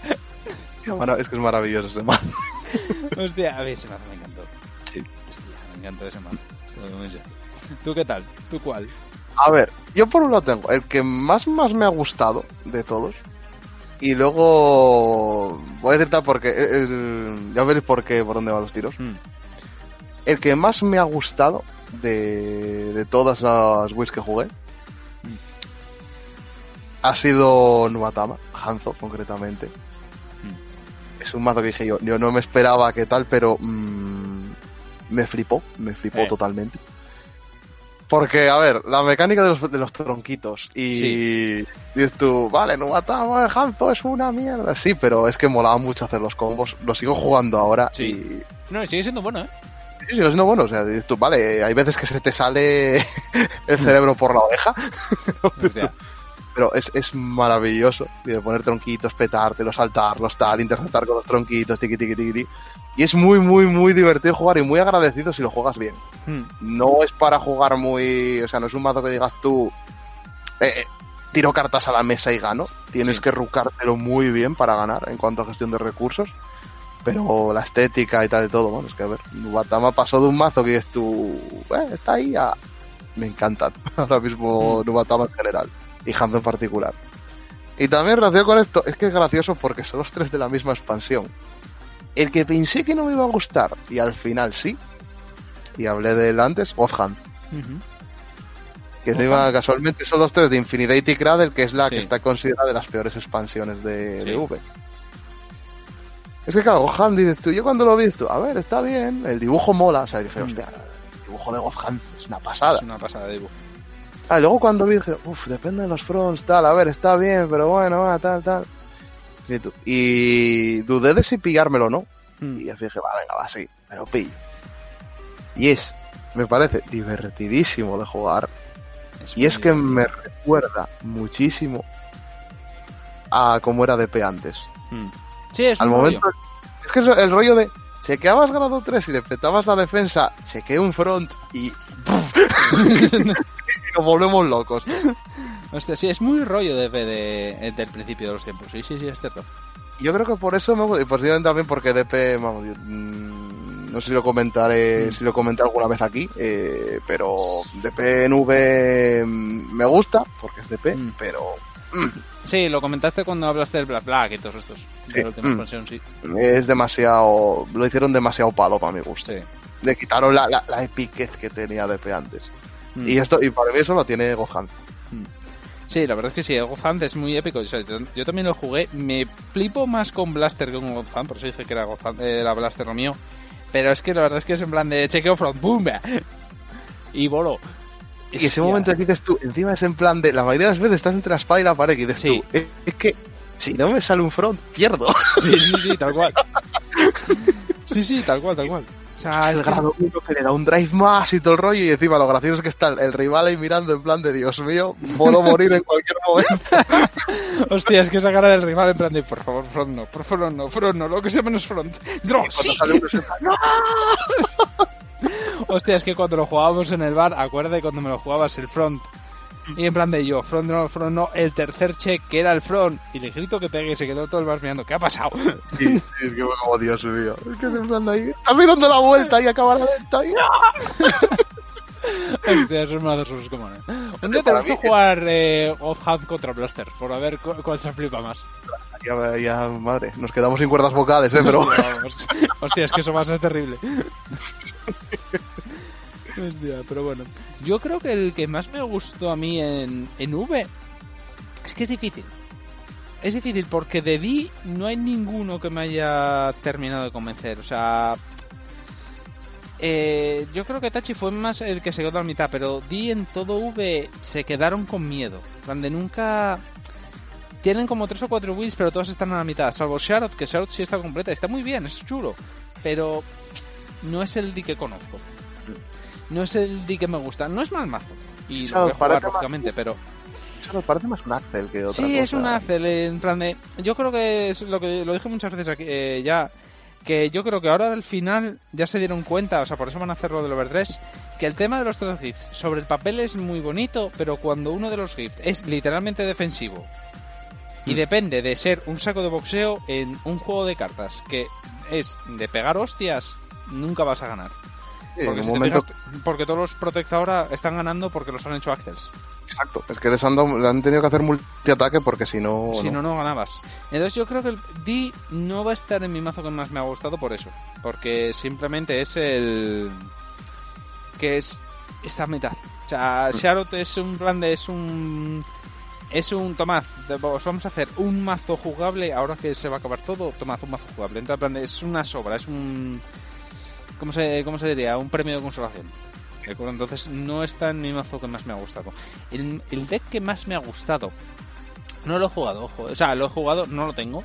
Bueno, es que es maravilloso ese mazo. Hostia, a ver, ese mazo me encantó. Sí. Hostia, me encantó ese mazo. ¿Tú qué tal? ¿Tú cuál? A ver, yo por un lado tengo el que más más me ha gustado de todos. Y luego voy a decir tal porque el- ya veréis por qué, por dónde van los tiros. Hmm. El que más me ha gustado de, de todas las Wii que jugué ha sido Nubatama, Hanzo concretamente. Es un mazo que dije yo, yo no me esperaba que tal, pero mm, me flipó, me flipó Eh. totalmente. Porque, a ver, la mecánica de los, de los tronquitos y dices tú, vale, Nubatama, Hanzo es una mierda. Sí, pero es que molaba mucho hacer los combos. Lo sigo jugando ahora Sí. y No, y sigue siendo bueno, ¿eh? Sí, sí, no, bueno, o sea, dices tú, vale, hay veces que se te sale el cerebro por la oreja. pero es, es maravilloso de poner tronquitos, petártelos, saltarlos, tal, interceptar con los tronquitos, tiqui, tiqui, tiqui. Y es muy, muy, muy divertido jugar y muy agradecido si lo juegas bien. Hmm. No es para jugar muy, o sea, no es un mazo que digas tú, eh, eh, tiro cartas a la mesa y gano. Tienes Sí. que rucártelo muy bien para ganar en cuanto a gestión de recursos. Pero la estética y tal de todo, bueno, es que a ver, Nubatama pasó de un mazo que es tu, eh, está ahí a... Me encantan ahora mismo Mm. Nubatama en general y Hanzo en particular. Y también relacionado con esto, es que es gracioso porque son los tres de la misma expansión. El que pensé que no me iba a gustar y al final sí, y hablé de él antes, Offhand. Que encima casualmente son los tres de Infinidate y Cradle, que es la Sí. que está considerada de las peores expansiones de, Sí. de V. Es que claro, Gohan dices tú, yo cuando lo vi esto, a ver, está bien, el dibujo mola, o sea, dije, Mm. hostia, el dibujo de Gohan es una pasada. Es una pasada de dibujo. Ah, y luego cuando vi dije, uff, depende de los fronts, tal, a ver, está bien, pero bueno, va, tal, tal. Y, tú- y dudé de si pillármelo o no. Hmm. Y dije, va, venga, va, sí, me lo pillo. Y es, me parece divertidísimo de jugar. Y es que me recuerda muchísimo a cómo era DP antes. Hmm. Sí, es Al momento. rollo. Es que es el rollo de. Chequeabas grado 3 y le petabas la defensa, chequeé un front y... y nos volvemos locos. Hostia, sí, es muy rollo de, de, del principio de los tiempos. Sí, sí, sí, es cierto. Yo creo que por eso me y posiblemente también porque DP, vamos, yo, mm, no sé si lo comentaré, si lo comenté alguna vez aquí, eh, pero DP en V mm, me gusta, porque es DP, Mm. pero Sí, lo comentaste cuando hablaste del Black Black y todos estos. De la última Mm. expansión, sí. es demasiado, lo hicieron demasiado palo para mi gusto. Sí. Le quitaron la, la, la epiquez que tenía DP antes. Mm. Y esto, y para mí eso lo tiene Gohan. Sí, la verdad es que sí, Gotham es muy épico. O sea, yo, también lo jugué. Me flipo más con Blaster que con Gotham, por eso dije que era, Gotham, eh, era Blaster lo mío. Pero es que la verdad es que es en plan de chequeo front, boom, y bolo. Y ese momento que dices tú, encima es en plan de, la mayoría de las veces estás entre la espada y la pared y dices Sí. tú, es, es que si no me sale un front, pierdo. Sí, sí, sí, tal cual. Sí, sí, tal cual, tal cual. O sea, el es grado 1 que le da un drive más y todo el rollo y encima lo gracioso es que está el, rival ahí mirando en plan de Dios mío, puedo morir en cualquier momento. Hostia, es que esa cara del rival en plan de por favor, front no, por favor no, front no, lo que sea menos front. No, sí. Sale uno, "No". Hostia, es que cuando lo jugábamos en el bar, acuérdate cuando me lo jugabas el front. Y en plan de yo, front no, front no, el tercer check que era el front. Y le grito que pegue y se quedó todo el bar mirando. ¿Qué ha pasado? Sí, es que fue como Dios mío. Es que es en plan de ahí, está mirando la vuelta y acaba la venta y Hostia, esos mazos son los comunes. Un día tenemos que jugar eh, Offhand contra Blaster, por a ver cu- cuál se flipa más. ya, ya, madre, nos quedamos sin cuerdas vocales, eh, pero Vamos. Hostia, es que eso va a ser terrible. Hostia, pero bueno. Yo creo que el que más me gustó a mí en, en V es que es difícil. Es difícil porque de D no hay ninguno que me haya terminado de convencer. O sea, eh, yo creo que Tachi fue más el que se quedó a la mitad, pero D en todo V se quedaron con miedo. Donde nunca tienen como tres o cuatro wheels, pero todos están a la mitad. Salvo Sharot, que Sharot sí está completa. Está muy bien, es chulo. Pero no es el D que conozco. No es el D que me gusta. No es mal mazo. Y lo voy a jugar, parece más- lógicamente, pero... parece más un Axel que otra Sí, cosa. es un Azel, en plan de... Yo creo que es lo que lo dije muchas veces aquí, eh, ya, que yo creo que ahora al final ya se dieron cuenta, o sea, por eso van a hacer lo del Over 3, que el tema de los tres GIFs sobre el papel es muy bonito, pero cuando uno de los GIFs es literalmente defensivo y Mm. depende de ser un saco de boxeo en un juego de cartas que es de pegar hostias, nunca vas a ganar. Porque, si momento, fijas, porque todos los Protect ahora están ganando porque los han hecho Axels. Exacto, es que les han, dado- le han tenido que hacer multiataque porque si no... Si no, no ganabas. Entonces yo creo que el D no va a estar en mi mazo que más me ha gustado por eso. Porque simplemente es el... que es esta mitad. O sea, Sharot es un plan de... es un... Es un, tomad, os vamos a hacer un mazo jugable, ahora que se va a acabar todo, tomad un mazo jugable. Entonces, en plan de- es una sobra, es un... ¿Cómo se, cómo se diría? Un premio de consolación. ¿De acuerdo? Entonces no está en mi mazo que más me ha gustado. El, deck que más me ha gustado no lo he jugado, ojo. O sea, lo he jugado, no lo tengo.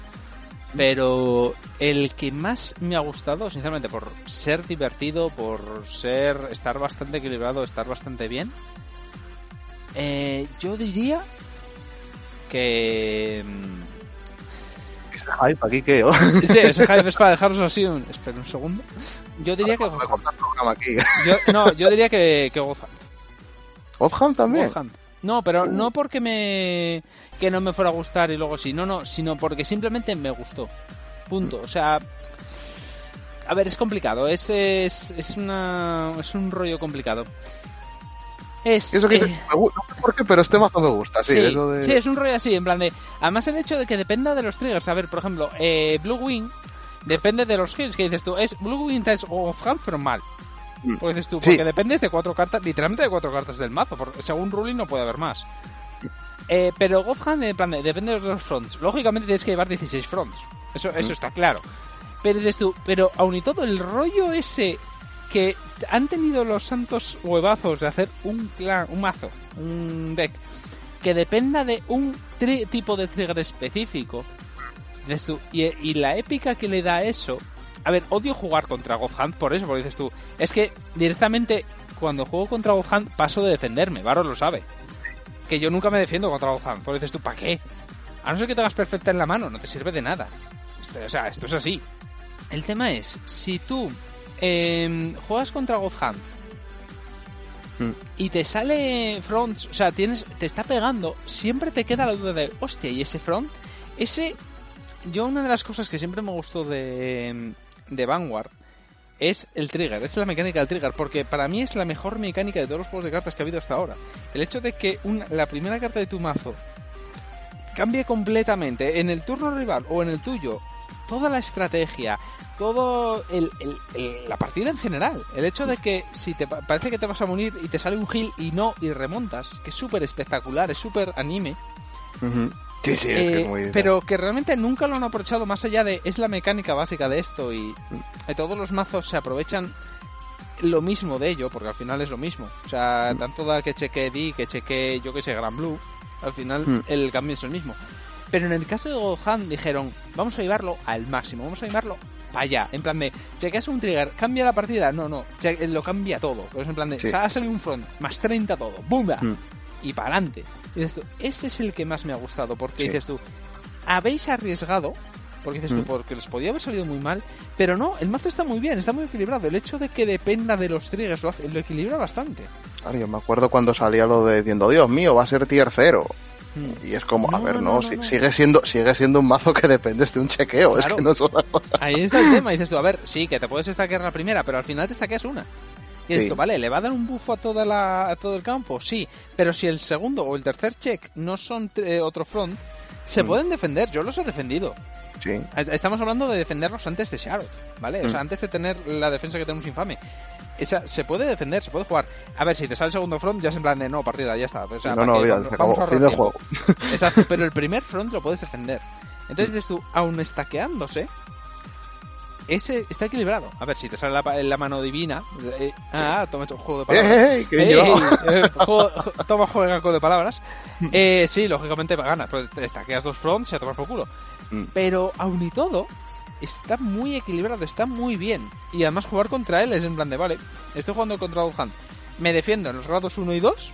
Pero el que más me ha gustado, sinceramente, por ser divertido, por ser estar bastante equilibrado, estar bastante bien, eh, yo diría que... mm, Es hype aquí que... oh, Sí, ese hype es para dejaros así un... Espera un segundo. Yo diría que Gotham. programa aquí. Yo- no, yo diría que, que Gotham. Gotham también. Gotham. No, pero no porque me que no me fuera a gustar y luego sí, no, no, sino porque simplemente me gustó. Punto. O sea, a ver, es complicado, es es, es una es un rollo complicado. Es Eso que eh, me no sé por qué, pero este mazo me gusta, sí. sí, eso de... sí, es un rollo así, en plan de... Además el hecho de que dependa de los triggers. A ver, por ejemplo, eh, Blue Wing depende de los heals que dices tú. Es Blue Wing times of hand, pero mal. Mm. Porque dices tú, Sí. porque dependes de cuatro cartas, literalmente de cuatro cartas del mazo. Porque según Ruling no puede haber más. Eh, pero Godhand, en plan de- depende de los dos fronts. Lógicamente tienes que llevar 16 fronts. Eso, eso está claro. Pero dices tú, pero aun y todo, el rollo ese que han tenido los santos huevazos de hacer un clan, un mazo, un deck, que dependa de un tipo de trigger específico. y, la épica que le da eso. A ver, odio jugar contra Godhand por eso, porque dices tú, es que directamente cuando juego contra Godhand paso de defenderme, Varo lo sabe. Que yo nunca me defiendo contra Godhand, porque dices tú, ¿para qué? A no ser que tengas perfecta en la mano, no te sirve de nada. Esto- o sea, esto es así. El tema es, si tú eh, juegas contra Godhand Mm. y te sale front, o sea, tienes, te está pegando, siempre te queda la duda de, hostia, y ese front, ese, yo una de las cosas que siempre me gustó de, de Vanguard es el trigger, es la mecánica del trigger, porque para mí es la mejor mecánica de todos los juegos de cartas que ha habido hasta ahora. El hecho de que una, la primera carta de tu mazo cambie completamente en el turno rival o en el tuyo toda la estrategia, todo el, el- el- la partida en general. El hecho de que si te pa- parece que te vas a morir y te sale un heal y no y remontas, que es súper espectacular, es súper anime. Sí, sí, es que Eh, es muy... pero que realmente nunca lo han aprovechado más allá de es la mecánica básica de esto y eh, todos los mazos se aprovechan lo mismo de ello porque al final es lo mismo o sea Mm. tanto da que cheque Di que cheque yo que sé Gran Blue al final Mm. el cambio es el mismo pero en el caso de Gohan dijeron, vamos a llevarlo al máximo, vamos a llevarlo para allá. En plan de, chequeas un trigger, cambia la partida. No, no, eh, lo cambia todo. Pues en plan de, ha salido un front, más 30 todo, ¡bumba! Mm. Y para adelante. Y dices tú, este es el que más me ha gustado, porque dices tú, habéis arriesgado porque dices tú, mm. porque les podía haber salido muy mal, pero no, el mazo está muy bien, está muy equilibrado. El hecho de que dependa de los triggers lo, hace, lo equilibra bastante. Claro, yo me acuerdo cuando salía lo de diciendo, Dios mío, va a ser tier y es como, a ver, no, no, no, si- no. sigue siendo sigue siendo un mazo que dependes de un chequeo, Claro. es que no es otra cosa. Ahí está el tema, dices tú, a ver, sí, que te puedes estaquear la primera, pero al final te estaqueas una. Y dices Sí. tú, vale, ¿le va a dar un buff a, toda la, a todo el campo? Sí, pero si el segundo o el tercer check no son eh, otro front, se Mm. pueden defender, yo los he defendido. Sí. Estamos hablando de defenderlos antes de Sharot, ¿vale? O sea, Mm. antes de tener la defensa que tenemos infame. Esa, se puede defender, se puede jugar. A ver, si te sale el segundo front, ya es en plan de no, partida, ya está. O sea, no, ¿para no, qué? olvida, Vamos- se vamos acabó. a Fin de ahorrar juego. tiempo. Exacto, pero el primer front lo puedes defender. Entonces dices tú, aún estaqueándose, ese está equilibrado. A ver, si te sale la, la mano divina. eh, ah, toma un juego de ¡Eh, palabras. eh, eh! ¡Qué bien Ey, eh, juego- toma juego de palabras. Eh, sí, lógicamente ganas. Pero te estaqueas dos fronts y a tomar por culo. Mm. Pero aún y todo, está muy equilibrado, está muy bien. Y además jugar contra él es en plan de, vale, estoy jugando contra Outhand. Me defiendo en los grados 1 y 2,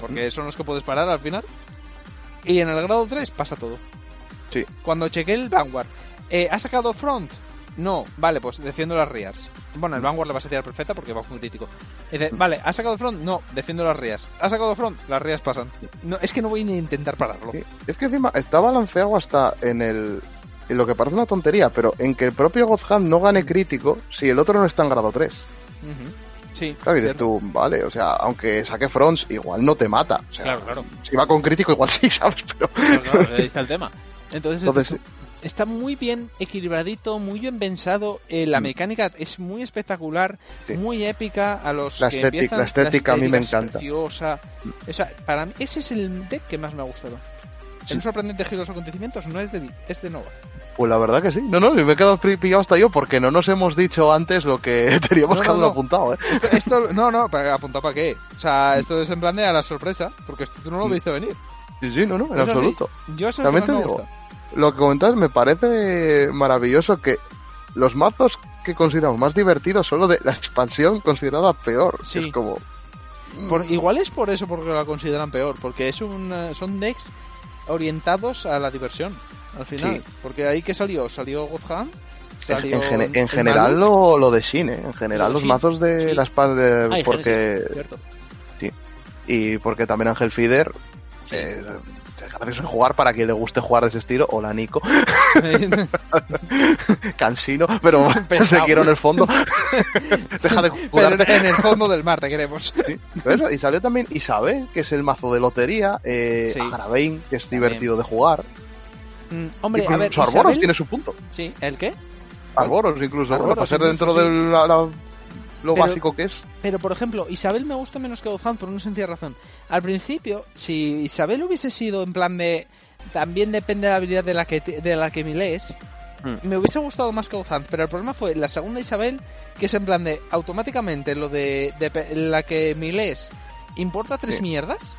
porque son los que puedes parar al final. Y en el grado 3 pasa todo. Sí. Cuando chequé el Vanguard, eh, ¿ha sacado front? No, vale, pues defiendo las Rears. Bueno, el Vanguard le vas a tirar perfecta porque va muy crítico. Dice, vale, ¿ha sacado front? No, defiendo las Rears. ¿Ha sacado front? Las Rears pasan. No, es que no voy ni a intentar pararlo. Sí. Es que encima está balanceado hasta en el. Lo que parece una tontería, pero en que el propio Godhand no gane crítico si el otro no está en grado 3. Ujú. Sí, Claro, y dices tú, vale, o sea, aunque saque fronts, igual no te mata. O sea, Claro, claro. Si va con crítico, igual sí, ¿sabes? Pero. Claro, claro, ahí está el tema. Entonces, Entonces, está muy bien equilibradito, muy bien pensado. eh, la Mm. mecánica es muy espectacular, Sí. muy épica. A los La que estética- empiezan, la estética a mí me encanta. preciosa. O sea, para mí, ese es el deck que más me ha gustado. Sí. El sorprendente giro de los acontecimientos no es de, es de Nova. Pues la verdad que sí. No, no, me he quedado pillado hasta yo porque no nos hemos dicho antes lo que teníamos No, cada no, uno no. apuntado, ¿eh? Esto, esto- no, no, apuntar para qué. O sea, esto es en plan de a la sorpresa, porque esto tú no lo Mm. viste venir. Sí, sí, no, no, en absoluto. Yo eso es También lo que te digo, gusta. Lo que comentas me parece maravilloso que los mazos que consideramos más divertidos son los de la expansión considerada peor. Sí. Es como... Por- igual es por eso porque la consideran peor, porque es un, eh, son decks orientados a la diversión, al final. Sí. Porque ahí que salió, salió En, salió en gene- en el general lo, lo de Shin, ¿eh? En general Lo los Shin, mazos de sí. las de- Ah, porque Genesis, cierto. y porque también Ángel Sí. eh, gracioso jugar para quien le guste jugar de ese estilo o la Nico cansino pero se quiero en el fondo deja de curarte en el fondo del mar te queremos. Sí, pero eso, y salió también Isabel, que es el mazo de lotería, eh, Sí. Que es También. divertido de jugar. Mm, Hombre, a ver, Arboros tiene su punto. Sí, ¿el qué? Arboros incluso, Arboros para ser dentro sí. de la- la- lo Pero- básico que es. Pero, por ejemplo, Isabel me gusta menos que Godhand por una sencilla razón. Al principio, si Isabel hubiese sido en plan de... También depende de la habilidad de la que, de la que milees. Hmm. Me hubiese gustado más que Godhand, pero el problema fue la segunda Isabel, que es en plan de automáticamente lo de, de la que milees importa tres Sí. mierdas,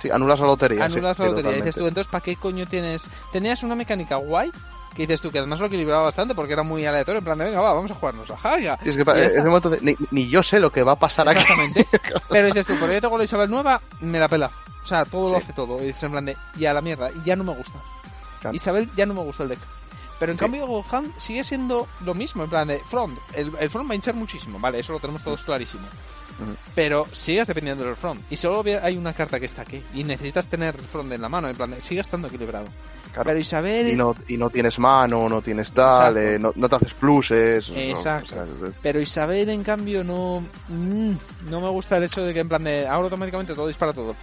Sí, anulas la lotería. anulas sí, la lotería. Dices tú, entonces, ¿para qué coño tienes...? Tenías una mecánica guay, que dices tú, que además lo equilibraba bastante porque era muy aleatorio, en plan de, venga, va, vamos a jugarnos a. Sí, es que Y ya de- ni, ni yo sé lo que va a pasar aquí. Exactamente. Pero dices tú, pero yo tengo la Isabel nueva, me la pela. O sea, todo lo hace todo. Y dices en plan de, ya la mierda, y ya no me gusta. Claro. Isabel ya no me gusta el deck. Pero en Sí. cambio Gohan sigue siendo lo mismo, en plan de front. El, el front va a hinchar muchísimo, vale, eso lo tenemos todos clarísimo. Pero sigues dependiendo del front. Y solo hay una carta que está aquí. Y necesitas tener el front en la mano, en plan sigue estando equilibrado. Claro. Pero Isabel... Y no, y no tienes mano, no tienes tal, eh, no, no te haces pluses. no, Exacto. o sea, Pero Isabel, en cambio, no... mm, no me gusta el hecho de que en plan de... Ahora automáticamente todo dispara todo.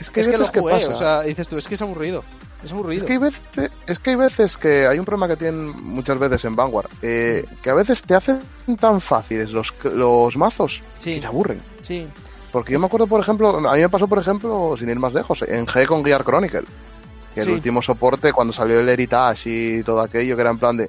es que, es que lo que jugué, pasa. o sea, dices tú, es que es aburrido. Es aburrido. Es que, hay veces, es que hay veces que hay un problema que tienen muchas veces en Vanguard, eh, que a veces te hacen tan fáciles los, los mazos Sí. que te aburren. Sí. Porque yo me acuerdo, por ejemplo, a mí me pasó, por ejemplo, sin ir más lejos, en G con Gear Chronicle, que el último soporte cuando salió el Heritage y todo aquello, que era en plan de...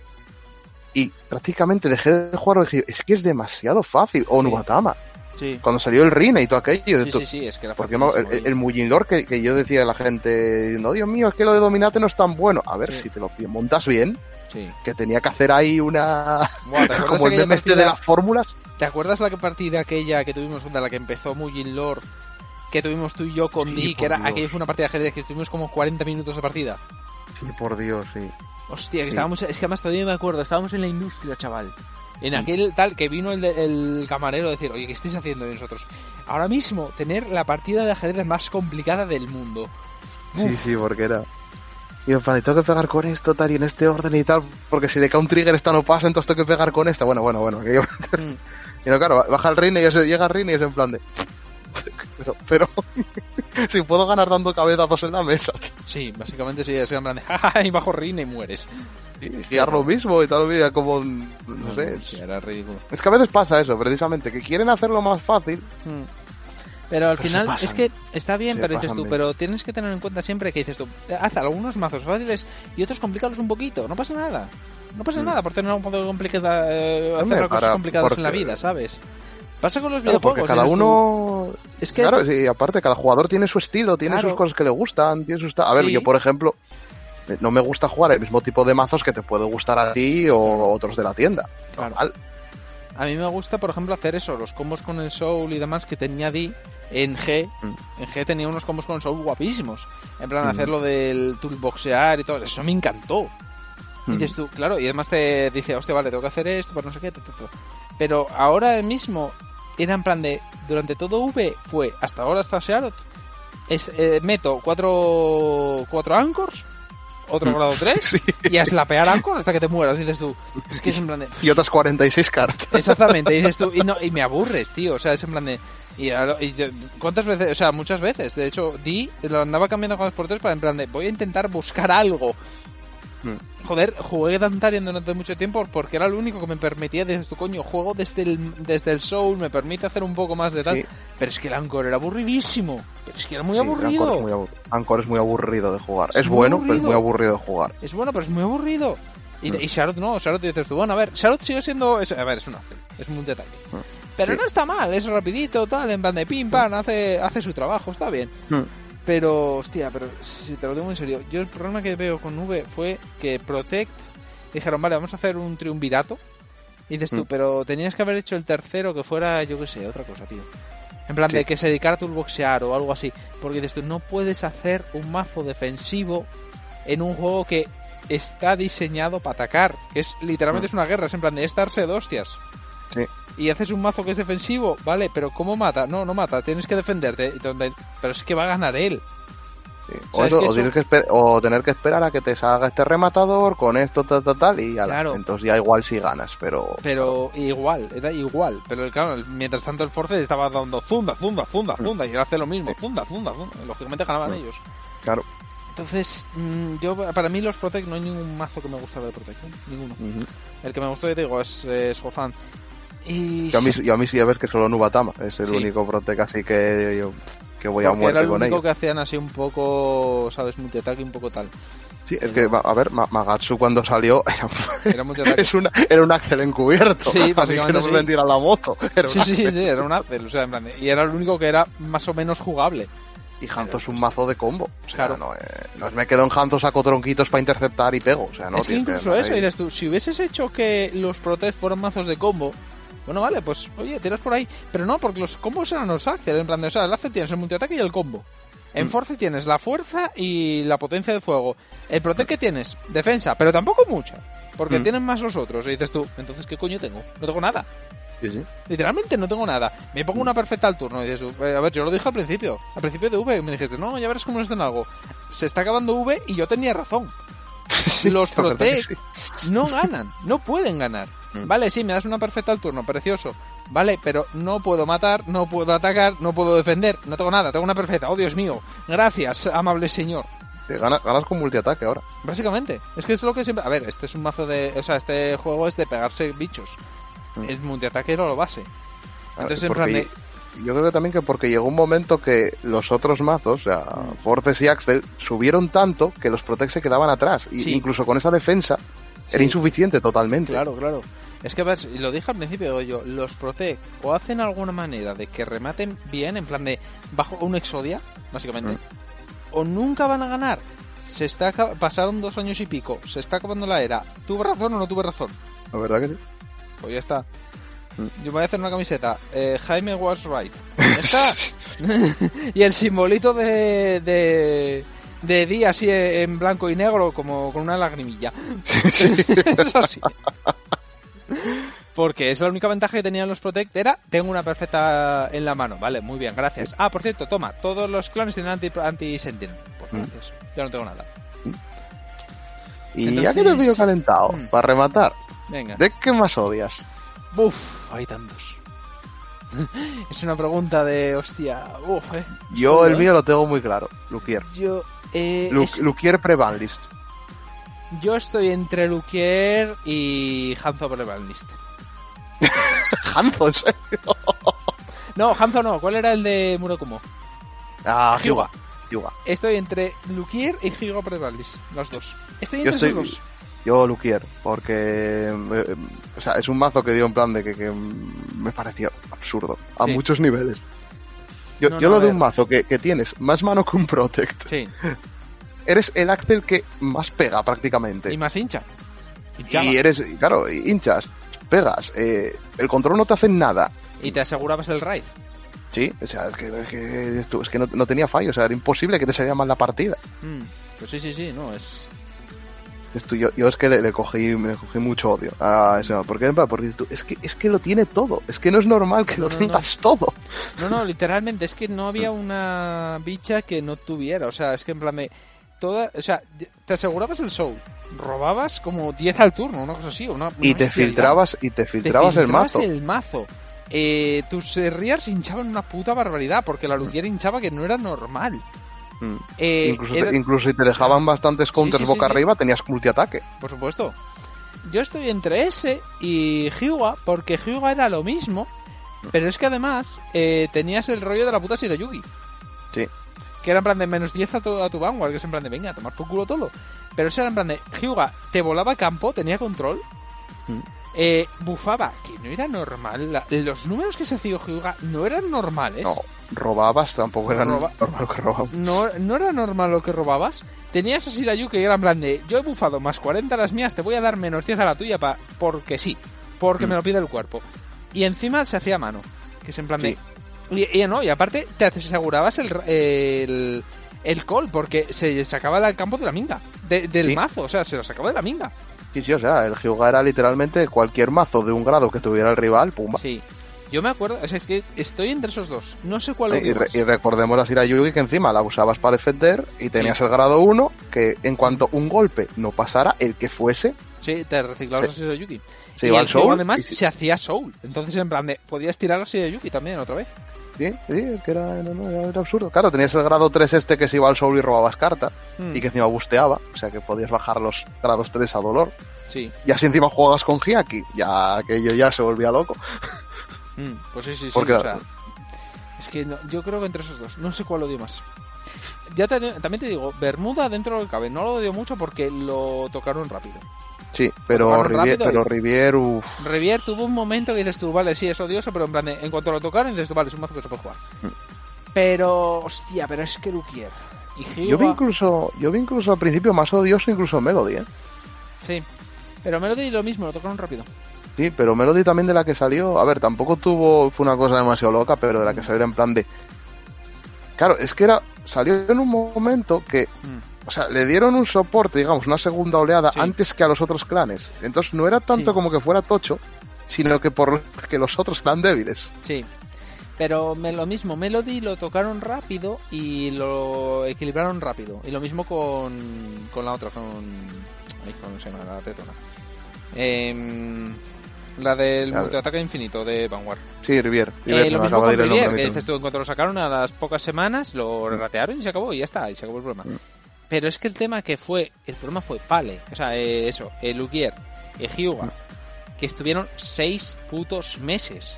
Y prácticamente dejé de jugar dije, es que es demasiado fácil. O Sí. Nubatama, Sí. cuando salió el Rina y todo aquello. de Sí, to- sí, sí, es que era Porque el, el Mullin Lord que, que yo decía a la gente, no, Dios mío, es que lo de Dominate no es tan bueno. A ver, Sí. si te lo montas bien, Sí. que tenía que hacer ahí una... Buah, ¿te acuerdas como el meme este de las fórmulas. ¿Te acuerdas la partida aquella que tuvimos de la que empezó Mujin Lord? Que tuvimos tú y yo con Di, que era Dios. aquella fue una partida de ajedrez que tuvimos como 40 minutos de partida. Sí, por Dios, sí. Hostia, que Sí. estábamos, es que además todavía me acuerdo, estábamos en la industria, chaval. En Mm. aquel tal que vino el, de- el camarero a decir, oye, ¿qué estáis haciendo de nosotros? Ahora mismo, tener la partida de ajedrez más complicada del mundo. Sí, sí, porque era... Y en plan, tengo que pegar con esto, tal, y en este orden y tal, porque si le cae un trigger esta no pasa, entonces tengo que pegar con esta. Bueno, bueno, bueno. que yo- Mm. Y no, claro, baja el Rin y ese- llega el Rin y es en plan de... Pero, pero si puedo ganar dando cabezazos en la mesa, tío. Sí, básicamente sí, es en plan de, jaja, y bajo Rina y mueres. Y guiar lo mismo y tal, como... No sé, Sí, era ridículo. Es que a veces pasa eso, precisamente, que quieren hacerlo más fácil. Mm. Pero al Pero final es que está bien, Se pero dices tú, bien. pero tienes que tener en cuenta siempre que dices tú, haz algunos mazos fáciles y otros complicados un poquito, no pasa nada. No pasa Mm. nada por tener un modo complicada, eh, hacer cosas complicadas en la vida, ¿sabes? Pasa con los Claro, videojuegos. porque cada tú, uno... es que Claro, sí, aparte, cada jugador tiene su estilo, tiene Claro. sus cosas que le gustan, tiene sus... A ver, Sí. yo, por ejemplo, no me gusta jugar el mismo tipo de mazos que te puede gustar a ti o otros de la tienda. Claro. Normal. a mí me gusta, por ejemplo, hacer eso, los combos con el Soul y demás que tenía Di en G. Mm. En G tenía unos combos con el Soul guapísimos. En plan, Mm. hacer lo del toolboxear y todo, eso me encantó. Y Mm. dices tú, claro, y además te dice, hostia, vale, tengo que hacer esto, pues no sé qué, ta, ta, ta. Pero ahora mismo era en plan de, durante todo V fue, hasta ahora hasta Seattle, es, eh, meto cuatro, cuatro anchors, otro grado 3, Sí. y a slapear anchors hasta que te mueras, dices tú, es que es en plan de, Y otras 46 cartas. exactamente, dices tú, y, no, y me aburres, tío, o sea, es en plan de, y, y cuántas veces, o sea, muchas veces, de hecho, Di lo andaba cambiando con los porteros para en plan de, voy a intentar buscar algo, Mm. Joder, jugué Dantarian durante mucho tiempo porque era lo único que me permitía, dices tu coño, juego desde el, desde el Soul, me permite hacer un poco más de tal. Sí. Pero es que el Anchor era aburridísimo. Pero es que era muy Sí, aburrido. Anchor es muy, abu- Anchor es muy aburrido de jugar. Es bueno, pero es muy aburrido de jugar. Es bueno, pero es muy aburrido. Y, Mm. y Charlotte no, Charlotte dices tú, bueno, a ver, Charlotte sigue siendo. es- a ver, es un ángel, es un detalle. Mm. Pero Sí. no está mal, es rapidito, tal, en plan de pim pam, hace, hace su trabajo, está bien. Mm. Pero, hostia, pero si te lo digo en serio, yo el problema que veo con V fue que Protect dijeron, vale, vamos a hacer un triunvirato. Y dices tú, Mm. pero tenías que haber hecho el tercero que fuera, yo qué sé, otra cosa, tío. En plan Sí. de que se dedicara a toolboxear o algo así. Porque dices tú, no puedes hacer un mazo defensivo en un juego que está diseñado para atacar. Que es literalmente Mm. es una guerra, es en plan de estarse de hostias. Sí. Y haces un mazo que es defensivo, vale, pero ¿cómo mata? No, no mata, tienes que defenderte. Pero es que va a ganar él. Sí. O sea, O, es eso, que o eso- tienes que esper- o tener que esperar a que te salga este rematador con esto, tal, tal, tal, y ala. Claro. entonces ya igual si ganas, pero... Pero igual, era igual. Pero claro, mientras tanto el Force estaba dando funda, funda, funda, funda. Y él hace lo mismo, funda, funda, funda. Lógicamente ganaban Mm. ellos. Claro. Entonces, mm, yo para mí los Protect no hay ningún mazo que me gusta de Protect. ¿eh? Ninguno. El que me gustó, ya te digo, es, es Gozan. Y... Yo a mí, yo a mí sí ya ves que solo Nubatama es el Sí. único Protec así que yo que voy a porque era muerte el con único que hacían así un poco, ¿sabes? Multiataque un poco tal. Sí, es que, a ver, Ma- Magatsu cuando salió era, Era multiataque. es una, era un Axel encubierto. Sí, A básicamente que no sí. me vendiera la moto. Era Sí, sí, sí, Axel. sí, era un Azel, o sea, en plan de- y era el único que era más o menos jugable. Y Hanzo es un mazo de combo. O sea, Claro. no, eh, no me quedo en Hanzo, saco tronquitos para interceptar y pego. O sea, no es que incluso andar eso, ahí. dices tú, si hubieses hecho que los Protect fueran mazos de combo, bueno, vale, pues, oye, tiras por ahí. Pero no, porque los combos eran los Axel, en plan de, o sea, el Axel tienes el multiataque y el combo. En Force tienes la fuerza y la potencia de fuego. El Protect que tienes, defensa, pero tampoco mucha. Porque Mm. tienen más los otros. Y dices tú, entonces, ¿qué coño tengo? No tengo nada. Sí, sí. Literalmente no tengo nada. Me pongo una perfecta al turno. Y dices, eh, a ver, yo lo dije al principio. Al principio de V me dijiste, no, ya verás cómo les den algo. Se está acabando V y yo tenía razón. Los Protect no ganan, no pueden ganar. Mm. Vale, sí, me das una perfecta al turno, precioso. Vale, pero no puedo matar, no puedo atacar, no puedo defender, no tengo nada, tengo una perfecta. Oh, Dios mío. Gracias, amable señor. Ganas con multiataque ahora. Básicamente, es que es lo que siempre... A ver, este es un mazo de... O sea, este juego es de pegarse bichos. Mm. El multiataque era lo base. Entonces, en plan de... Yo creo que también que porque llegó un momento que los otros mazos, o sea, Forces y Axel, subieron tanto que los Protect se quedaban atrás. Y incluso con esa defensa Sí. era insuficiente totalmente. Claro, claro. Es que ves, lo dije al principio, yo, los Protect o hacen alguna manera de que rematen bien, en plan de bajo un Exodia, básicamente, Mm. o nunca van a ganar. Se está pasaron dos años y pico, se está acabando la era. ¿Tuve razón o no tuve razón? La verdad que sí. Pues ya está. Mm. Yo me voy a hacer una camiseta. eh, Jaime was right. Y el simbolito de, de, de Dee así en blanco y negro, como con una lagrimilla. es así. Porque es la única ventaja que tenían los Protect era tengo una perfecta en la mano. Vale, muy bien, gracias. Ah, por cierto, toma, todos los clanes tienen anti, anti Sentinel. Pues Mm. gracias. Ya no tengo nada. Y Entonces- ya que te he pedido calentado, Mm. para rematar, Venga. ¿de qué más odias? Uf, hay tantos. es una pregunta de hostia. Uf, eh. Yo el mío lo tengo muy claro, Luquier. Yo, eh, Lu- es- Luquier pre-banlist. yo estoy entre Luquier y Hanzo Brevanlist. Hanzo, en serio. No, Hanzo no. ¿Cuál era el de Murokumo? Ah, Hyuga. Estoy entre Luquier y Hyuga Brevanlist. Los dos. Estoy Yo entre estoy, esos dos. Yo Luquier, porque eh, o sea, es un mazo que dio en plan de que, que me pareció absurdo a Sí. muchos niveles. Yo, No, yo no, lo de un mazo que, que tienes más mano que un Protect. Sí. Eres el Axel que más pega prácticamente. Y más hincha. Y eres, claro, hinchas, pegas, eh, el control no te hace nada. Y te asegurabas el raid. Sí, o sea, es que, es que, es que no, no tenía fallo, o sea, era imposible que te saliera mal la partida. Mm, Pues sí, sí, sí. No, es... Esto, yo, yo es que le, le cogí, me cogí mucho odio a ese ¿Por qué? Porque es que, es que lo tiene todo. Es que no es normal que No, lo no, tengas todo. No, no, literalmente, es que no había una bicha que no tuviera. O sea, es que en plan de. Toda, o sea, te asegurabas el show, robabas como 10 al turno, una cosa así. Una, Y te filtrabas, y te Te filtrabas el mazo. el mazo. Eh, tus Rears hinchaban una puta barbaridad, porque la Luquier hinchaba que no era normal. Mm. Eh, incluso, era- te- incluso si te dejaban bastantes counters sí, sí, boca sí. arriba, tenías multiataque. Por supuesto. Yo estoy entre ese y Hyuga, porque Hyuga era lo mismo, pero es que además eh, tenías el rollo de la puta Shirayugi. Sí. Que era en plan de menos 10 a tu, a tu Vanguard, que es en plan de venga, a tomar por culo todo. Pero eso era en plan de Hyuga, te volaba campo, tenía control, Mm. Eh, bufaba, que no era normal. La- los números que se hacía Hyuga no eran normales. No, robabas, tampoco era Roba- normal que robabas. No, no era normal lo que robabas. Tenías a Shirayuki que era en plan de yo he bufado más 40 a las mías, te voy a dar menos 10 a la tuya pa, porque sí, porque Mm. me lo pide el cuerpo. Y encima se hacía a mano, que es en plan Sí. de... Y, y no, y aparte te asegurabas el, el, el call, porque se sacaba el campo de la minga, de- del Sí. mazo, o sea, se lo sacaba de la minga. Sí, sí, o sea, el Hyuga era literalmente cualquier mazo de un grado que tuviera el rival, pumba. Sí. Yo me acuerdo, o sea, es que estoy entre esos dos. No sé cuál y, odio re- y recordemos a Shirayugi que encima la usabas para defender y tenías el grado 1 que en cuanto un golpe no pasara, el que fuese, Sí, te reciclabas Sí. a Shirayuki. se y iba el soul. además y sí, se hacía soul. Entonces, en plan de, podías tirar a Shirayuki también otra vez. Sí, sí, es que era, no, no, era- absurdo. Claro, tenías el grado 3 este que se iba al soul y robabas carta Mm, y que encima busteaba, o sea que podías bajar los grados 3 a dolor. Sí. Y así encima juegas con Hyaki, ya aquello ya se volvía loco. Mm, pues sí, sí, sí. Porque- o sea, es que no- yo creo que entre esos dos. No sé cuál odio más. Ya te- también te digo, Bermuda dentro del cabe. No lo odio mucho porque lo tocaron rápido. Sí, pero Rivier, pero Rivier, uff, Revier tuvo un momento que dices tú, vale, sí, es odioso, pero en plan de, en cuanto lo tocaron, dices tú, vale, es un mazo que se puede jugar. Mm. Pero, hostia, pero es que Luquier. Y yo vi incluso, yo vi incluso al principio más odioso incluso Melody, ¿eh? Sí. Pero Melody lo mismo, lo tocaron rápido. Sí, pero Melody también de la que salió, a ver, tampoco tuvo, fue una cosa demasiado loca, pero de la que salió era en plan de... Claro, es que era salió en un momento que, Mm. O sea, le dieron un soporte, digamos, una segunda oleada Sí. antes que a los otros clanes. Entonces no era tanto Sí. como que fuera tocho, sino que por que los otros eran débiles. Sí. Pero me, lo mismo, Melody lo tocaron rápido y lo equilibraron rápido. Y lo mismo con, con la otra, con... Ay, ¿cómo se llama? La tetona. Em, la del A ver. multiataque infinito de Vanguard. Sí, Rivier. Eh, Rivier, se lo mismo con Rivier, que dices tú, en cuanto lo sacaron a las pocas semanas, lo ratearon y se acabó, y ya está, y se acabó el problema. Mm. Pero es que el tema que fue, el problema fue Pale, o sea, eh, eso, el Lugier, el Hyuga, que estuvieron seis putos meses.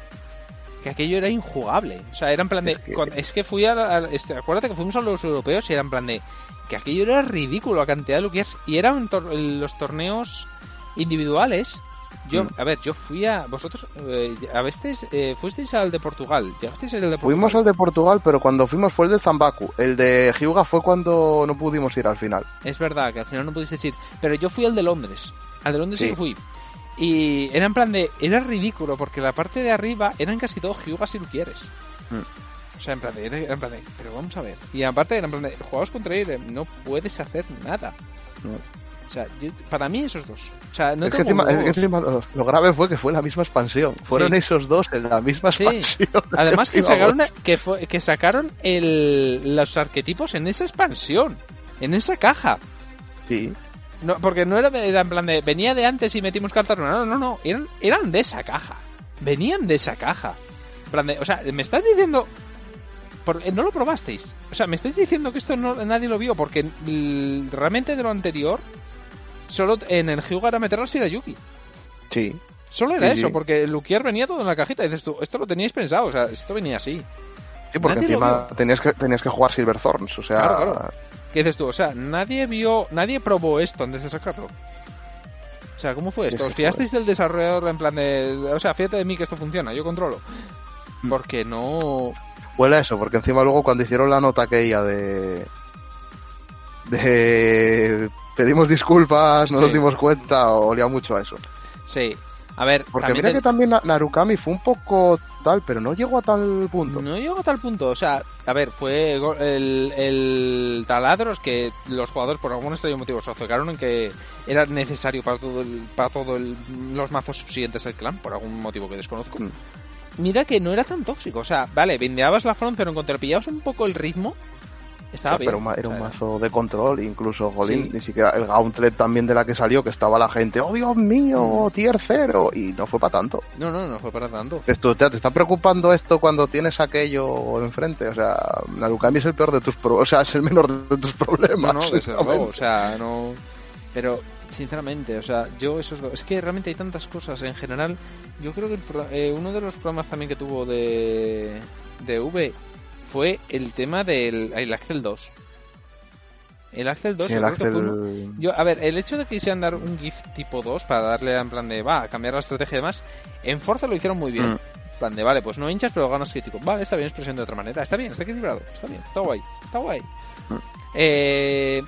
Que aquello era injugable. O sea, era en plan de. Es que- Es que, fui a. a- este, acuérdate que fuimos a los europeos y era en plan de. Que aquello era ridículo, la cantidad de Lugiers. Y eran tor- los torneos individuales. Yo, Mm. a ver, yo fui a. Vosotros, eh, a veces, eh, fuisteis al de Portugal. ¿Llegasteis al de Portugal? Fuimos al de Portugal, pero cuando fuimos fue el de Zambaku. El de Hyuga fue cuando no pudimos ir al final. Es verdad que al final no pudisteis ir. Pero yo fui al de Londres. Al de Londres sí, Sí. que fui. Y era en plan de. Era ridículo porque la parte de arriba eran casi todos Hyugas y Lukieres. Mm. O sea, en plan de. Era, era en plan de. Pero vamos a ver. Y aparte era en plan de. Jugabas contra él, no puedes hacer nada. No. O sea, yo- para mí esos dos. O sea, no es que tengo encima, es que lo, lo grave fue que fue la misma expansión. Fueron Sí. esos dos en la misma Sí. expansión. Además que sacaron, que, fue, que sacaron el, los arquetipos en esa expansión. En esa caja. Sí. No, porque no era, era en plan de. Venía de antes y metimos cartas. No, no, no. Eran, eran de esa caja. Venían de esa caja. Plan de, o sea, me estás diciendo. eh, no lo probasteis. O sea, me estáis diciendo que esto no, nadie lo vio. Porque mm, realmente de lo anterior. Solo en el Hyuga era meter al Shirayuki. Sí. Solo era Sí, eso, sí. porque el Luquier venía todo en la cajita. Y dices tú, esto lo teníais pensado. O sea, esto venía así. Sí, porque Nadie encima tenías que, tenías que jugar Silver Thorns. O sea, Claro, claro. ¿Qué dices tú? O sea, nadie vio, nadie probó esto antes de sacarlo. O sea, ¿cómo fue esto? ¿Os fiasteis del desarrollador en plan de... O sea, fíjate de mí que esto funciona, yo controlo. Mm. Porque no... huele a eso, porque encima luego cuando hicieron la nota aquella de. De. pedimos disculpas, no Sí. nos dimos cuenta, olía mucho a eso. Sí. A ver, Porque mira te- que también Na- Narukami fue un poco tal, pero no llegó a tal punto. No llegó a tal punto, o sea, a ver, fue el, el taladros que los jugadores por algún extraño motivo se acercaron en que era necesario para todo el, para todo el- los mazos siguientes del clan, por algún motivo que desconozco. Mm. Mira que no era tan tóxico, o sea, vale, vendeabas la front, pero en cuanto le pillabas un poco el ritmo, estaba bien. pero era un mazo de control, incluso, Jolín, Sí. ni siquiera el Gauntlet también de la que salió, que estaba la gente, oh Dios mío, tier cero, y no fue para tanto. No, no, no fue para tanto. Esto, te, te está preocupando esto cuando tienes aquello enfrente, o sea, Narukami es el peor de tus pro- o sea, es el menor de tus problemas. No, no, desde luego, sinceramente. o sea, no... Pero, sinceramente, o sea, yo esos dos... Es que realmente hay tantas cosas en general. Yo creo que el pro- eh, uno de los problemas también que tuvo de, de V fue el tema del el Axel 2. El Axel 2 Sí, yo el creo que fue uno- Axel- Yo, a ver, el hecho de que quisieran dar un GIF tipo 2 para darle en plan de, va, a cambiar la estrategia y demás, en Forza lo hicieron muy bien. Mm. En plan de, vale, pues no hinchas, pero ganas crítico. Vale, está bien expresión de otra manera. Está bien, está equilibrado. Está bien, está guay. Está guay. Mm. Eh,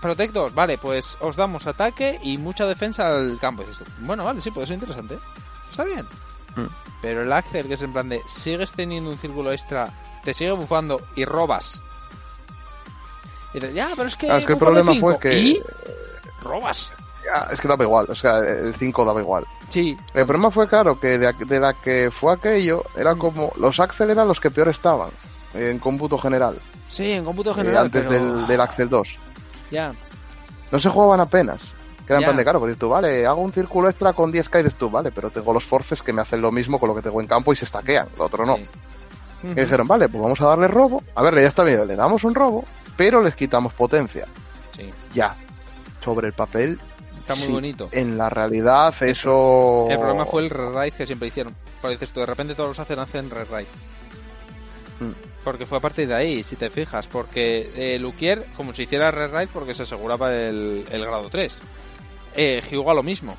Protect 2, vale, pues os damos ataque y mucha defensa al campo. Bueno, vale, sí, puede ser interesante. Está bien. Mm. Pero el Axel, que es en plan de, sigues teniendo un círculo extra, te sigue bufando y robas. Y ya, pero es que. Ah, es que el problema cinco". fue que- ¿Y? Robas. Ya, es que daba igual, o sea, el 5 daba igual. Sí. El problema fue, claro, que de, de la que fue aquello, era Mm. como, los Axel eran los que peor estaban, en cómputo general, Sí, en cómputo eh, general. antes pero- del, del Axel 2. Ya. No se jugaban apenas. Quedan plan de caro, pues dices tú, vale, hago un círculo extra con 10k y dices tú, vale, pero tengo los forces que me hacen lo mismo con lo que tengo en campo y se estaquean, lo otro no. Sí. Y dijeron, vale, pues vamos a darle robo. A ver, ya está bien, le damos un robo, pero les quitamos potencia. Sí. Ya. Sobre el papel. Está muy sí. bonito. En la realidad, eso. El problema fue el rewrite que siempre hicieron. Porque dices tú, de repente todos los hacen, hacen rewrite. Mm. Porque fue a partir de ahí, si te fijas. Porque eh, Luquier, como si hiciera rewrite, porque se aseguraba el, el grado 3. Eh, Hyuga lo mismo.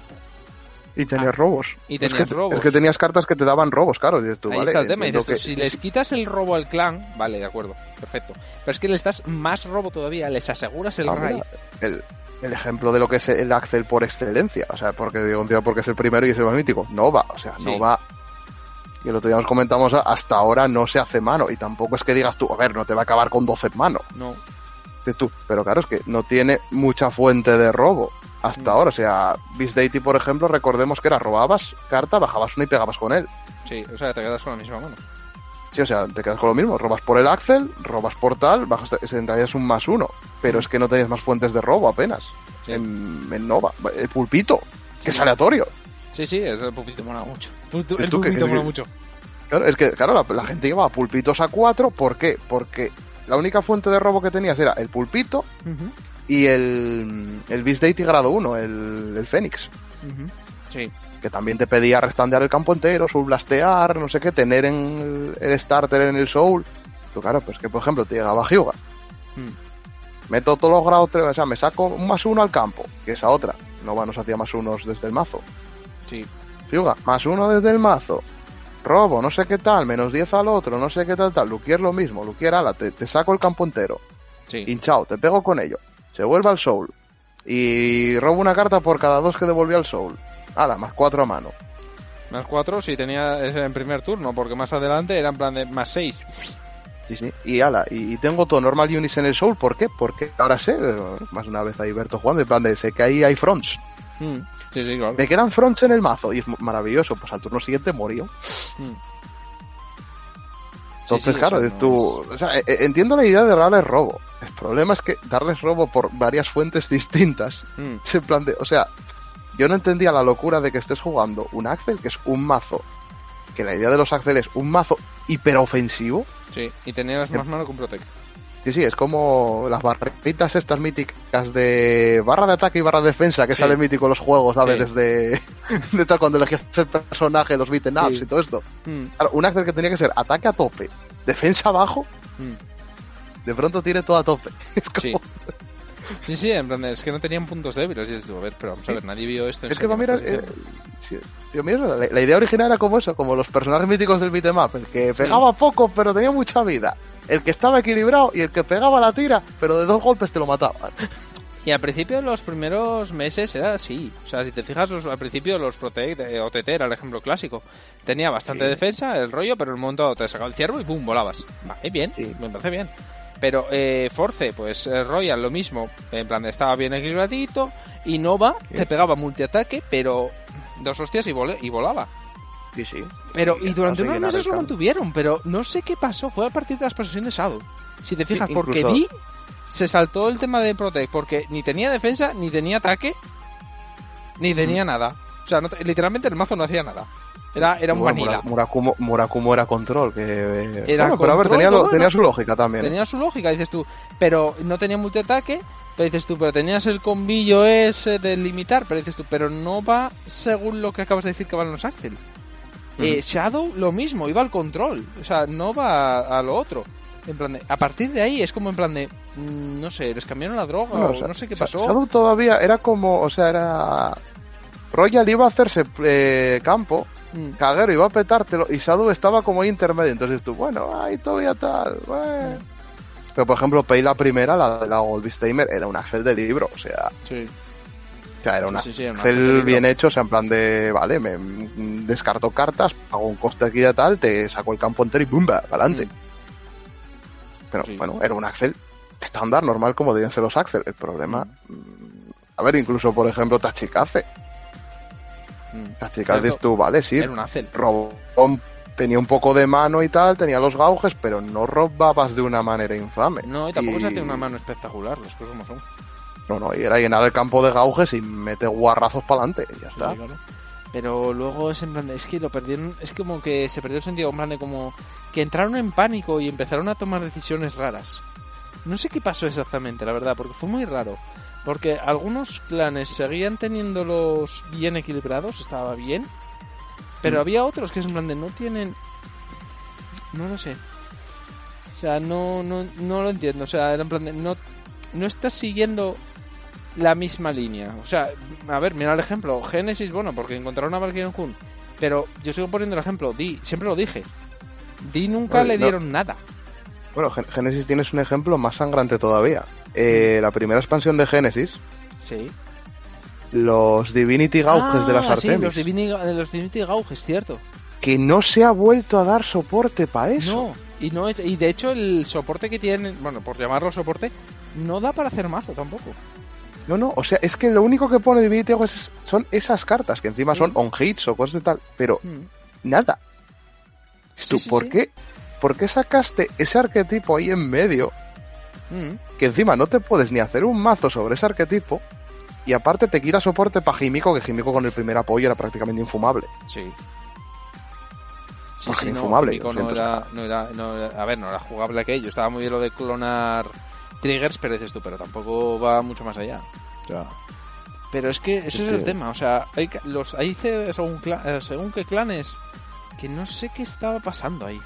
Y tenías Ah, robos. y es, tenías que, robos. es que tenías cartas que te daban robos, claro. Dices tú, Ahí vale, está el tema. Y dices tú, que- si les quitas el robo al clan, vale, de acuerdo, perfecto. Pero es que les das más robo todavía, les aseguras el Ah, raid. el, el ejemplo de lo que es el Axel por excelencia. O sea, porque digo, un tío porque es el primero y es el más mítico. No va, o sea, Sí. no va. Y el otro día nos comentamos, hasta ahora no se hace mano. Y tampoco es que digas tú, a ver, no te va a acabar con 12 manos. No. Dices tú, pero claro, es que no tiene mucha fuente de robo hasta Mm. ahora. O sea, Beast Deity, por ejemplo, recordemos que era robabas carta, bajabas una y pegabas con él. Sí, o sea, te quedas con la misma mano. Sí, o sea, te quedas con lo mismo. Robas por el Axel, robas por tal, bajas, en realidad es un más uno. Pero es que no tenías más fuentes de robo apenas. Sí. En, en Nova. El pulpito, que es aleatorio. Sí, sí, es el pupito mola mucho. El ¿Y tú qué- pupito qué- mola mucho. Claro, es que, claro, la, la gente llevaba pulpitos a cuatro. ¿Por qué? Porque la única fuente de robo que tenías era el pulpito y el, el Beast Deity grado 1, el, el Fénix. Sí, Que también te pedía restandear el campo entero, soul blastear, no sé qué, tener en el, el starter en el soul. Pero claro, pues que por ejemplo te llegaba Hyuga. Mm. Meto todos los grados 3, o sea, me saco un más uno al campo, que esa otra. Nova nos hacía más unos desde el mazo. sí. Hyuga, más uno desde el mazo. Robo, no sé qué tal, menos 10 al otro, no sé qué tal, tal. Luquier lo mismo, Luquier, ala, te, te saco el campo entero. Sí. Hinchao, te pego con ello. Se vuelve al soul. Y robo una carta por cada dos que devolví al soul. Ala, más cuatro a mano. Más cuatro si tenía ese en primer turno, porque más adelante era en plan de más seis. Sí, sí. Y ala, y, tengo todo normal units en el soul. ¿Por qué? Porque ahora sé, más una vez ahí Berto jugando, en plan de sé que ahí hay fronts. Mm. Sí, sí, claro. Me quedan fronts en el mazo y es maravilloso. Pues al turno siguiente morí. Mm. Entonces, sí, claro, es no. O sea, eh, eh, entiendo la idea de darles robo. El problema es que darles robo por varias fuentes distintas. Mm. es en plan de- o sea, yo no entendía la locura de que estés jugando un Axel, que es un mazo. Que la idea de los Axel es un mazo hiperofensivo. Sí, y tenías más mano que un Protect. Sí, sí, es como las barritas estas míticas de barra de ataque y barra de defensa que Sí. sale mítico en los juegos, ¿sabes? Sí. Desde de tal, cuando elegías el personaje, los beaten ups Sí. y todo esto. Mm. Claro, un Axel que tenía que ser ataque a tope, defensa abajo, Mm. de pronto tiene todo a tope. Es como... Sí. Sí, en plan, es que no tenían puntos débiles. Y dices, tú, a ver, pero vamos a ver, nadie vio esto. en Es que serio, para mí ¿me era, estás eh, diciendo? sí, tío, mira, la, la idea original era como eso, como los personajes míticos del beat'em up, el que pegaba poco pero tenía mucha vida, el que estaba equilibrado y el que pegaba la tira, pero de dos golpes te lo mataba. Y al principio, los primeros meses era así. O sea, si te fijas, los- al principio los Protect, eh, OTT era el ejemplo clásico. Tenía bastante Sí. defensa, el rollo, pero en un momento te sacaba el ciervo y ¡pum! volabas. Vale, bien, Sí. me parece bien. Pero eh, Force, pues eh, Royal lo mismo. En plan, estaba bien equilibradito. Y Nova te pegaba multiataque, pero dos hostias y, vole- y volaba. Sí, sí. Pero, Y y durante unos meses lo mantuvieron, pero no sé qué pasó. Fue a partir de la expansión de Shadow. Si te fijas, Sí, porque vi, se saltó el tema de Protect, porque ni tenía defensa, ni tenía ataque, ni tenía nada. O sea, no te- literalmente el mazo no hacía nada. Era, era un Bueno, vanilla. Mura- Murakumo, Murakumo era control, que... eh, Era bueno, pero a ver, control, tenía, lo- bueno. tenía su lógica también. Tenía su lógica, dices tú. Pero no tenía multiataque, pero dices tú, pero tenías el combillo ese de limitar, pero dices tú, pero no va según lo que acabas de decir que van los Axel. Eh, Shadow lo mismo, iba al control, o sea, no va a, a lo otro. En plan de- a partir de ahí es como en plan de, mm, no sé, les cambiaron la droga Bueno, o o sea, no sé qué pasó. Shadow todavía era como, o sea, era... Royal iba a hacerse eh, campo, Mm, Kagero iba a petártelo y Shadow estaba como ahí intermedio. Entonces tú, bueno, ahí todavía tal. bueno. Pero por ejemplo, Pei la primera, la de la Goldsteimer, era un Axel de libro. O sea, sí. o sea era un Sí, bien hecho, o sea, en plan de, vale, me mm, descarto cartas, hago un coste aquí de tal, te saco el campo entero y ¡bumba! adelante. Mm. Pero bueno, era un Axel estándar, normal, como debían ser los Axel. El problema, mm, a ver, incluso por ejemplo, Tachikaze. Mm. Tachikaze, Cierto. tú, vale, sí, Era un Axel. Robón tenía un poco de mano y tal, tenía los gauges, pero no robabas de una manera infame. No, y tampoco se hace una mano espectacular, las cosas como son. No, no, y era llenar el campo de gauges y mete guarrazos para adelante, y ya está. Sí, claro. Pero luego es en plan de- es que lo perdieron, es como que se perdió el sentido, en plan de como que entraron en pánico y empezaron a tomar decisiones raras. No sé qué pasó exactamente, la verdad, porque fue muy raro. Porque algunos clanes seguían teniéndolos bien equilibrados, estaba bien. Pero Mm. había otros que es en plan de no tienen... No lo sé. O sea, no, no, no lo entiendo. O sea, era en plan de no, no estás siguiendo la misma línea. O sea, a ver, mira el ejemplo. Génesis, bueno, porque encontraron a Valkyrie Kun. Pero yo sigo poniendo el ejemplo. Di, siempre lo dije. Di nunca Oye, le no. dieron nada. Bueno, Genesis tienes un ejemplo más sangrante todavía. Eh, la primera expansión de Genesis, Sí. los Divinity Gauges de las Ah, sí, Artemis. los Divinity, de los Divinity Gauges, cierto. que no se ha vuelto a dar soporte para eso. No, y, no es, y de hecho el soporte que tienen, bueno, por llamarlo soporte, no da para hacer mazo tampoco. No, no, o sea, es que lo único que pone Divinity Original es- son esas cartas, que encima son Mm. on hits o cosas de tal, pero Mm. nada. Sí, ¿Tú, sí, ¿por. Qué, ¿Por qué sacaste ese arquetipo ahí en medio Mm. Que encima no te puedes ni hacer un mazo sobre ese arquetipo y aparte te quita soporte para Jimico, que Jimico con el primer apoyo era prácticamente infumable. Sí. Sí, sí, infumable, lo no era, no era, no era- a ver, no era jugable aquello. Estaba muy bien lo de clonar triggers, pero dices tú, pero tampoco va mucho más allá. Pero es que ese es, Es el tema, o sea, hay, los, hay según, eh, según qué clanes que no sé qué estaba pasando ahí.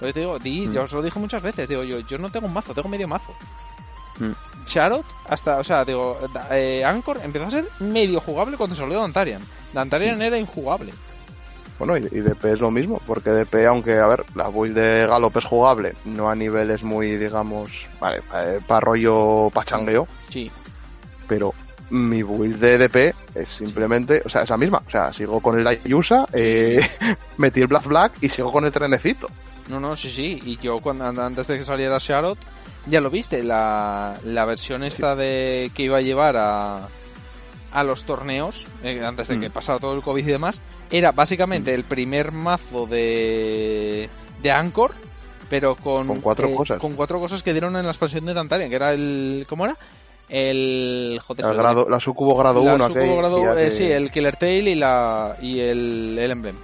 Porque te digo, di, Mm. yo os lo dije muchas veces, digo, yo, yo no tengo un mazo, tengo medio mazo. Mm. Charot, hasta, o sea, digo, eh, Anchor empezó a ser medio jugable cuando salió Dantarian. Dantarian era injugable. Bueno, y, y DP es lo mismo, porque DP, aunque, a ver, la build de Galop es jugable, no a niveles muy, digamos, vale, para rollo pachangueo, Sí. pero mi build de DP es simplemente, o sea, es la misma. O sea, sigo con el Dayusa, eh, metí el Black Black y sigo con el trenecito. No, no, sí, sí. Y yo cuando antes de que saliera Charlotte, ya lo viste, la, la versión esta de que iba a llevar a, a los torneos, eh, antes de que Mm. pasara todo el COVID y demás, era básicamente el primer mazo de, de Anchor, pero con, Con cuatro eh, cosas. Con cuatro cosas que dieron en la expansión de Tantarian, que era el... ¿Cómo era? El... Joder, El grado, la Sucubo grado la 1 Sucubo grado- eh, que- sí, el Killer Tail y, la, y el, el Emblem.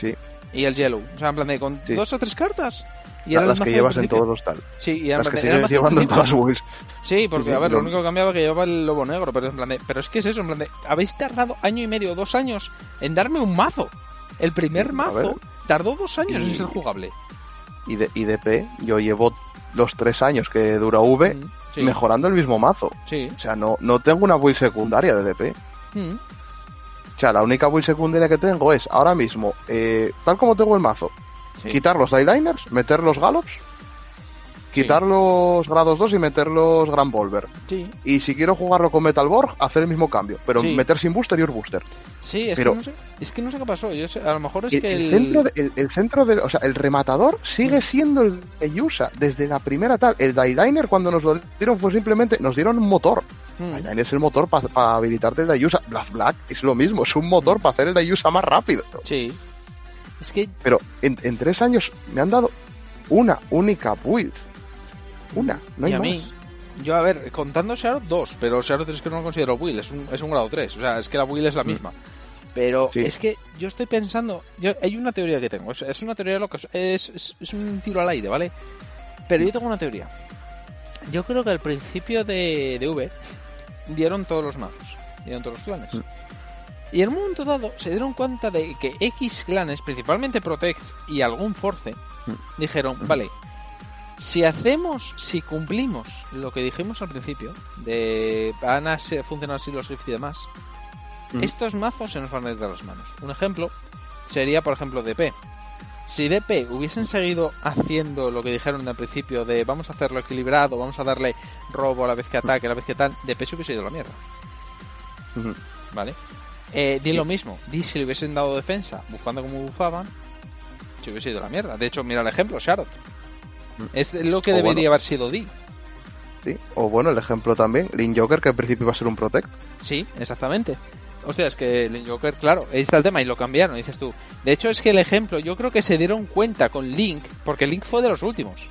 sí, Y el Yellow. O sea, en plan de con Sí. dos o tres cartas. Y las que de llevas en todos los tal. Sí, y en Las que de- sigues de llevando en todas las. Sí, porque a ver, lo único que cambiaba que llevaba el lobo negro, pero en plan de, pero es que es eso, en plan de, habéis tardado año y medio, dos años en darme un mazo. El primer mazo tardó dos años en Y- ser jugable. Y, de, y DP, yo llevo los tres años que dura V Mm, sí, mejorando el mismo mazo. Sí. O sea, no, no tengo una build secundaria de DP. Mm, O sea, la única build secundaria que tengo es ahora mismo, eh, tal como tengo el mazo, sí. quitar los Eyeliners, meter los Galops, quitar los grados 2 y meter los Grand Volver. Sí. Y si quiero jugarlo con Metalborg, hacer el mismo cambio, pero meter sin booster y un booster. Sí, es, Pero- que no sé, es que no sé qué pasó. Yo sé- a lo mejor es el, que el el... centro de- el, el centro de, o sea, el rematador sigue siendo el de Yusa desde la primera tal. El Dailiner cuando nos lo dieron fue simplemente, nos dieron un motor. Mm, es el motor para habilitarte el Dayusa. Black Black es lo mismo, es un motor para hacer el Dayusa más rápido. Sí. Es que Pero en, en tres años me han dado una única build. Una, no hay y a más. mí, yo a ver, contando Shadow 2, pero Shadow 3 que no lo considero Will, es un, es un grado 3, o sea, es que la Will es la misma. Pero Mm. Sí. es que yo estoy pensando, yo, hay una teoría que tengo, es, es una teoría lo que es, es, es un tiro al aire, ¿vale? Pero yo tengo una teoría. Yo creo que al principio de, de V dieron todos los mazos, dieron todos los clanes. Mm. Y en un momento dado se dieron cuenta de que X clanes, principalmente Protect y algún Force, Mm. dijeron, vale, si hacemos, si cumplimos lo que dijimos al principio, de van a funcionar así los GIFs y demás, Mm. estos mazos se nos van a ir de las manos. Un ejemplo sería, por ejemplo, DP. Si DP hubiesen seguido haciendo lo que dijeron al principio de vamos a hacerlo equilibrado, vamos a darle robo a la vez que ataque, a la vez que tal, DP se hubiese ido a la mierda. ¿Vale? Eh, di lo mismo. Di si le hubiesen dado defensa, bufando como bufaban, se hubiese ido a la mierda. De hecho, mira el ejemplo, Sharot. Es lo que O debería bueno. haber sido Di. Sí. O bueno, el ejemplo también, Lin Joker, que al principio iba a ser un Protect. Sí, exactamente. Hostia, es que el Joker, claro, ahí está el tema y lo cambiaron, dices tú. De hecho, es que el ejemplo, yo creo que se dieron cuenta con Link, porque Link fue de los últimos.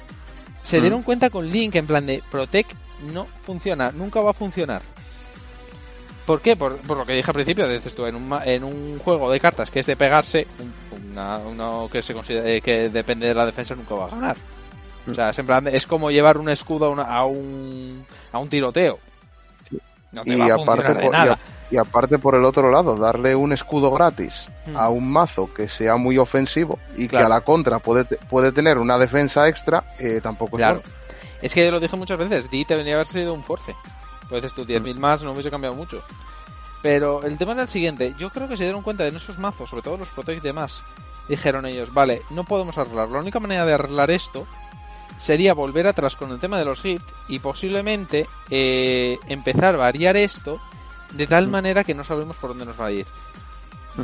Se Mm. dieron cuenta con Link en plan de Protect no funciona, nunca va a funcionar. ¿Por qué? Por, por lo que dije al principio, dices tú, en un, en un juego de cartas que es de pegarse, un- una- uno que se considera eh, que depende de la defensa nunca va a ganar. O sea, es, en plan de- es como llevar un escudo a, una- a un, a un tiroteo. No te y, va a aparte de por, y, nada. a- y aparte por el otro lado, darle un escudo gratis Mm. a un mazo que sea muy ofensivo y Claro. que a la contra puede, puede tener una defensa extra, eh, tampoco es Claro. bueno. Es que lo dije muchas veces, Di debería haber sido un force. Pues dices tú, 10.000 más no hubiese cambiado mucho. Pero el tema era el siguiente, yo creo que se dieron cuenta de en esos mazos, sobre todo los Protect y demás, dijeron ellos, vale, no podemos arreglarlo. La única manera de arreglar esto sería volver atrás con el tema de los gift y posiblemente eh, empezar a variar esto de tal manera que no sabemos por dónde nos va a ir.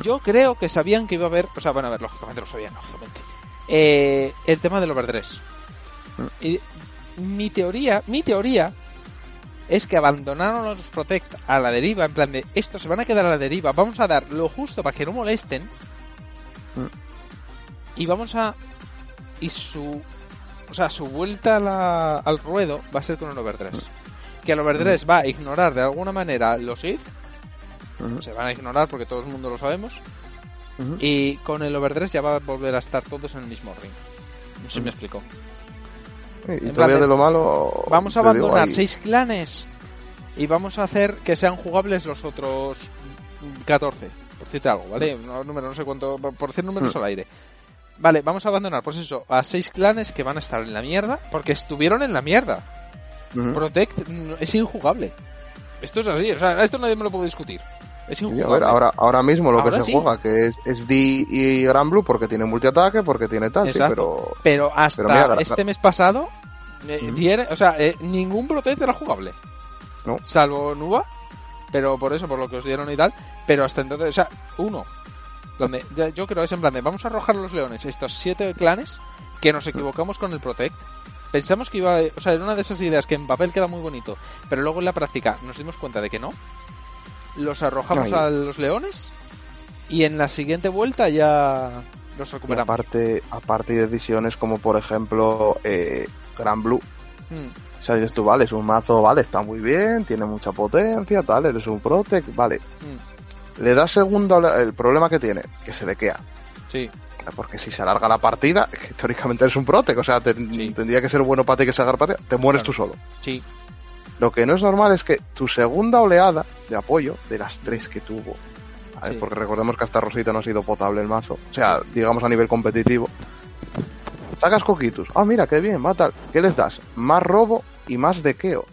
Yo creo que sabían que iba a haber, o sea, bueno, a ver, lógicamente lo sabían, lógicamente. Eh, el tema del overdress. Y mi teoría, mi teoría es que abandonaron los Protect a la deriva, en plan de, estos se van a quedar a la deriva, vamos a dar lo justo para que no molesten. Y vamos a... Y su... O sea, su vuelta a la- al ruedo va a ser con el overdress. Que el overdress va a ignorar de alguna manera los hit. Ujú. Se van a ignorar porque todo el mundo lo sabemos. Ujú. Y con el overdress ya va a volver a estar todos en el mismo ring. No sé si me explico. Y en todavía de- de lo malo. Vamos a abandonar seis clanes y vamos a hacer que sean jugables los otros 14, por decirte algo, ¿vale? No, número, no sé cuánto, por decir números Mm. al aire. Vale, vamos a abandonar, pues eso, a seis clanes que van a estar en la mierda, porque estuvieron en la mierda. Protect mm, es injugable. Esto es así, o sea, esto nadie me lo puede discutir. Es a ver, ahora, ahora mismo lo Ahora que se sí. juega, que es, es D y Gran Blue porque tiene multiataque, porque tiene tal, sí, pero... Pero hasta Pero mira, gra- este mes pasado, eh, diere- o sea, eh, ningún Protect era jugable. No. Salvo Nuba, pero por eso, por lo que os dieron y tal. Pero hasta entonces, o sea, uno. Donde, yo creo es en plan de vamos a arrojar a los leones, estos siete clanes, que nos equivocamos con el Protect. Pensamos que iba, o sea, era una de esas ideas que en papel queda muy bonito, pero luego en la práctica nos dimos cuenta de que no. Los arrojamos No, a los leones y en la siguiente vuelta ya los recuperamos. aparte, aparte de decisiones como por ejemplo eh, Gran Blue. Mm, O sea, dices tú, vale, es un mazo, vale, está muy bien, tiene mucha potencia, tal, eres un Protect, vale. mm, Le da segundo al- el problema que tiene, que se dequea. sí, Porque si se alarga la partida, que teóricamente eres un Protect, o sea, te- Sí. tendría que ser bueno para ti que se alargue la partida, te mueres Claro. tú solo. sí, Lo que no es normal es que tu segunda oleada de apoyo, de las tres que tuvo, ¿vale? Sí. porque recordemos que hasta Rosita no ha sido potable el mazo, o sea, digamos a nivel competitivo, sacas coquitus, ah, mira, qué bien, va tal, ¿qué les das? Más robo y más dequeo.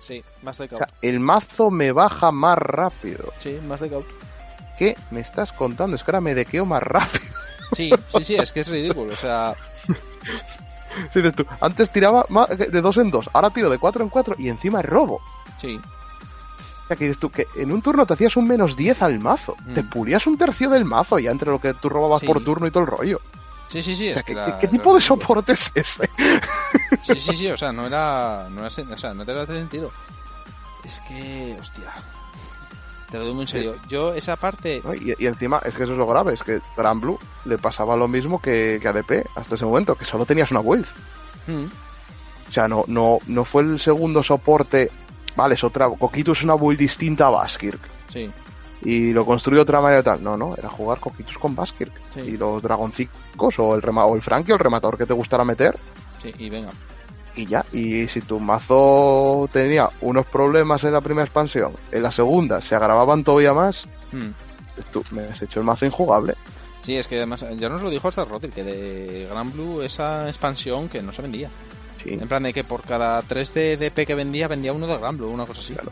sí, más de O sea, el mazo me baja más rápido. Sí, más de caut. ¿Qué me estás contando? Es que ahora me dequeo más rápido. Sí, sí, sí, es que es ridículo. O sea, Sí, dices tú, antes tiraba de dos en dos, ahora tiro de cuatro en cuatro y encima es robo. sí, O sea, que dices tú, que en un turno te hacías un menos 10 al mazo. Mm. Te pulías un tercio del mazo ya entre lo que tú robabas Sí. por turno y todo el rollo. sí, sí, sí. O sea, ¿qué, tipo de soporte es ese? Sí, sí, sí, o sea, no era. No era o sea, no te hace sentido. Es que, hostia. Te lo digo muy en serio. Yo, esa parte. ¿no? Y, y encima, es que eso es lo grave, es que Gran Blue le pasaba lo mismo que, que ADP hasta ese momento, que solo tenías una build. Mm, O sea, no, no, no fue el segundo soporte. Vale, es otra. Coquitus es una build distinta a Baskirk. sí, Y lo construyó de otra manera y tal. No, no, era jugar Coquitus con Baskirk. Sí. Y los dragoncicos o el, rema, o el Frankie o el rematador que te gustara meter. sí, y venga. Y ya. Y si tu mazo tenía unos problemas en la primera expansión, en la segunda se agravaban todavía más, Mm. tú me has hecho el mazo injugable. Sí, es que además, ya nos lo dijo hasta Rodri, que de Gran Blue esa expansión que no se vendía. Sí. En plan de que por cada 3 de DP que vendía, vendía uno de Gran Blue, una cosa así. Claro.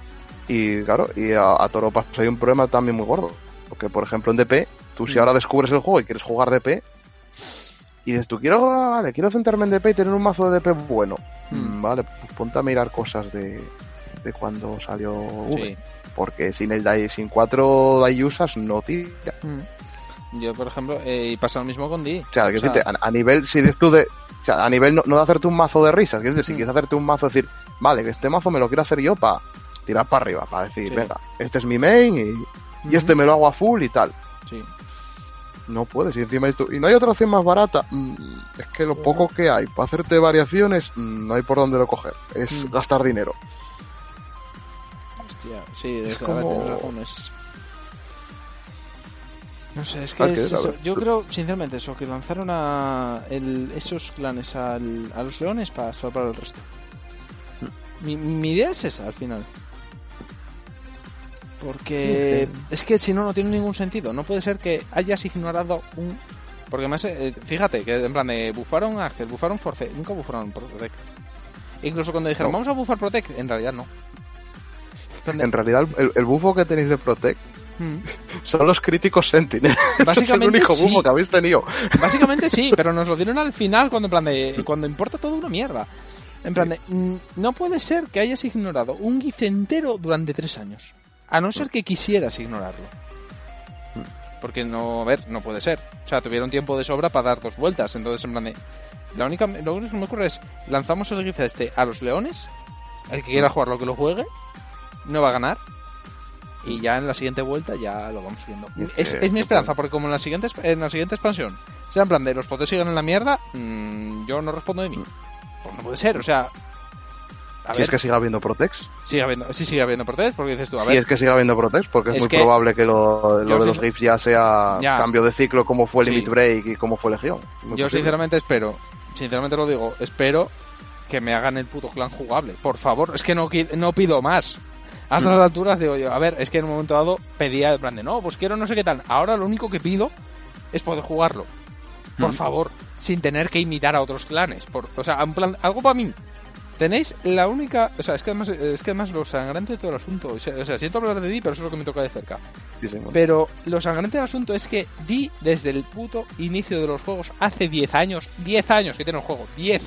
Y claro, y a, a Toro pasa hay un problema también muy gordo. Porque, por ejemplo, en DP, tú si Mm. ahora descubres el juego y quieres jugar DP, y dices, tú quiero, vale, quiero centrarme en DP y tener un mazo de DP bueno. Mm. Mm, Vale, pues ponte a mirar cosas de, de cuando salió V. Sí. Porque sin el DAI, sin cuatro DAI usas, no tira. Mm. Yo, por ejemplo, eh, y pasa lo mismo con Di. O sea, que O sea, decirte, a, a nivel, si dices tú de. O sea, a nivel no, no de hacerte un mazo de risas, que si Mm. quieres hacerte un mazo, decir, vale, que este mazo me lo quiero hacer yo para tirar para arriba, para decir, Sí. venga, este es mi main y, y este me lo hago a full y tal. Sí. No puedes, y encima tú, y no hay otra opción más barata. Mm, es que lo poco que hay para hacerte variaciones, mm, no hay por dónde lo coger. Es Mm. gastar dinero. Hostia, sí, Es es como- es- No sé, es que Ah, es eso. Yo creo, sinceramente, eso, que lanzaron a el- esos clanes al- a los leones para salvar al resto. Mi, mi idea es esa, al final. Porque Sí, es que si no, no tiene ningún sentido. No puede ser que hayas ignorado un... Porque más, eh, fíjate, que en plan de bufaron Axel, bufaron Force, nunca bufaron Protect. Incluso cuando dijeron, No. vamos a bufar Protect, en realidad no. En realidad, el, el bufo que tenéis de Protect Mm. son los críticos Sentinel. Ese es el Básicamente único sí. bufo que habéis tenido. Básicamente sí, pero nos lo dieron al final cuando en plan de cuando importa todo una mierda. En plan de mm, no puede ser que hayas ignorado un GIF entero durante tres años. A no ser que quisieras ignorarlo. Porque no, a ver, no puede ser. O sea, tuvieron tiempo de sobra para dar dos vueltas. Entonces, en plan de. La única, lo único que me ocurre es: lanzamos el GIF este a los leones. El que quiera jugar lo que lo juegue, no va a ganar. Y ya en la siguiente vuelta ya lo vamos viendo. Es, mi esperanza, porque como en la siguiente, en la siguiente expansión sea en plan de los potes sigan en la mierda, mm, yo no respondo de mí. Pues no puede ser, o sea. A si ver, es que siga habiendo Protex. sigue habiendo, sí sigue habiendo Protect, porque dices tú, a Si ver, es que siga habiendo Protex, porque es, Es muy que- probable que lo, lo de los GIFs ya sea Ya. cambio de ciclo como fue Sí. Limit Break y como fue Legión. Muy yo posible. sinceramente espero, sinceramente lo digo, espero que me hagan el puto clan jugable. Por favor, es que no, no pido más. Hasta las alturas digo yo, a ver, es que en un momento dado pedía de plan de, no, pues quiero no sé qué tal. Ahora lo único que pido es poder jugarlo. Por favor, sin tener que imitar a otros clanes. Por, o sea, en plan, algo para mí. Tenéis la única... O sea, es que además, es que además lo sangrante de todo el asunto. O sea, o sea, siento hablar de ti, pero eso es lo que me toca de cerca. Sí, sí, bueno. Pero lo sangrante del asunto es que di desde el puto inicio de los juegos, hace 10 años, 10 años que tiene el juego, 10. Mm.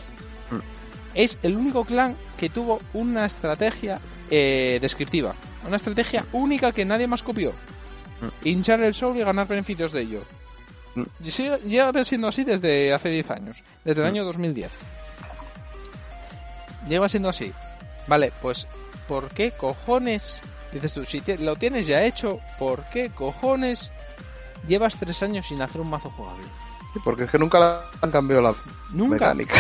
Es el único clan que tuvo una estrategia eh, descriptiva. Una estrategia única que nadie más copió. Hinchar el soul y ganar beneficios de ello. Mm. Y sigue- lleva siendo así desde hace 10 años. Desde el año 2010. Lleva siendo así. Vale, pues, ¿por qué cojones? Dices tú, si te- lo tienes ya hecho, ¿por qué cojones llevas tres años sin hacer un mazo jugable? Sí, porque es que nunca han cambiado la Nunca. mecánica.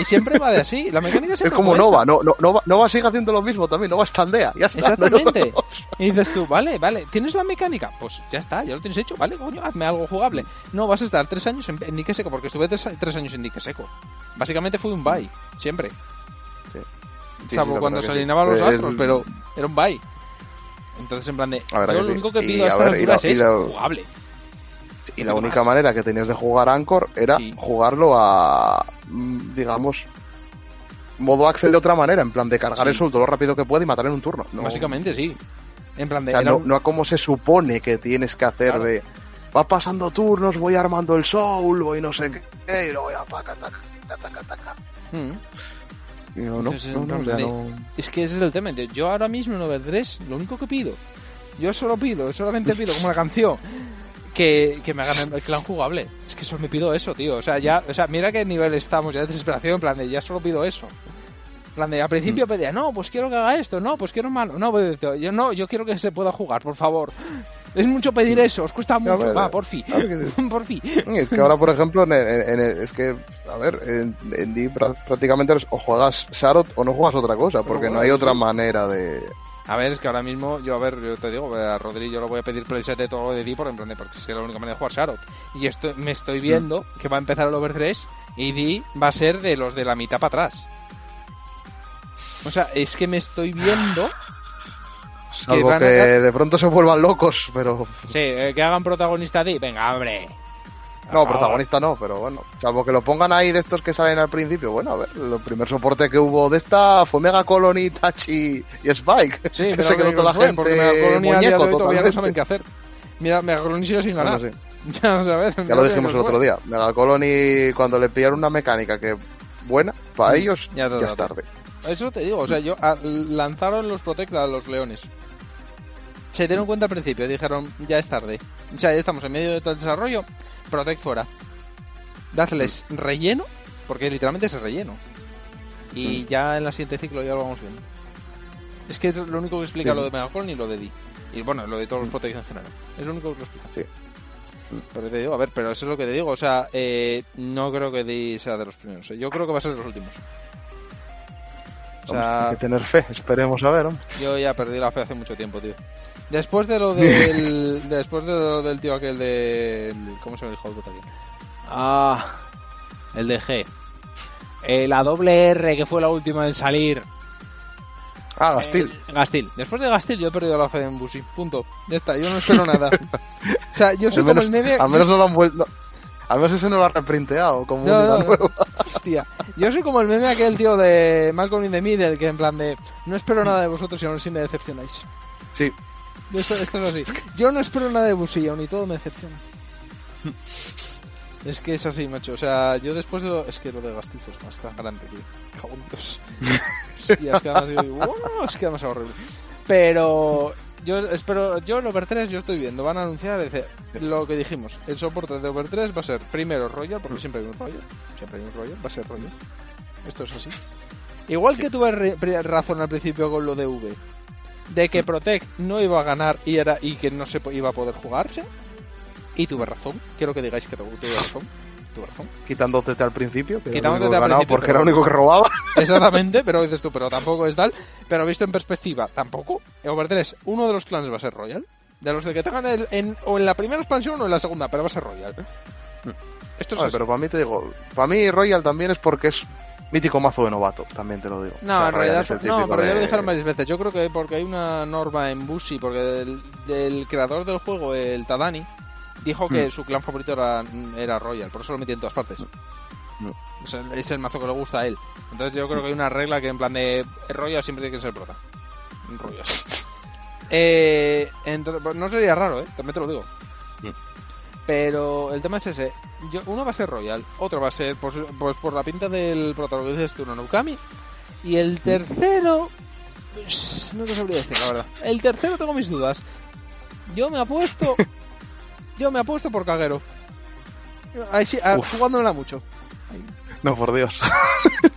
Y siempre va de así. La mecánica Es siempre como fue Nova, no, no, Nova, Nova sigue haciendo lo mismo también, Nova estandea, ya está. Exactamente. Y dices tú, vale, vale, ¿tienes la mecánica? Pues ya está, ya lo tienes hecho, vale, coño, hazme algo jugable. No, vas a estar tres años en, en dique seco, porque estuve tres, tres años en dique seco. Básicamente fue un bye, siempre. Sí. Salvo cuando se alineaban los Eh, astros, el- pero era un bye. Entonces, en plan de, yo lo sí. único que Y, pido a a ver, y la- alturas y es la- jugable. Y la ¿Qué única más? manera que tenías de jugar Anchor era jugarlo a, digamos, modo Axel de otra manera, en plan de cargar el sol todo lo rápido que puede y matar en un turno. No, Básicamente, sí. En plan o de, sea, era no, un- no a como se supone que tienes que hacer Claro. de va pasando turnos, voy armando el soul, voy no sé qué, y lo voy a taca, taca, taca, taca. Mm. Y no, no, Entonces, no, en no, plan ya de- no- Es que ese es el tema. Yo ahora mismo en Over 3, lo único que pido, yo solo pido, solamente pido como la canción, que, que me hagan el clan jugable. Es que solo me pido eso, tío. O sea, ya, o sea, mira qué nivel estamos ya de desesperación, en plan de, ya solo pido eso. En plan de, al Mm. principio pedía, no, pues quiero que haga esto, no, pues quiero malo, no, pues, yo no, yo quiero que se pueda jugar, por favor. Es mucho pedir eso, os cuesta mucho, ver, va, por fin, por fin. Es que ahora, por ejemplo, en es que, a ver, en, en prácticamente o juegas Sharot o no juegas otra cosa, porque no hay otra manera de... A ver, es que ahora mismo, yo a ver, yo te digo, a Rodri yo lo voy a pedir preset de todo lo de Di por en plan de- porque es que es la única manera de jugar Sharot. Y esto me estoy viendo que va a empezar el Over 3 y Di va a ser de los de la mitad para atrás. O sea, es que me estoy viendo Salvo que, a de pronto se vuelvan locos, pero... sí, eh, que hagan protagonista Di. Venga, hombre. No, favor. protagonista no, pero bueno. Salvo que lo pongan ahí de estos que salen al principio. Bueno, a ver, el primer soporte que hubo de esta fue Mega Colony, Tachi y Spike. Sí, que pero se quedó toda la gente porque Megacolonia a día de hoy muñeco todavía no saben qué hacer. Mira, Megacolonia sigue sin ganar. Bueno, Ya, ¿sabes? Ya lo dijimos el otro día. Mega Colony, cuando le pillaron una mecánica que buena, para Mm, ellos ya ya, es tarde. Eso te digo, o sea, yo a- lanzaron los Protect a los leones. Se dieron cuenta al principio, dijeron, ya es tarde. O sea, ya estamos en medio de todo el desarrollo, Protect fuera. Dadles relleno, porque literalmente es relleno. Y Mm. ya en la siguiente ciclo ya lo vamos viendo. Es que es lo único que explica Sí. lo de Megacol y lo de Di. Y bueno, lo de todos los Protect en general. Es lo único que lo explica. Sí. Pero te digo, a ver, pero eso es lo que te digo. O sea, eh, no creo que Di sea de los primeros. eh. Yo creo que va a ser de los últimos. O sea, hay que tener fe, esperemos a ver. hombre. yo ya perdí la fe hace mucho tiempo, tío. Después de lo del. después de lo del tío aquel de. ¿Cómo se llama el hijo de puta aquel? Ah. El de G. Eh, la doble R que fue la última en salir. Ah, Gastil. Eh, Gastil. Después de Gastil yo he perdido la fe en Busi. Punto. Ya está, yo no espero nada. o sea, yo soy al, menos, como el meme. al menos no lo han vuelto. Al menos ese no lo ha reprinteado como No, una no, no. nueva. Hostia, yo soy como el meme aquel tío de Malcolm in the Middle, que en plan de no espero nada de vosotros y aún así me decepcionáis. Sí, Esto, esto es así. Yo no espero nada de Busi, aún y todo me decepciona. Es que es así, macho. O sea, yo después de lo... Es que lo de Gastil fue bastante grande, tío. Dios. Hostia, es que además... digo, "Wow", es que además es horrible. Pero... Yo espero, yo el Over 3 yo estoy viendo, van a anunciar dice, lo que dijimos, el soporte de Over 3 va a ser primero Royal, porque siempre hay un Royal, siempre hay un Royal, va a ser Royal. Esto es así. Igual que tuve razón al principio con lo de V, de que Protect no iba a ganar y era y que no se iba a poder jugarse, y tuve razón, quiero que digáis que tu- tuve razón, razón. Quitándote al principio, que Quitándote al principio, porque pero era el único que robaba. Exactamente, pero dices tú, pero tampoco es tal. Pero visto en perspectiva, tampoco. Over 3, uno de los clanes va a ser Royal. De los de que tengan el, en, o en la primera expansión o en la segunda, pero va a ser Royal. Esto es pero para mí te digo, para mí Royal también es porque es mítico mazo de novato, también te lo digo. No, O sea, en realidad, no, pero ya lo dijeron varias veces. Yo creo que porque hay una norma en Bushi, porque del, del creador del juego, el Tadani, dijo que Hmm. su clan favorito era, era Royal, por eso lo metí en todas partes. No. Es, el, es el mazo que le gusta a él. Entonces yo creo que hay una regla que en plan de Royal siempre tiene que ser prota. Royal. eh, entonces, pues, no sería raro, ¿eh? También te lo digo. Mm. Pero el tema es ese. Yo, uno va a ser Royal, otro va a ser pues, pues por la pinta del protagonista dices tú, no Nukami. Y el tercero... pues, no te sabría decir, la verdad. El tercero tengo mis dudas. Yo me apuesto... Yo me apuesto por Kagero. Ahí sí, ah, Uf. jugándomela mucho. No, por Dios.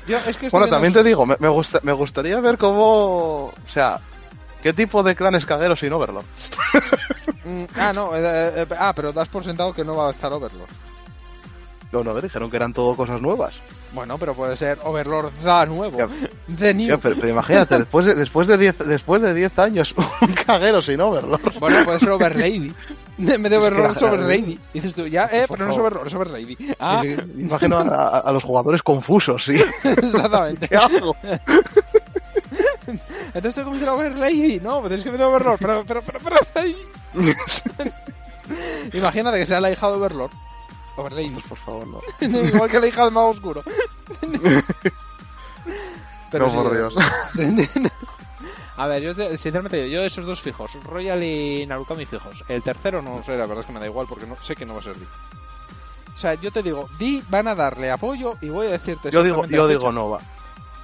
Yo, es que estoy Bueno, también te digo, me, me gusta, me gustaría ver cómo... O sea, ¿qué tipo de clan es caguero sin Overlord? Mm, ah, no. eh, eh, ah, pero das por sentado que no va a estar Overlord. No, no, dijeron que eran todo cosas nuevas. Bueno, pero puede ser Overlord da nuevo. Ya. The New. Ya, pero, pero imagínate, después de, después de 10 después de 10 años, un caguero sin Overlord. Bueno, puede ser Overlady. En vez de Es que Overlord es la- Overlady. Dices tú, ya, eh, pero no es favor. Overlord, es Overlady. Ah, Imagino a, a- los jugadores confusos, sí. exactamente. ¿Qué hago? Entonces tengo que meter a Overlady. No, pues tienes que meter a Overlord. Pero, pero, pero, pero, ahí. Imagínate que sea la hija de Overlord. Overlady. Por favor, no. Igual que la hija del mago oscuro. no, sí, por eh, Dios. A ver, yo te- sinceramente, yo esos dos fijos, Royal y Narukami fijos. El tercero no sé, la verdad es que me da igual porque no sé que no va a ser Di. O sea, yo te digo, Di van a darle apoyo y voy a decirte Yo digo, yo digo. Nova.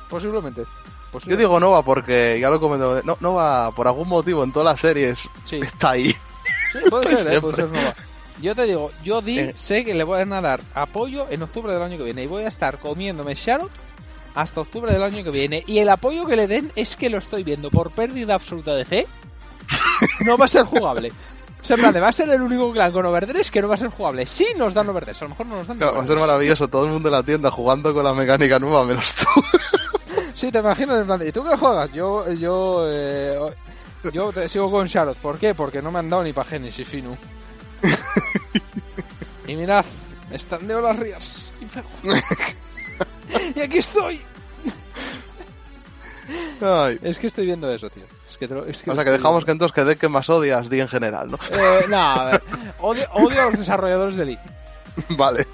Posiblemente. Yo digo Nova porque ya lo comento. No, Nova, por algún motivo en todas las series Sí, está ahí. sí, puede ser, eh, puede ser Nova. Yo te digo, yo Di Eh. sé que le van a dar apoyo en octubre del año que viene y voy a estar comiéndome Sharot hasta octubre del año que viene. Y el apoyo que le den es que lo estoy viendo por pérdida absoluta de fe. No va a ser jugable. O sea, de, va a ser el único clan con overdress que no va a ser jugable. Sí nos dan overdress, a lo mejor no nos dan Va a ser maravilloso, todo el mundo en la tienda jugando con la mecánica nueva, menos tú. Sí, te imaginas en plan, de, ¿y tú qué juegas? Yo, yo, eh, yo te sigo con Sharot. ¿Por qué? Porque no me han dado ni pa' Genesis, Finu. y mirad, me estandeo las rías. Y aquí estoy. Ay. Es que estoy viendo eso, tío. Es que, te lo- es que O sea, que dejamos que entonces que de que más odias di en general, ¿no? Eh, no, a ver. Odio, odio a los desarrolladores de Di. vale.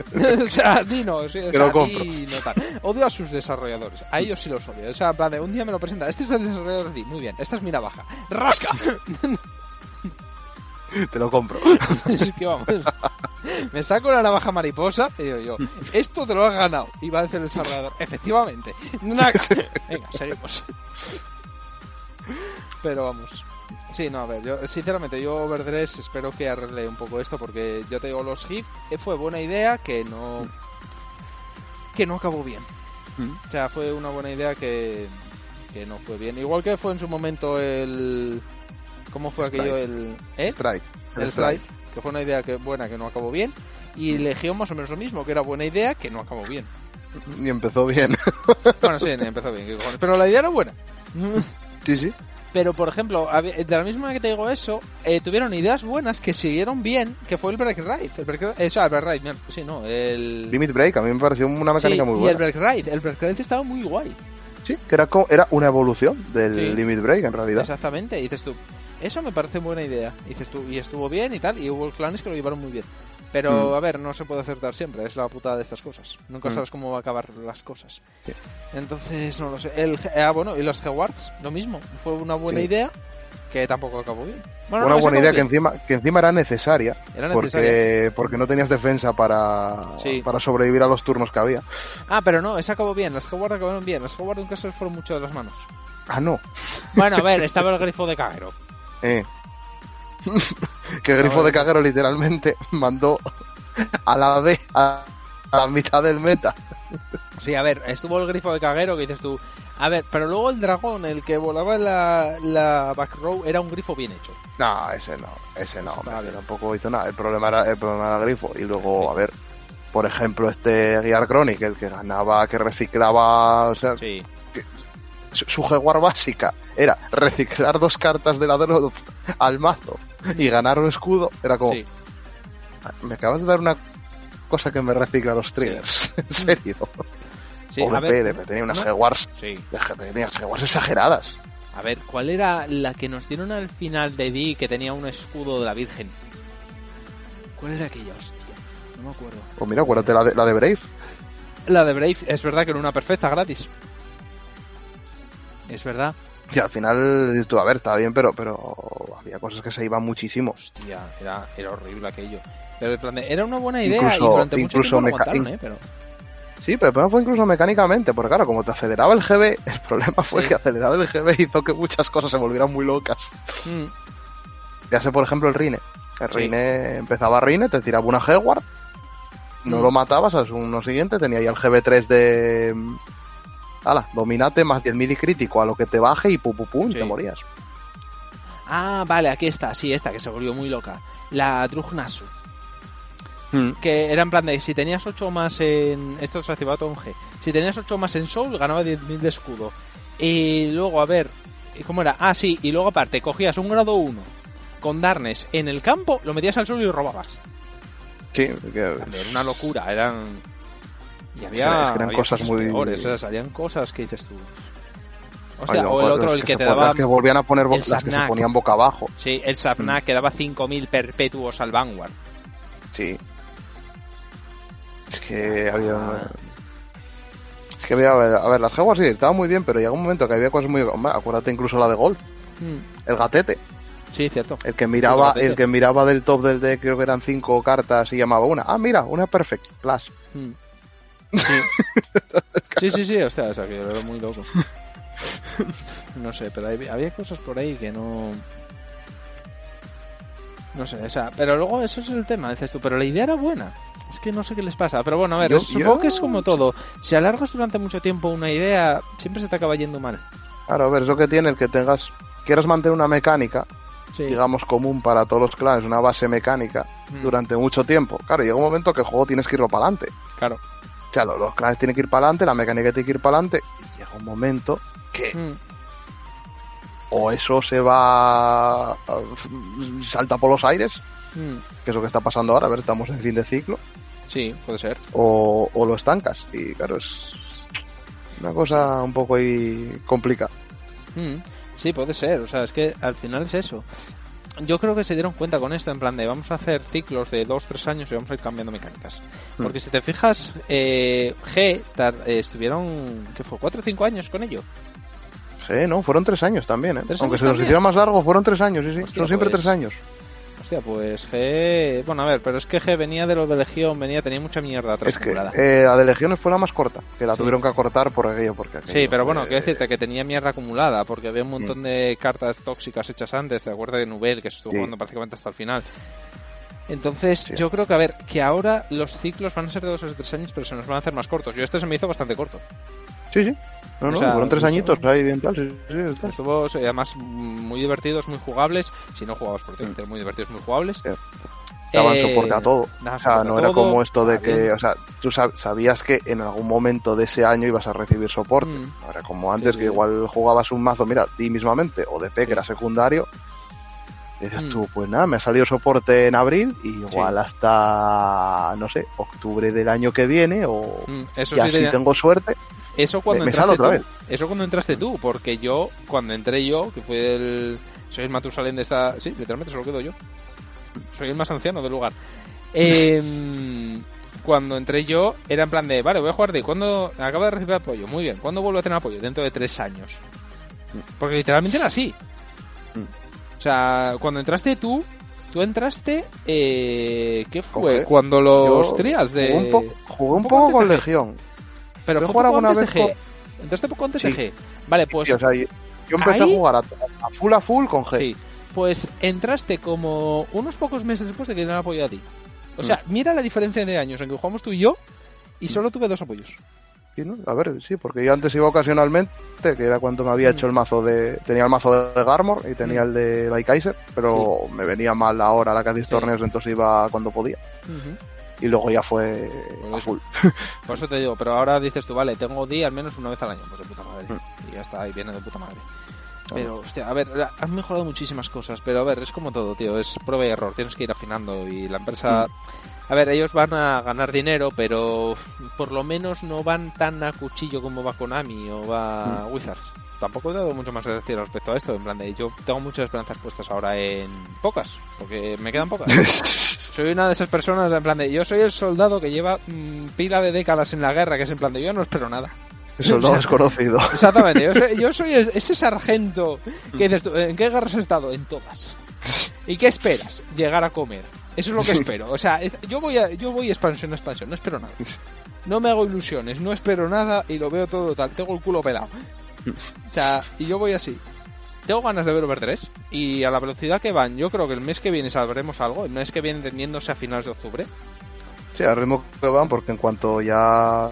o sea, Di no, sí, o Te sea, lo compro. Di no tal. Odio a sus desarrolladores. A ellos sí los odio. O sea, en plan de un día me lo presenta. Este es el desarrollador de Di. Muy bien. Esta es mi navaja. ¡Rasca! Te lo compro. es que vamos. Me saco la navaja mariposa y digo yo, esto te lo has ganado. Y va a decir el desarrollador, efectivamente. Nac. Venga, seguimos. Pero vamos. Sí, no, a ver, yo sinceramente, yo Overdress espero que arregle un poco esto porque yo te digo, los GIF eh, fue buena idea que no. que no acabó bien. O sea, fue una buena idea que, que no fue bien. Igual que fue en su momento el. ¿Cómo fue Strike. aquello? El. ¿Eh? Strike. el Strike, que fue una idea que buena que no acabó bien, y Legión más o menos lo mismo, que era buena idea que no acabó bien. Y empezó bien. Bueno, sí, empezó bien, ¿qué cojones? pero la idea era buena. sí, sí. Pero, por ejemplo, de la misma manera que te digo eso, eh, tuvieron ideas buenas que siguieron bien, que fue el Break Ride. El Break, eh, o sea, el Break Ride, mira, sí, no, el... Limit Break a mí me pareció una mecánica Sí, muy y el buena. Break Ride, el Break Ride estaba muy guay. Sí, que era, como- era una evolución del Sí. Limit Break en realidad. Exactamente, y dices tú, eso me parece buena idea. Y dices tú, y estuvo bien y tal, y hubo clanes que lo llevaron muy bien. Pero, Mm. a ver, no se puede acertar siempre, es la putada de estas cosas. Nunca Mm. sabes cómo va a acabar las cosas. Sí. Entonces, no lo sé. El, ah, bueno, y los Hewards, lo mismo. Fue una buena Sí. idea que tampoco acabó bien. Bueno, una no, buena idea que encima, que encima era necesaria, Era necesaria. porque, porque no tenías defensa para, Sí. para sobrevivir a los turnos que había. Ah, pero no, ese acabó bien. Las Hewards acabaron bien. Las Hewards nunca se fueron mucho de las manos. Ah, no. Bueno, a ver, estaba el grifo de Kagero. Eh. que Grifo de Caguero literalmente mandó a la B a, la mitad del meta. Sí, a ver, estuvo el grifo de caguero que dices tú. A ver, pero luego el dragón, el que volaba la, la back row, era un grifo bien hecho. No, ese no, ese no, hombre, tampoco hizo nada. El problema era el problema era Grifo. Y luego, a ver, por ejemplo, este Gear Chronic, el que ganaba, que reciclaba, o sea, Sí. Su, su jaguar básica era reciclar dos cartas de la drop al mazo y ganar un escudo. Era como, Sí. me acabas de dar una cosa que me recicla los triggers. en serio. Sí, o a de ver, tenía unas no- jaguars, sí. tenía unas jaguars exageradas. A ver, ¿cuál era la que nos dieron al final de D que tenía un escudo de la Virgen? ¿Cuál era aquella, hostia? No me acuerdo. Pues mira, acuérdate la de, la de Brave. La de Brave, es verdad que era una perfecta gratis. Es verdad. Y al final, tú, a ver, estaba bien, pero, pero había cosas que se iban muchísimo. Hostia, era, era horrible aquello. Pero plan de- era una buena idea Incluso- y durante mucho incluso tiempo lo aguantaron, ¿eh? Pero... Sí, pero el problema fue incluso mecánicamente, porque claro, como te aceleraba el GB, el problema fue Sí. que acelerar el GB hizo que muchas cosas se volvieran muy locas. Mm, Ya sé, por ejemplo, el Rine. El Sí. Rine empezaba Rine, te tiraba una Heward, no Mm. lo matabas, al segundo siguiente tenía ya el GB3 de... Ala, dominate más 10.000 y crítico a lo que te baje y pum pum pum, Sí. te morías. Ah, vale, aquí está, sí, esta que se volvió muy loca. La Drugnasu. Mm. Que era en plan de si tenías 8 más en. Esto se activaba todo en G. Si tenías 8 más en Soul, ganaba 10.000 de escudo. Y luego, a ver, ¿y ¿cómo era? Ah, sí, y luego aparte, cogías un grado 1 con Darnes en el campo, lo metías al suelo y robabas. Sí, que- Era una locura, eran. Y Es había, que- es que eran había cosas muy- peores, o sea, salían cosas que dices tú. Hostia, o el otro, el que que te daba. las que volvían a poner bo- el las que se ponían boca abajo. Sí, el Sapna que daba 5.000 perpetuos al Vanguard. Sí. Es que había. Es que había. A ver, las Jaguars sí, estaban muy bien, pero llegó un momento que había cosas muy. Acuérdate incluso la de Golf, el gatete. Sí, cierto. El que miraba, el que miraba del top del deck, creo que eran cinco cartas y llamaba una. Ah, mira, una perfect. Plus. Mm. Sí. sí, sí, sí, hostia, o sea, que era muy loco. No sé, pero hay- había cosas por ahí que no... No sé, o sea, pero luego eso es el tema, dices tú, pero la idea era buena. Es que no sé qué les pasa, pero bueno, a ver, Yo- supongo yo- que es como todo. Si alargas durante mucho tiempo una idea, siempre se te acaba yendo mal. Claro, a ver, eso que tiene el que tengas. Quieras mantener una mecánica, Sí. digamos, común para todos los clanes, una base mecánica, Mm. durante mucho tiempo. Claro, llega un momento que el juego tienes que irlo para adelante. Claro. O sea, los, clanes tienen que ir para adelante, la mecánica tiene que ir para adelante. Y llega un momento que Mm. o eso se va. salta por los aires, Mm. que es lo que está pasando ahora, a ver, estamos en fin de ciclo, Sí, puede ser. o, o lo estancas. Y claro, es una cosa un poco ahí complicada. Mm, Sí, puede ser. O sea, es que al final es eso. Yo creo que se dieron cuenta con esto, en plan de vamos a hacer ciclos de 2-3 años y vamos a ir cambiando mecánicas. Hmm. Porque si te fijas, eh, G tar- eh, estuvieron, ¿qué fue? ¿4 o 5 años con ello? Sí, no, fueron tres años también, ¿eh? ¿Tres Aunque años se nos hicieron más largos, fueron tres años, sí, sí. Hostia, Son siempre pues- tres años. Hostia, pues G... Bueno, a ver, pero es que G venía de lo de Legión, venía, tenía mucha mierda atrás Es que acumulada. eh, la de Legiones fue la más corta, que la Sí. tuvieron que acortar por aquello, porque aquello Sí, pero bueno, fue- quiero decirte que tenía mierda acumulada, porque había un montón de cartas tóxicas hechas antes, ¿te acuerdas de Nubel, que se estuvo Sí. jugando prácticamente hasta el final? Entonces, Sí. yo creo que, a ver, que ahora los ciclos van a ser de dos o tres años, pero se nos van a hacer más cortos. Yo este se me hizo bastante corto. Sí, sí. No, O no, sea, fueron tres añitos ahí bien tal, sí, sí, está. Estuvo, además, muy divertidos, muy jugables. Si no jugabas por Twitter, muy divertidos, muy jugables. Daban Eh, soporte a todo. O sea, no era todo, como esto de bien. que, o sea, tú sab- sabías que en algún momento de ese año ibas a recibir soporte. Mm. No era como antes que igual jugabas un mazo, mira, ti mismamente, o de P, que era secundario. Dices Mm. tú, pues nada, me ha salido soporte en abril y igual hasta, no sé, octubre del año que viene o Mm, Eso ya sí, si tenía- tengo suerte. Eso cuando Me- entraste tú. Eso cuando entraste tú, porque yo, cuando entré yo, que fue el. Soy el Matusalén de esta. Sí, literalmente solo quedo yo. Soy el más anciano del lugar. Em, cuando entré yo, era en plan de, vale, voy a jugar de. ¿Cuándo acabo de recibir apoyo? Muy bien. ¿Cuándo vuelvo a tener apoyo? Dentro de tres años. Porque literalmente era así. Mm. O sea, cuando entraste tú, tú entraste. Eh, ¿Qué fue? Cuando los Yo trials de. Jugué un, po- jugué un poco con. Legión. Pero fue jugar alguna de vez G. Entraste poco antes de Sí. G. Vale, pues Sí, o sea, yo empecé ahí- a jugar a, a full a full con G. Sí, Pues entraste como unos pocos meses después de que no apoyo a ti. O sea, mira la diferencia de años en que jugamos tú y yo y solo tuve dos apoyos. Sí, ¿no? A ver, sí, porque yo antes iba ocasionalmente, que era cuando me había hecho el mazo de... Tenía el mazo de Garmor y tenía el de Daikaiser, pero me venía mal ahora la Sí. torneos, entonces iba cuando podía. Y luego ya fue a full. Por eso te digo, pero ahora dices tú, vale, tengo día al menos una vez al año. Pues de puta madre. Mm. Y ya está, ahí viene de puta madre. Pero, hostia, a ver, han mejorado muchísimas cosas, pero a ver, es como todo, tío, es prueba y error, tienes que ir afinando y la empresa... A ver, ellos van a ganar dinero, pero por lo menos no van tan a cuchillo como va Konami o va Wizards. Tampoco he dado mucho más que decir respecto a esto, en plan de yo tengo muchas esperanzas puestas ahora en pocas, porque me quedan pocas. soy una de esas personas en plan de yo soy el soldado que lleva mm, pila de décadas en la guerra, que es en plan de yo no espero nada. Eso no es conocido. Exactamente, yo soy, yo soy el- ese sargento que dices tú, ¿en qué guerras has estado? En todas. ¿Y qué esperas? Llegar a comer. Eso es lo que espero. O sea, yo voy a, yo voy expansión a expansión, no espero nada. No me hago ilusiones, no espero nada y lo veo todo tal. Tengo el culo pelado. O sea, y yo voy así. Tengo ganas de ver Over 3 y a la velocidad que van, yo creo que el mes que viene sabremos algo. El mes que viene entendiéndose a finales de octubre. Sí, al ritmo que van, porque en cuanto ya... o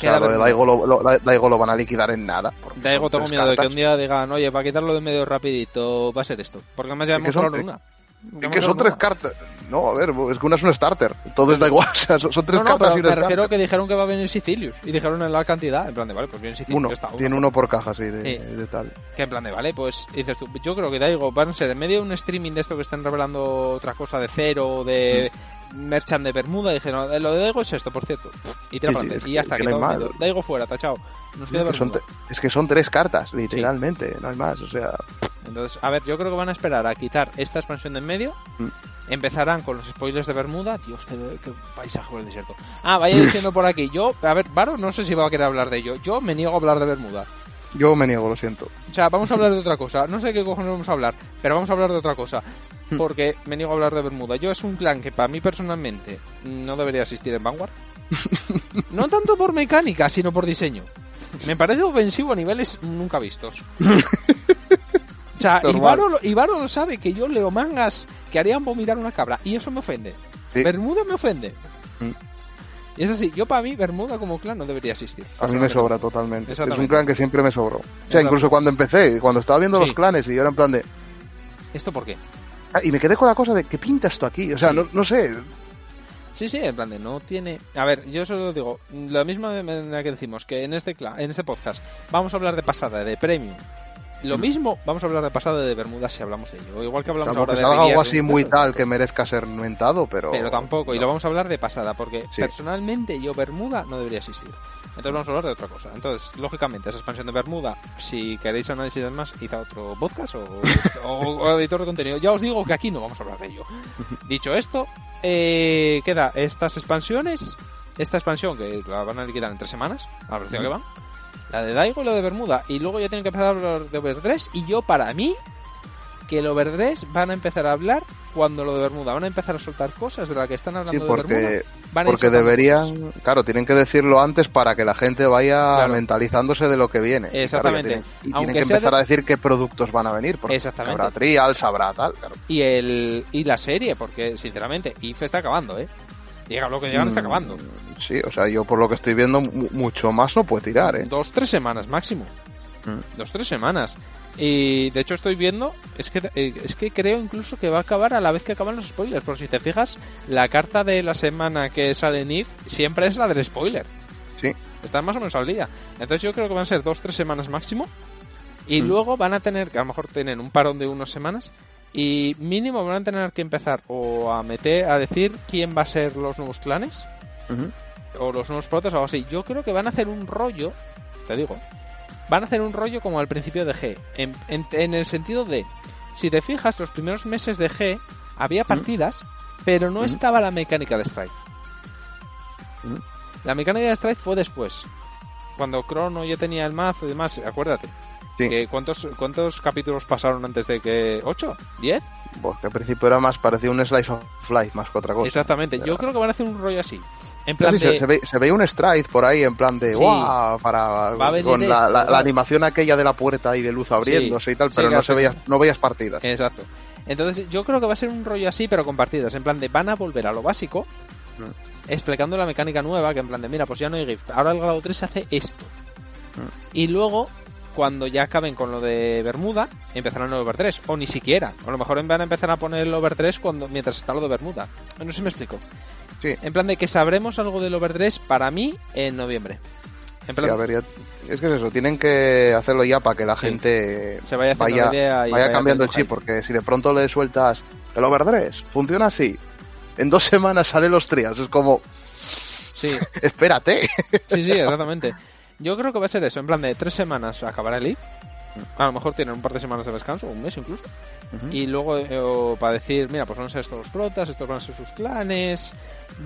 Queda sea, lo de. Daigo lo, lo- Daigo lo van a liquidar en nada. Daigo, tengo miedo de que un día digan, oye, para quitarlo de medio rapidito va a ser esto. Porque además ya hemos hablado una. Es que son tres cartas. No, a ver, es que una es un starter. Todo es da igual. O sea, son, tres No, no, cartas pero y un me starter. refiero que dijeron que va a venir Sicilius. Y dijeron en la cantidad. En plan de, vale, pues viene Sicilius. Uno. está, uno. Tiene uno por caja, sí, de, tal. Que en plan de, vale, pues dices tú, yo creo que Daigo van a ser en medio de un streaming de esto que están revelando otra cosa de cero, de Merchant de Bermuda. Dijeron, "Eh, lo de Daigo es esto, por cierto. Y, tira Sí, para sí, adelante. es y ya está, que que no hay más. Daigo fuera, tachao. Nos queda Es que, son, Bermuda. te- es que son tres cartas, literalmente. No hay más. O sea, Entonces, a ver, yo creo que van a esperar a quitar esta expansión de en medio. Mm. Empezarán con los spoilers de Bermuda. Dios, qué, qué paisaje por el desierto. Ah, vaya diciendo por aquí. Yo, a ver, Varo, no sé si va a querer hablar de ello. Yo me niego a hablar de Bermuda. Yo me niego, lo siento. O sea, vamos a hablar de otra cosa. No sé qué cojones vamos a hablar, pero vamos a hablar de otra cosa. Porque me niego a hablar de Bermuda. Yo es un clan que para mí personalmente no debería existir en Vanguard. No tanto por mecánica, sino por diseño. Me parece ofensivo a niveles nunca vistos. O sea. Ibaro, lo- Ibaro lo sabe que yo leo mangas que harían vomitar una cabra. Y eso me ofende. Sí. Bermuda me ofende. Mm. Y es así, yo para mí Bermuda como clan no debería existir. A mí me sobra totalmente. Es un clan que siempre me sobró. O sea, incluso cuando empecé, cuando estaba viendo Sí. los clanes y yo era en plan de... ¿Esto por qué? Ah, y me quedé con la cosa de, ¿qué pinta esto aquí? O sea, Sí. no, no sé. Sí, sí, en plan de no tiene. A ver, yo solo digo, la misma manera que decimos que en este en este podcast vamos a hablar de pasada, de premium. Lo mismo, vamos a hablar de pasada de Bermuda si hablamos de ello. Igual que hablamos ahora de salga algo así muy tal que merezca ser mentado, pero... Pero tampoco, y lo vamos a hablar de pasada, porque Sí. personalmente yo Bermuda no debería existir. Entonces vamos a hablar de otra cosa. Entonces, lógicamente, esa expansión de Bermuda, si queréis análisis id a otro podcast o, o- o editor de contenido. Ya os digo que aquí no vamos a hablar de ello. Dicho esto, eh, queda estas expansiones, esta expansión que la van a liquidar en tres semanas, a la velocidad que van, la de Daigo y la de Bermuda, y luego ya tienen que empezar a hablar de Over 3, y yo para mí, que el Over 3 van a empezar a hablar cuando lo de Bermuda, van a empezar a soltar cosas de las que están Sí, hablando de Bermuda. porque, Van porque deberían... cosas. Claro, tienen que decirlo antes para que la gente vaya Claro. mentalizándose de lo que viene. Claro, Exactamente. tienen- y Aunque tienen que empezar de- a decir qué productos van a venir. Porque Exactamente. Habrá trials, habrá tal, claro. y el y la serie porque sinceramente IF está acabando eh llega lo que llegan está Mm, acabando Sí, o sea, yo por lo que estoy viendo, mu- mucho más no puede tirar, ¿eh? dos tres semanas máximo Mm. dos tres semanas y de hecho estoy viendo es que eh, es que creo incluso que va a acabar a la vez que acaban los spoilers porque si te fijas la carta de la semana que sale en IF siempre es la del spoiler Sí. están más o menos al día entonces yo creo que van a ser dos tres semanas máximo y Mm. luego van a tener que a lo mejor tienen un parón de unas semanas y mínimo van a tener que empezar o a meter a decir quién va a ser los nuevos clanes o los nuevos protas o algo así. Yo creo que van a hacer un rollo, te digo, van a hacer un rollo como al principio de G, en, en- en el sentido de, si te fijas, los primeros meses de G había partidas, pero no estaba la mecánica de Strike. La mecánica de Strike fue después, cuando Crono ya tenía el mazo y demás, acuérdate. Sí. ¿cuántos, ¿Cuántos capítulos pasaron antes de que... ¿8? ¿10? Porque al principio era más, parecía un slice of life más que otra cosa. Exactamente. Yo creo que van a hacer un rollo así. En plan Sí, de- se, ve, se ve un stride por ahí en plan de Sí. guau, para con la, esto, la- animación aquella de la puerta y de luz abriéndose y tal, pero no se sí. veía, no veías partidas. Exacto. Entonces, yo creo que va a ser un rollo así, pero con partidas. En plan de, van a volver a lo básico, Mm. explicando la mecánica nueva, que en plan de, mira, pues ya no hay GIF. Ahora el grado 3 hace esto. Mm. Y luego, cuando ya acaben con lo de Bermuda, empezarán el Over 3. O ni siquiera. A lo mejor van a empezar a poner el Over 3 cuando, mientras está lo de Bermuda. No sé si me explico. Sí. En plan de que sabremos algo del Over 3 para mí en noviembre. En plan, Sí, a ver, ya- es que es eso, tienen que hacerlo ya para que la Sí. gente se vaya cambiando el chip, porque si de pronto le sueltas el overdress, funciona así. En dos semanas salen los trials, es como, Sí, espérate. Sí, sí, exactamente. Yo creo que va a ser eso, en plan de tres semanas acabará el IF. A lo mejor tienen un par de semanas de descanso, un mes incluso. Y luego eh, para decir, mira, pues van a ser estos los protas, estos van a ser sus clanes,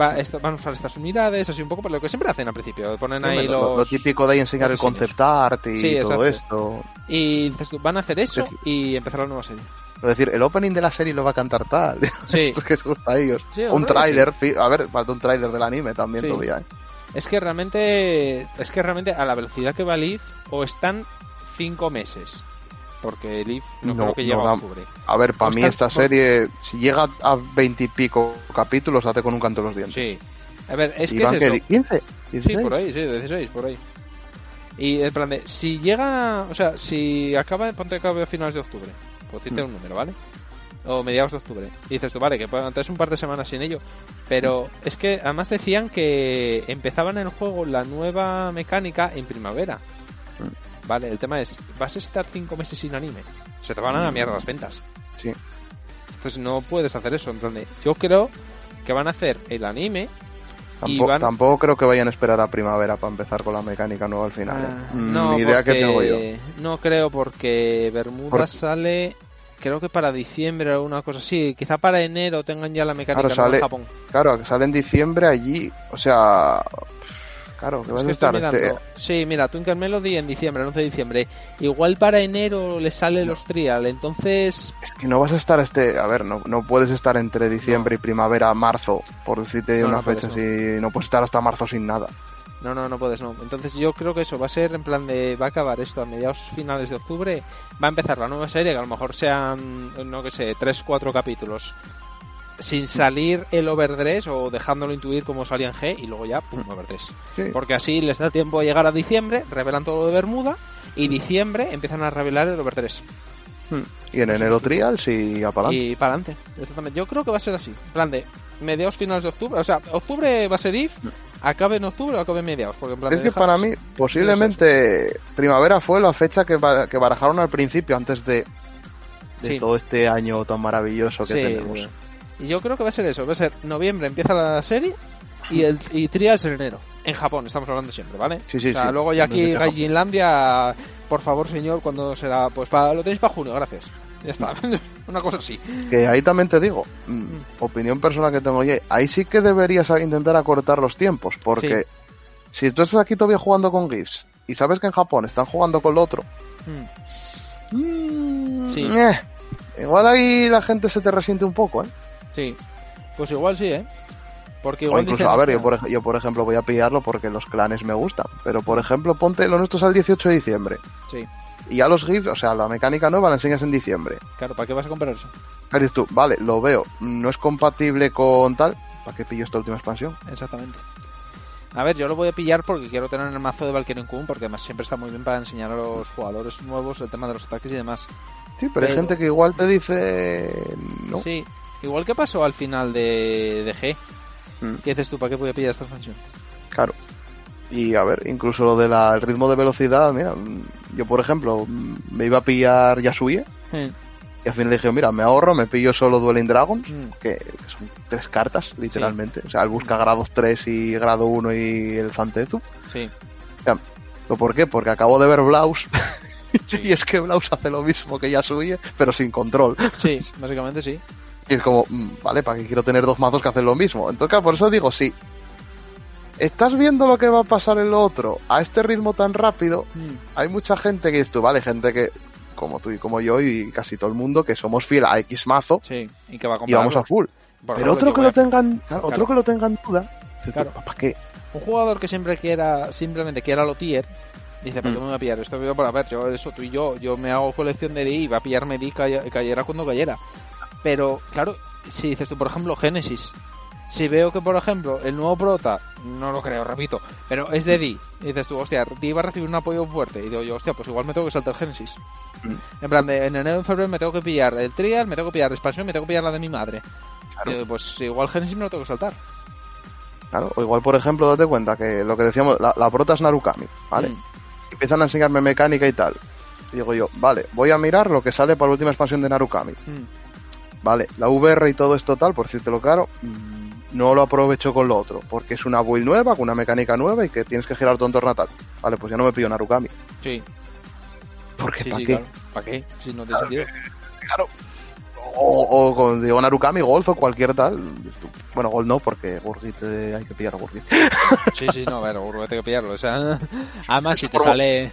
va, van a usar estas unidades, así un poco, pero lo que siempre hacen al principio. Ponen ahí lo, los... lo típico de ahí enseñar el concept art y Sí, todo esto. Y van a hacer eso Sí. y empezar la nueva serie. Es decir, el opening de la serie lo va a cantar tal. Sí. Esto es que les gusta a ellos. Sí, un tráiler, fi- a ver, falta un tráiler del anime también Sí. todavía. ¿eh? Es que realmente, es que realmente a la velocidad que va el IF, o están cinco meses. Porque el IF no, No, creo que no llegue a octubre. A ver, para mí esta serie, si llega a veintipico capítulos, hace con un canto en los dientes. Sí. A ver, es que es que eso. 15, Sí, 16. por ahí, sí, 16, por ahí. Y en plan de, si llega, o sea, si acaba, ponte que acabe a finales de octubre, pues decirte Mm. un número, ¿vale? O mediados de octubre. Y dices tú, vale, que pueden antes un par de semanas sin ello. Pero es que además decían que empezaban el juego la nueva mecánica en primavera. Vale, el tema es, vas a estar cinco meses sin anime. Se te van a la mierda las ventas. Sí. Entonces no puedes hacer eso. En plan de, yo creo que van a hacer el anime y Tampoco, van- tampoco creo que vayan a esperar a primavera para empezar con la mecánica nueva al final. Ah, ¿eh? Mm, no, Ni idea que tengo yo. No creo porque Bermuda Por- sale creo que para diciembre o una cosa así. Quizá para enero tengan ya la mecánica Claro, en sale- Japón. Claro, que sale en diciembre allí. O sea. Claro, que que a estar. este-. Sí, mira, Twinkle Melody en diciembre, el 11 de diciembre. Igual para enero le sale los trial, entonces... Es que no vas a estar este. A ver, no, no puedes estar entre diciembre y primavera, marzo, por decirte una fecha así. No puedes estar hasta marzo sin nada. No, no, no puedes, no. Entonces yo creo que eso va a ser en plan de... Va a acabar esto a mediados finales de octubre. Va a empezar la nueva serie, que a lo mejor sean, no que sé, 3, 4 capítulos. Sin salir el overdress o dejándolo intuir como salía en G y luego ya, pum, overdress. Sí. Porque así les da tiempo a llegar a diciembre, revelan todo lo de Bermuda y diciembre empiezan a revelar el over 3. Hmm. Y en enero trials y a pa'lante. Y para adelante. Exactamente. Yo creo que va a ser así. En plan de mediados finales de octubre. O sea, octubre va a ser IF, acabe en octubre o acabe en mediados. Porque en plan Es que para mí, posiblemente, primavera fue la fecha que, que barajaron al principio, antes de, de Sí. todo este año tan maravilloso que Sí, tenemos. Y yo creo que va a ser eso. Va a ser noviembre empieza la serie y el y trials en enero. En Japón, estamos hablando siempre, ¿vale? Sí, sí, O sea, sí. luego ya aquí. Gaijinlandia, por favor, señor, cuando será? Pues para, lo tenéis para junio, gracias. Ya está. Una cosa así. Que ahí también te digo, mm, opinión personal que tengo, oye, ahí sí que deberías intentar acortar los tiempos, porque si tú estás aquí todavía jugando con GIFs y sabes que en Japón están jugando con lo otro, Mm, mm, Sí. eh, igual ahí la gente se te resiente un poco, ¿eh? Sí. Pues igual sí, ¿eh? Porque O igual incluso, dicen, a ver, yo por, yo por ejemplo voy a pillarlo porque los clanes me gustan, pero por ejemplo ponte lo nuestro es al 18 de diciembre Sí, y ya los GIFs, o sea, la mecánica nueva la enseñas en diciembre. claro, ¿para qué vas a comprar eso? Dices tú, vale, lo veo, no es compatible con tal, ¿para qué pillo esta última expansión? Exactamente. A ver, yo lo voy a pillar porque quiero tener el mazo de Valkyrie Kun, porque además siempre está muy bien para enseñar a los jugadores nuevos el tema de los ataques y demás. Sí, pero, hay gente que igual te dice, no, Sí, igual que pasó al final de, de G. Mm. ¿Qué dices tú? ¿Para qué voy a pillar esta expansión? Claro. Y a ver, incluso lo del ritmo de velocidad, mira, yo por ejemplo me iba a pillar Yasuie y al final dije, mira, me ahorro, me pillo solo Dueling Dragons, Mm. que, que son tres cartas, literalmente. O sea, el busca grados 3 y grado 1 y el Zantetsu. Sí, ¿Pero por qué? Porque acabo de ver Blaus y es que Blaus hace lo mismo que Yasuie, pero sin control. sí, básicamente sí. Y es como, mm, vale, ¿para qué quiero tener dos mazos que hacen lo mismo? Entonces, por eso digo, sí. ¿Estás viendo lo que va a pasar en lo otro? A este ritmo tan rápido, hay mucha gente que dices tú, vale, gente que, como tú y como yo y casi todo el mundo, que somos fiel a X mazo Sí, y que va a y comprar. vamos a full. Pero otro que lo tengan, claro, otro Claro. que lo tenga en duda, Claro. ¿Para qué? Un jugador que siempre quiera, simplemente quiera lo tier, dice, ¿para qué Mm. me voy a pillar esto? Voy a ver, yo, eso, tú y yo, yo me hago colección de DI, va a pillarme cay- cayera cuando cayera. Pero, claro, si dices tú, por ejemplo, Genesis, si veo que, por ejemplo, el nuevo prota, no lo creo, repito, pero es de Di, y dices tú, hostia, Di va a recibir un apoyo fuerte, y digo yo, hostia, pues igual me tengo que saltar Genesis. Mm. En plan, de, en enero y febrero me tengo que pillar el trial, me tengo que pillar la expansión, me tengo que pillar la de mi madre. Claro. Y digo, pues igual Genesis me lo tengo que saltar. Claro, o igual, por ejemplo, date cuenta que lo que decíamos, la, la prota es Narukami, ¿vale? Mm. Empiezan a enseñarme mecánica y tal. Y digo yo, vale, voy a mirar lo que sale para la última expansión de Narukami. Mm. Vale, la VR y todo esto tal, por decírtelo claro, mm, no lo aprovecho con lo otro, porque es una build nueva, con una mecánica nueva y que tienes que girar todo en torno a tal. Vale, pues ya no me pillo Narukami. Sí, Porque sí, ¿para sí, qué? claro. ¿Para qué? Si no tiene sentido. Claro. O, o con digo Narukami, Golf o cualquier tal. Bueno, Gol no, porque Gurgit eh, hay que pillar a Gurgit. Sí, sí, no, a ver, urbo, tengo que pillarlo. O sea, además, si te sale.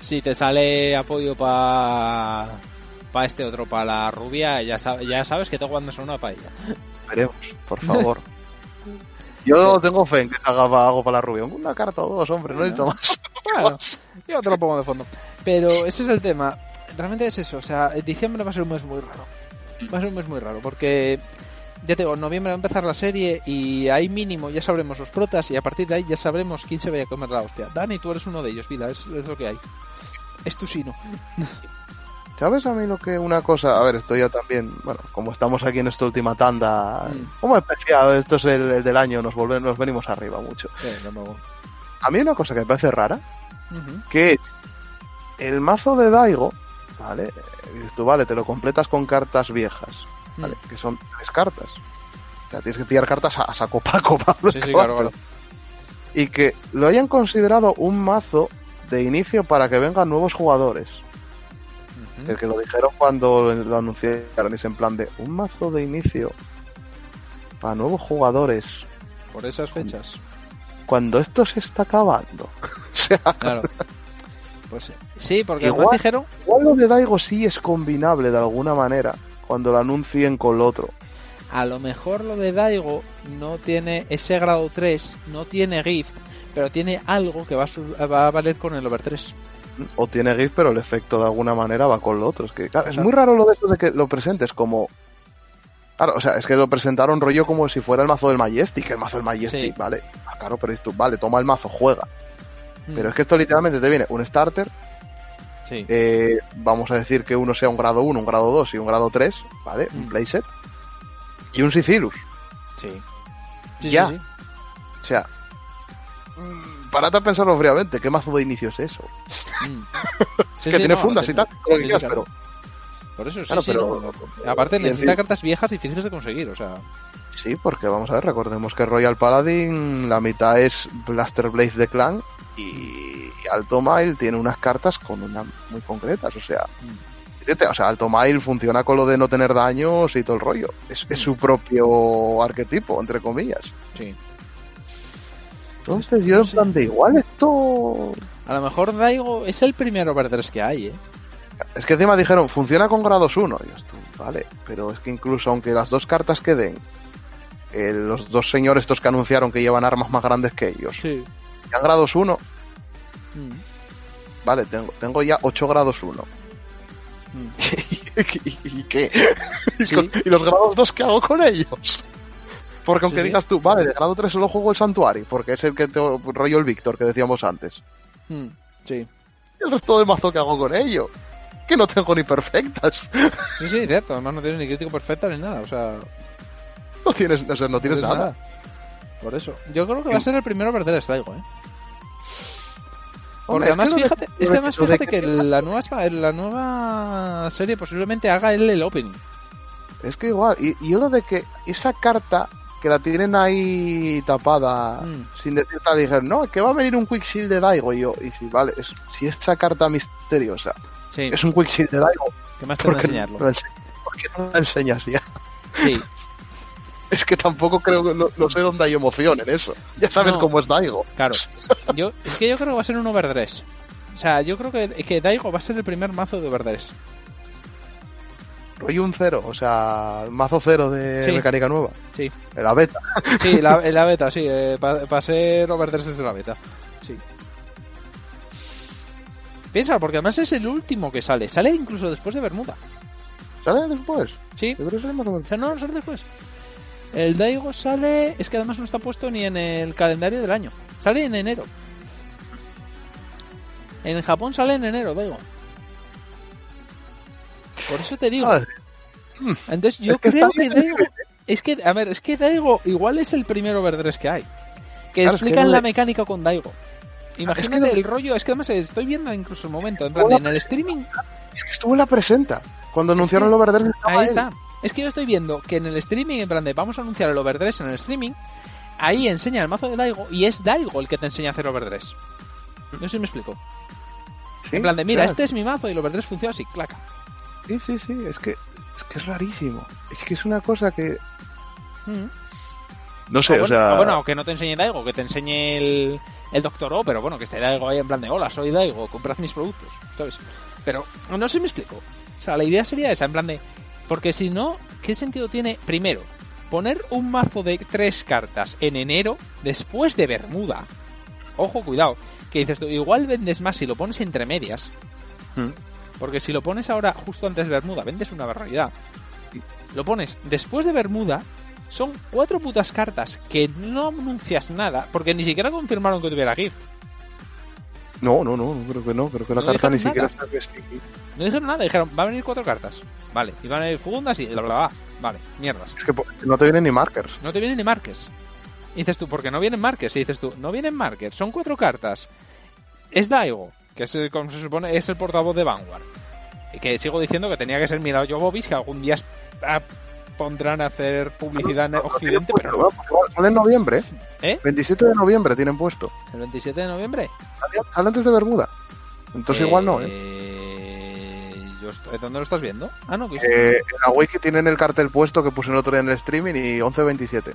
Si te sale apoyo para. Para este otro, para la rubia, ya, ya sabes que tengo cuando son una paella. Veremos, por favor. Yo tengo fe en que haga algo para la rubia. Una carta o dos, hombre, no necesito más. Bueno, yo te lo pongo de fondo. Pero ese es el tema. Realmente es eso. O sea, diciembre va a ser un mes muy raro. Va a ser un mes muy raro porque. Ya te digo, en noviembre va a empezar la serie y ahí mínimo ya sabremos los protas y a partir de ahí ya sabremos quién se vaya a comer la hostia. Dani, tú eres uno de ellos, vida, es, es lo que hay. Es tu sino. ¿Sabes a mí lo que una cosa? A ver, esto ya también, bueno, como estamos aquí en esta última tanda, Mm. como especial, esto es el, el del año, nos volvemos, nos venimos arriba mucho. No. A mí una cosa que me parece rara, que es el mazo de Daigo, ¿vale? Dices tú, vale, te lo completas con cartas viejas, ¿vale? Que son tres cartas. O sea, tienes que pillar cartas a, a saco paco. ¿vale? Sí, sí, claro, claro. Y que lo hayan considerado un mazo de inicio para que vengan nuevos jugadores. Ujú. Que, que lo dijeron cuando lo anunciaron, y es en plan de un mazo de inicio para nuevos jugadores. Por esas fechas. Cuando esto se está acabando. o sea, Claro. Pues sí, porque Igual- además dijeron igual lo de Daigo sí es combinable de alguna manera cuando lo anuncien con lo otro. a lo mejor lo de Daigo no tiene ese grado 3, no tiene GIF, pero tiene algo que va a, va a valer con el over 3. O tiene GIF, pero el efecto de alguna manera va con lo otro. Es que, claro, es muy raro lo de eso de que lo presentes como. Claro, o sea, es que lo presentaron rollo como si fuera el mazo del Majestic, el mazo del Majestic, Sí. vale. Ah, claro, pero esto, vale, toma el mazo, juega. Mm. Pero es que esto literalmente te viene un starter, Sí. eh, vamos a decir que uno sea un grado 1, un grado 2 y un grado 3, ¿vale? Un Mm. playset. Y un Sicilus. sí. Sí, ya. sí, sí. O sea, mm, parate a pensarlo fríamente, ¿qué mazo de inicio es eso? Mm. Sí, que sí, tiene no, fundas y tal, lo que quieras, claro. pero Por eso, sí, Claro, pero- no. Aparte necesita cartas viejas difíciles de conseguir, o sea... Sí, porque vamos a ver, recordemos que Royal Paladin, la mitad es Blaster Blaze de Clan y Alto Mile tiene unas cartas con una muy concretas, o sea, fíjate, o sea, Alto Mile funciona con lo de no tener daños y todo el rollo. Es, es su propio arquetipo, entre comillas. Sí. Entonces yo en plan de igual esto... A lo mejor Daigo es el primer over 3 que hay, ¿eh? Es que encima dijeron, funciona con grados 1. Y esto, vale, pero es que incluso aunque las dos cartas que den, eh, los dos señores estos que anunciaron que llevan armas más grandes que ellos, Sí. sean grados 1, Mm. Vale, tengo, tengo ya 8 grados 1. Mm. ¿Y, y qué? ¿Y, Sí. con- y los grados 2 qué hago con ellos? Porque aunque Sí, digas tú, vale, de grado 3 solo juego el Santuari, porque es el que te rollo el Víctor que decíamos antes. Mm. Sí. Y el resto del mazo que hago con ello. Que no tengo ni perfectas. Sí, sí, cierto. Además no tienes ni crítico perfecto ni nada, o sea... No tienes, o sea, no tienes nada. Por eso. Yo creo que va a ser el primero a perder Daigo, ¿eh? Porque Hombre, es además, que lo de- fíjate, es que de- además fíjate que la nueva, la nueva serie posiblemente haga él el opening. Es que igual, y, y lo de que esa carta que la tienen ahí tapada Mm. sin decir tal, dijeron, no, que va a venir un Quickshield de Daigo. Y yo, y si vale, es- si esa carta misteriosa Sí, es un Quickshield de Daigo, que más te ¿por qué, enseñarlo. no por qué no la enseñas ya? Sí, Es que tampoco creo que, no, no sé dónde hay emoción en eso. Ya sabes No. cómo es Daigo. claro. Yo, es que yo creo que va a ser un over 3. O sea, yo creo que, que Daigo va a ser el primer mazo de over 3. Rollo un cero, o sea, mazo cero de Sí. mecánica nueva. Sí. En la beta. Sí, la, en la beta, sí. Para ser over 3 desde la beta. Sí. Piensa, porque además es el último que sale. Sale incluso después de Bermuda. ¿Sale después? Sí. O sea, no, sale después. El Daigo sale. Es que además no está puesto ni en el calendario del año. Sale en enero. En Japón sale en enero, Daigo. Por eso te digo. Joder, Entonces yo Es que creo que. Daigo. Es que, a ver, es que Daigo igual es el primer overdress que hay. Que Claro, es que explican no la mecánica con Daigo. Imagínate el rollo, es que además estoy viendo incluso el momento, en plan, de, en el streaming, Es que estuvo en la presenta. Cuando anunciaron el Overdress ahí él. está. Es que yo estoy viendo que en el streaming, en plan de vamos a anunciar el overdress en el streaming, ahí enseña el mazo de Daigo y es Daigo el que te enseña a hacer overdress. No sé si me explico. Sí, En plan de, mira, claro. este es mi mazo y el overdress funciona así, claca. Sí, sí, sí. Es que, es que es rarísimo. Es que es una cosa que... Mm. No sé, o o bueno, sea... o bueno, que no te enseñe Daigo, que te enseñe el, el Doctor O, pero bueno, que esté Daigo ahí en plan de, hola, soy Daigo, comprad mis productos, ¿sabes? Pero no sé si me explico. O sea, la idea sería esa, en plan de, porque si no, ¿qué sentido tiene, primero, poner un mazo de tres cartas en enero después de Bermuda? Ojo, cuidado, que dices tú, igual vendes más si lo pones entre medias, Mm. Porque si lo pones ahora justo antes de Bermuda, vendes una barbaridad. Lo pones después de Bermuda, son cuatro putas cartas que no anuncias nada, porque ni siquiera confirmaron que tuviera GIF. No, no, no, creo que no. Creo que la No carta ni siquiera está. No dijeron nada, dijeron, va a venir cuatro cartas. Vale, y van a venir fundas y bla bla bla. Vale, mierdas. Es que no te vienen ni markers. No te vienen ni marques. Y dices tú, porque no vienen marques. Y dices tú, no vienen markers, son cuatro cartas. Es Daigo, que es el, como se supone, es el portavoz de Vanguard. Y que sigo diciendo que tenía que ser Mila Jovovich, que algún día ah, pondrán a hacer publicidad en Occidente, pero no. Sale en noviembre. ¿Eh? 27 de noviembre tienen puesto. El 27 de noviembre. Sale- antes de Bermuda. Entonces igual no, ¿eh? Eh, ¿Dónde lo estás viendo? Ah, no, que Eh, en la wiki tienen el cartel puesto que puse el otro día en el streaming y 11-27.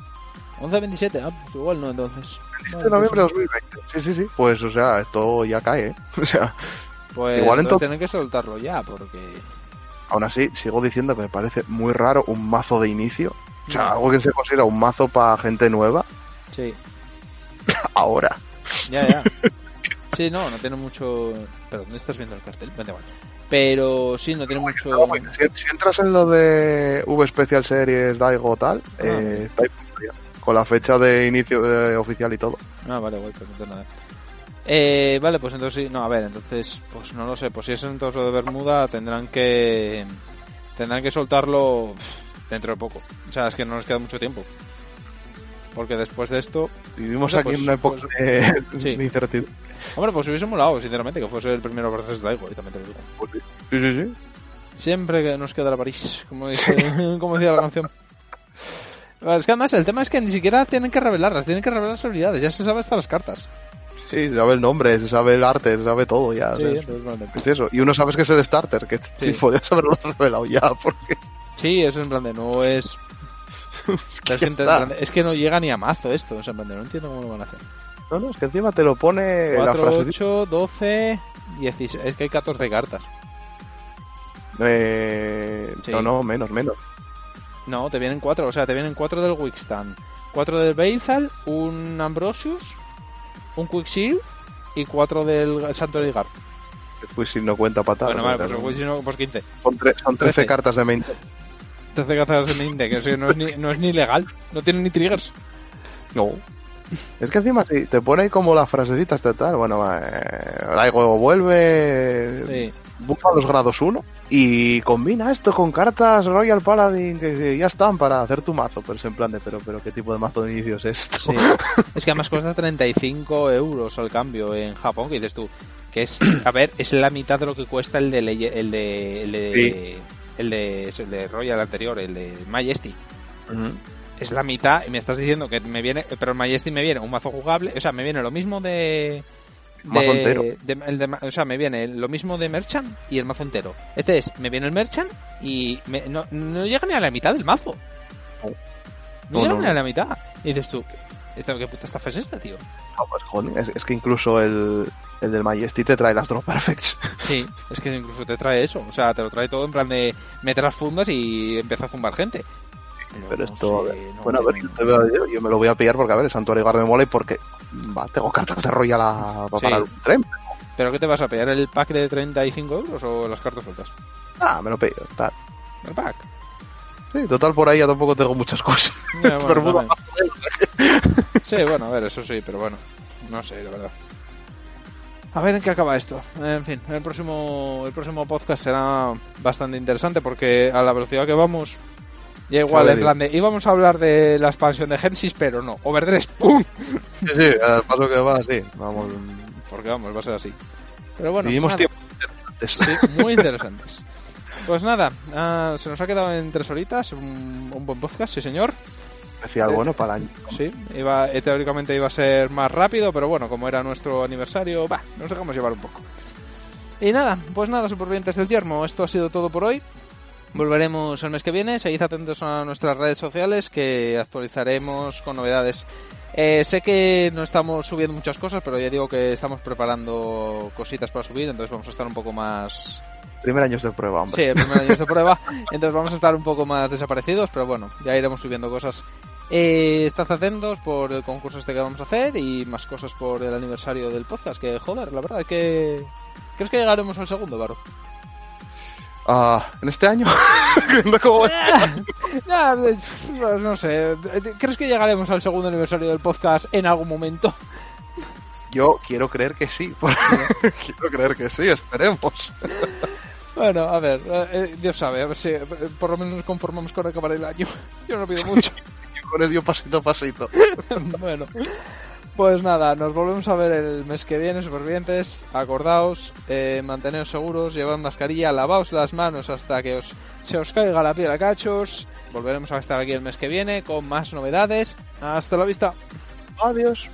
11-27. Ah, pues igual no, entonces. 27 Vale, de noviembre de pues, 2020. Sí, sí, sí. Pues, o sea, esto ya cae, ¿eh? O sea, pues igual entonces tienen que soltarlo ya, porque. aún así, sigo diciendo que me parece muy raro un mazo de inicio. O sea, Mm. algo que se considera un mazo para gente nueva. Sí, Ahora. ya, ya. Sí, no, no tiene mucho. Pero ¿dónde estás viendo el cartel? Vente, vale. Pero sí, no tiene mucho. No, pues, si, si entras en lo de V Special Series, Daigo tal, Ah. eh, está ahí con la fecha de inicio eh, oficial y todo. Ah, vale, guay, perfecto, nada. Eh, vale, pues entonces sí, no, a ver, entonces, pues no lo sé, pues si es entonces lo de Bermuda, tendrán que tendrán que soltarlo dentro de poco. O sea, es que no nos queda mucho tiempo. Porque después de esto, Vivimos aquí pues- en una época pues- de, sí. de incertidumbre. hombre, pues hubiese molado, sinceramente, que fuese el primero versus Daigo, y también te lo digo. Pues sí, sí, sí. Siempre que nos queda la París, como, dice, como decía la canción. Es que además el tema es que ni siquiera tienen que revelarlas, tienen que revelar las habilidades, ya se sabe hasta las cartas. Sí, se sabe el nombre, se sabe el arte, se sabe todo ya. Sí, o sea, es eso. Y uno sabes que es el starter, que sí. podías haberlo revelado ya, porque Sí, eso en plan de no es. es que, Es no llega ni a mazo esto, o sea, en plan de no entiendo cómo lo van a hacer. No, no, es que encima te lo pone la 4, frase. 8, 12, 16. Es que hay 14 cartas. Eh, Sí. No, no, menos, menos. No, te vienen 4, o sea, te vienen 4 del Wickstand, 4 del Beizal, un Ambrosius, un Quicksilver y 4 del Santori Garth. Pues si no cuenta patada. Bueno, vale, pues, el Quicksilver, pues 15. son, tre- son 13 13. cartas de main. 13 cartas de main deck, eso no es, ni, no es ni legal, no tiene ni triggers. No. Es que encima sí, te pone ahí como las frasecitas de tal. Bueno, eh, Daigo vuelve, Sí. Busca los grados 1 y combina esto con cartas Royal Paladin que, ya están para hacer tu mazo. Pero es en plan de, pero, pero ¿qué tipo de mazo de inicio es esto? Sí. Es que además cuesta 35 euros al cambio en Japón, que dices tú, que es, a ver, es la mitad de lo que cuesta el de, el de, el de, el de, el de Royal anterior, el de Majesty. Es la mitad y me estás diciendo que me viene, pero el Majesty me viene un mazo jugable, o sea, me viene lo mismo de... Mazo entero. de- el de- o sea, me viene lo mismo de Merchant y el mazo entero. Este es, me viene el Merchant y me- no, no llega ni a la mitad del mazo. No, No, llega no, ni a la mitad. Y dices tú, ¿Esta, ¿Qué puta estafa es esta, tío? No, pues, joder, es, es que incluso el, el del Majesty te trae las Drop Perfects. Sí, es que incluso te trae eso. O sea, te lo trae todo en plan de meter las fundas y empieza a zumbar gente. Pero no esto, sé, a ver, no bueno, a ver, yo, te veo- yo- yo me lo voy a pillar porque, a ver, el Santuario Gar me mola y porque va, tengo cartas de Royal a, para Sí. un tren. ¿Pero qué te vas a pillar? ¿El pack de 35 euros o las cartas sueltas? Ah, me lo pillo, tal. El pack. Sí, total, por ahí ya tampoco tengo muchas cosas. Bueno, Bermuda también. Sí, bueno, a ver, eso sí, pero bueno, no sé, la verdad. A ver en qué acaba esto. En fin, el próximo, el próximo podcast será bastante interesante porque a la velocidad que vamos, ya igual, en plan de, íbamos a hablar de la expansión de Genesis, pero no, Overdress, ¡pum! Sí, sí, al paso que va, sí. Vamos, Porque vamos, va a ser así. Pero bueno, vivimos tiempos interesantes. Sí, muy interesantes. Pues nada, ah, se nos ha quedado en tres horitas, un, un buen podcast, sí señor. Especial bueno para el año. Sí, iba, eh, teóricamente iba a ser más rápido, pero bueno, como era nuestro aniversario, va, nos dejamos llevar un poco. Y nada, pues nada, supervivientes del yermo, esto ha sido todo por hoy. Volveremos el mes que viene, seguid atentos a nuestras redes sociales que actualizaremos con novedades. Eh, sé que no estamos subiendo muchas cosas, pero ya digo que estamos preparando cositas para subir, entonces vamos a estar un poco más... Primer año de prueba, hombre. Sí, el primer año de prueba, entonces vamos a estar un poco más desaparecidos, pero bueno, ya iremos subiendo cosas. Eh, estad atentos por el concurso este que vamos a hacer y más cosas por el aniversario del podcast, que joder, la verdad es que... ¿Crees que llegaremos al segundo, Baro? Ah, ¿En este año? No, ¿cómo? Ah, pues no sé, ¿crees que llegaremos al segundo aniversario del podcast en algún momento? Yo quiero creer que sí. quiero creer que sí, esperemos. Bueno, a ver, eh, eh, Dios sabe, a ver si por lo menos nos conformamos con acabar el año. Yo no pido mucho. Y con ello pasito a pasito. bueno, pues nada, nos volvemos a ver el mes que viene, supervivientes. Acordaos, eh, seguros, llevad mascarilla, lavaos las manos hasta que os, se os caiga la piel a cachos. Volveremos a estar aquí el mes que viene con más novedades. Hasta la vista. Adiós.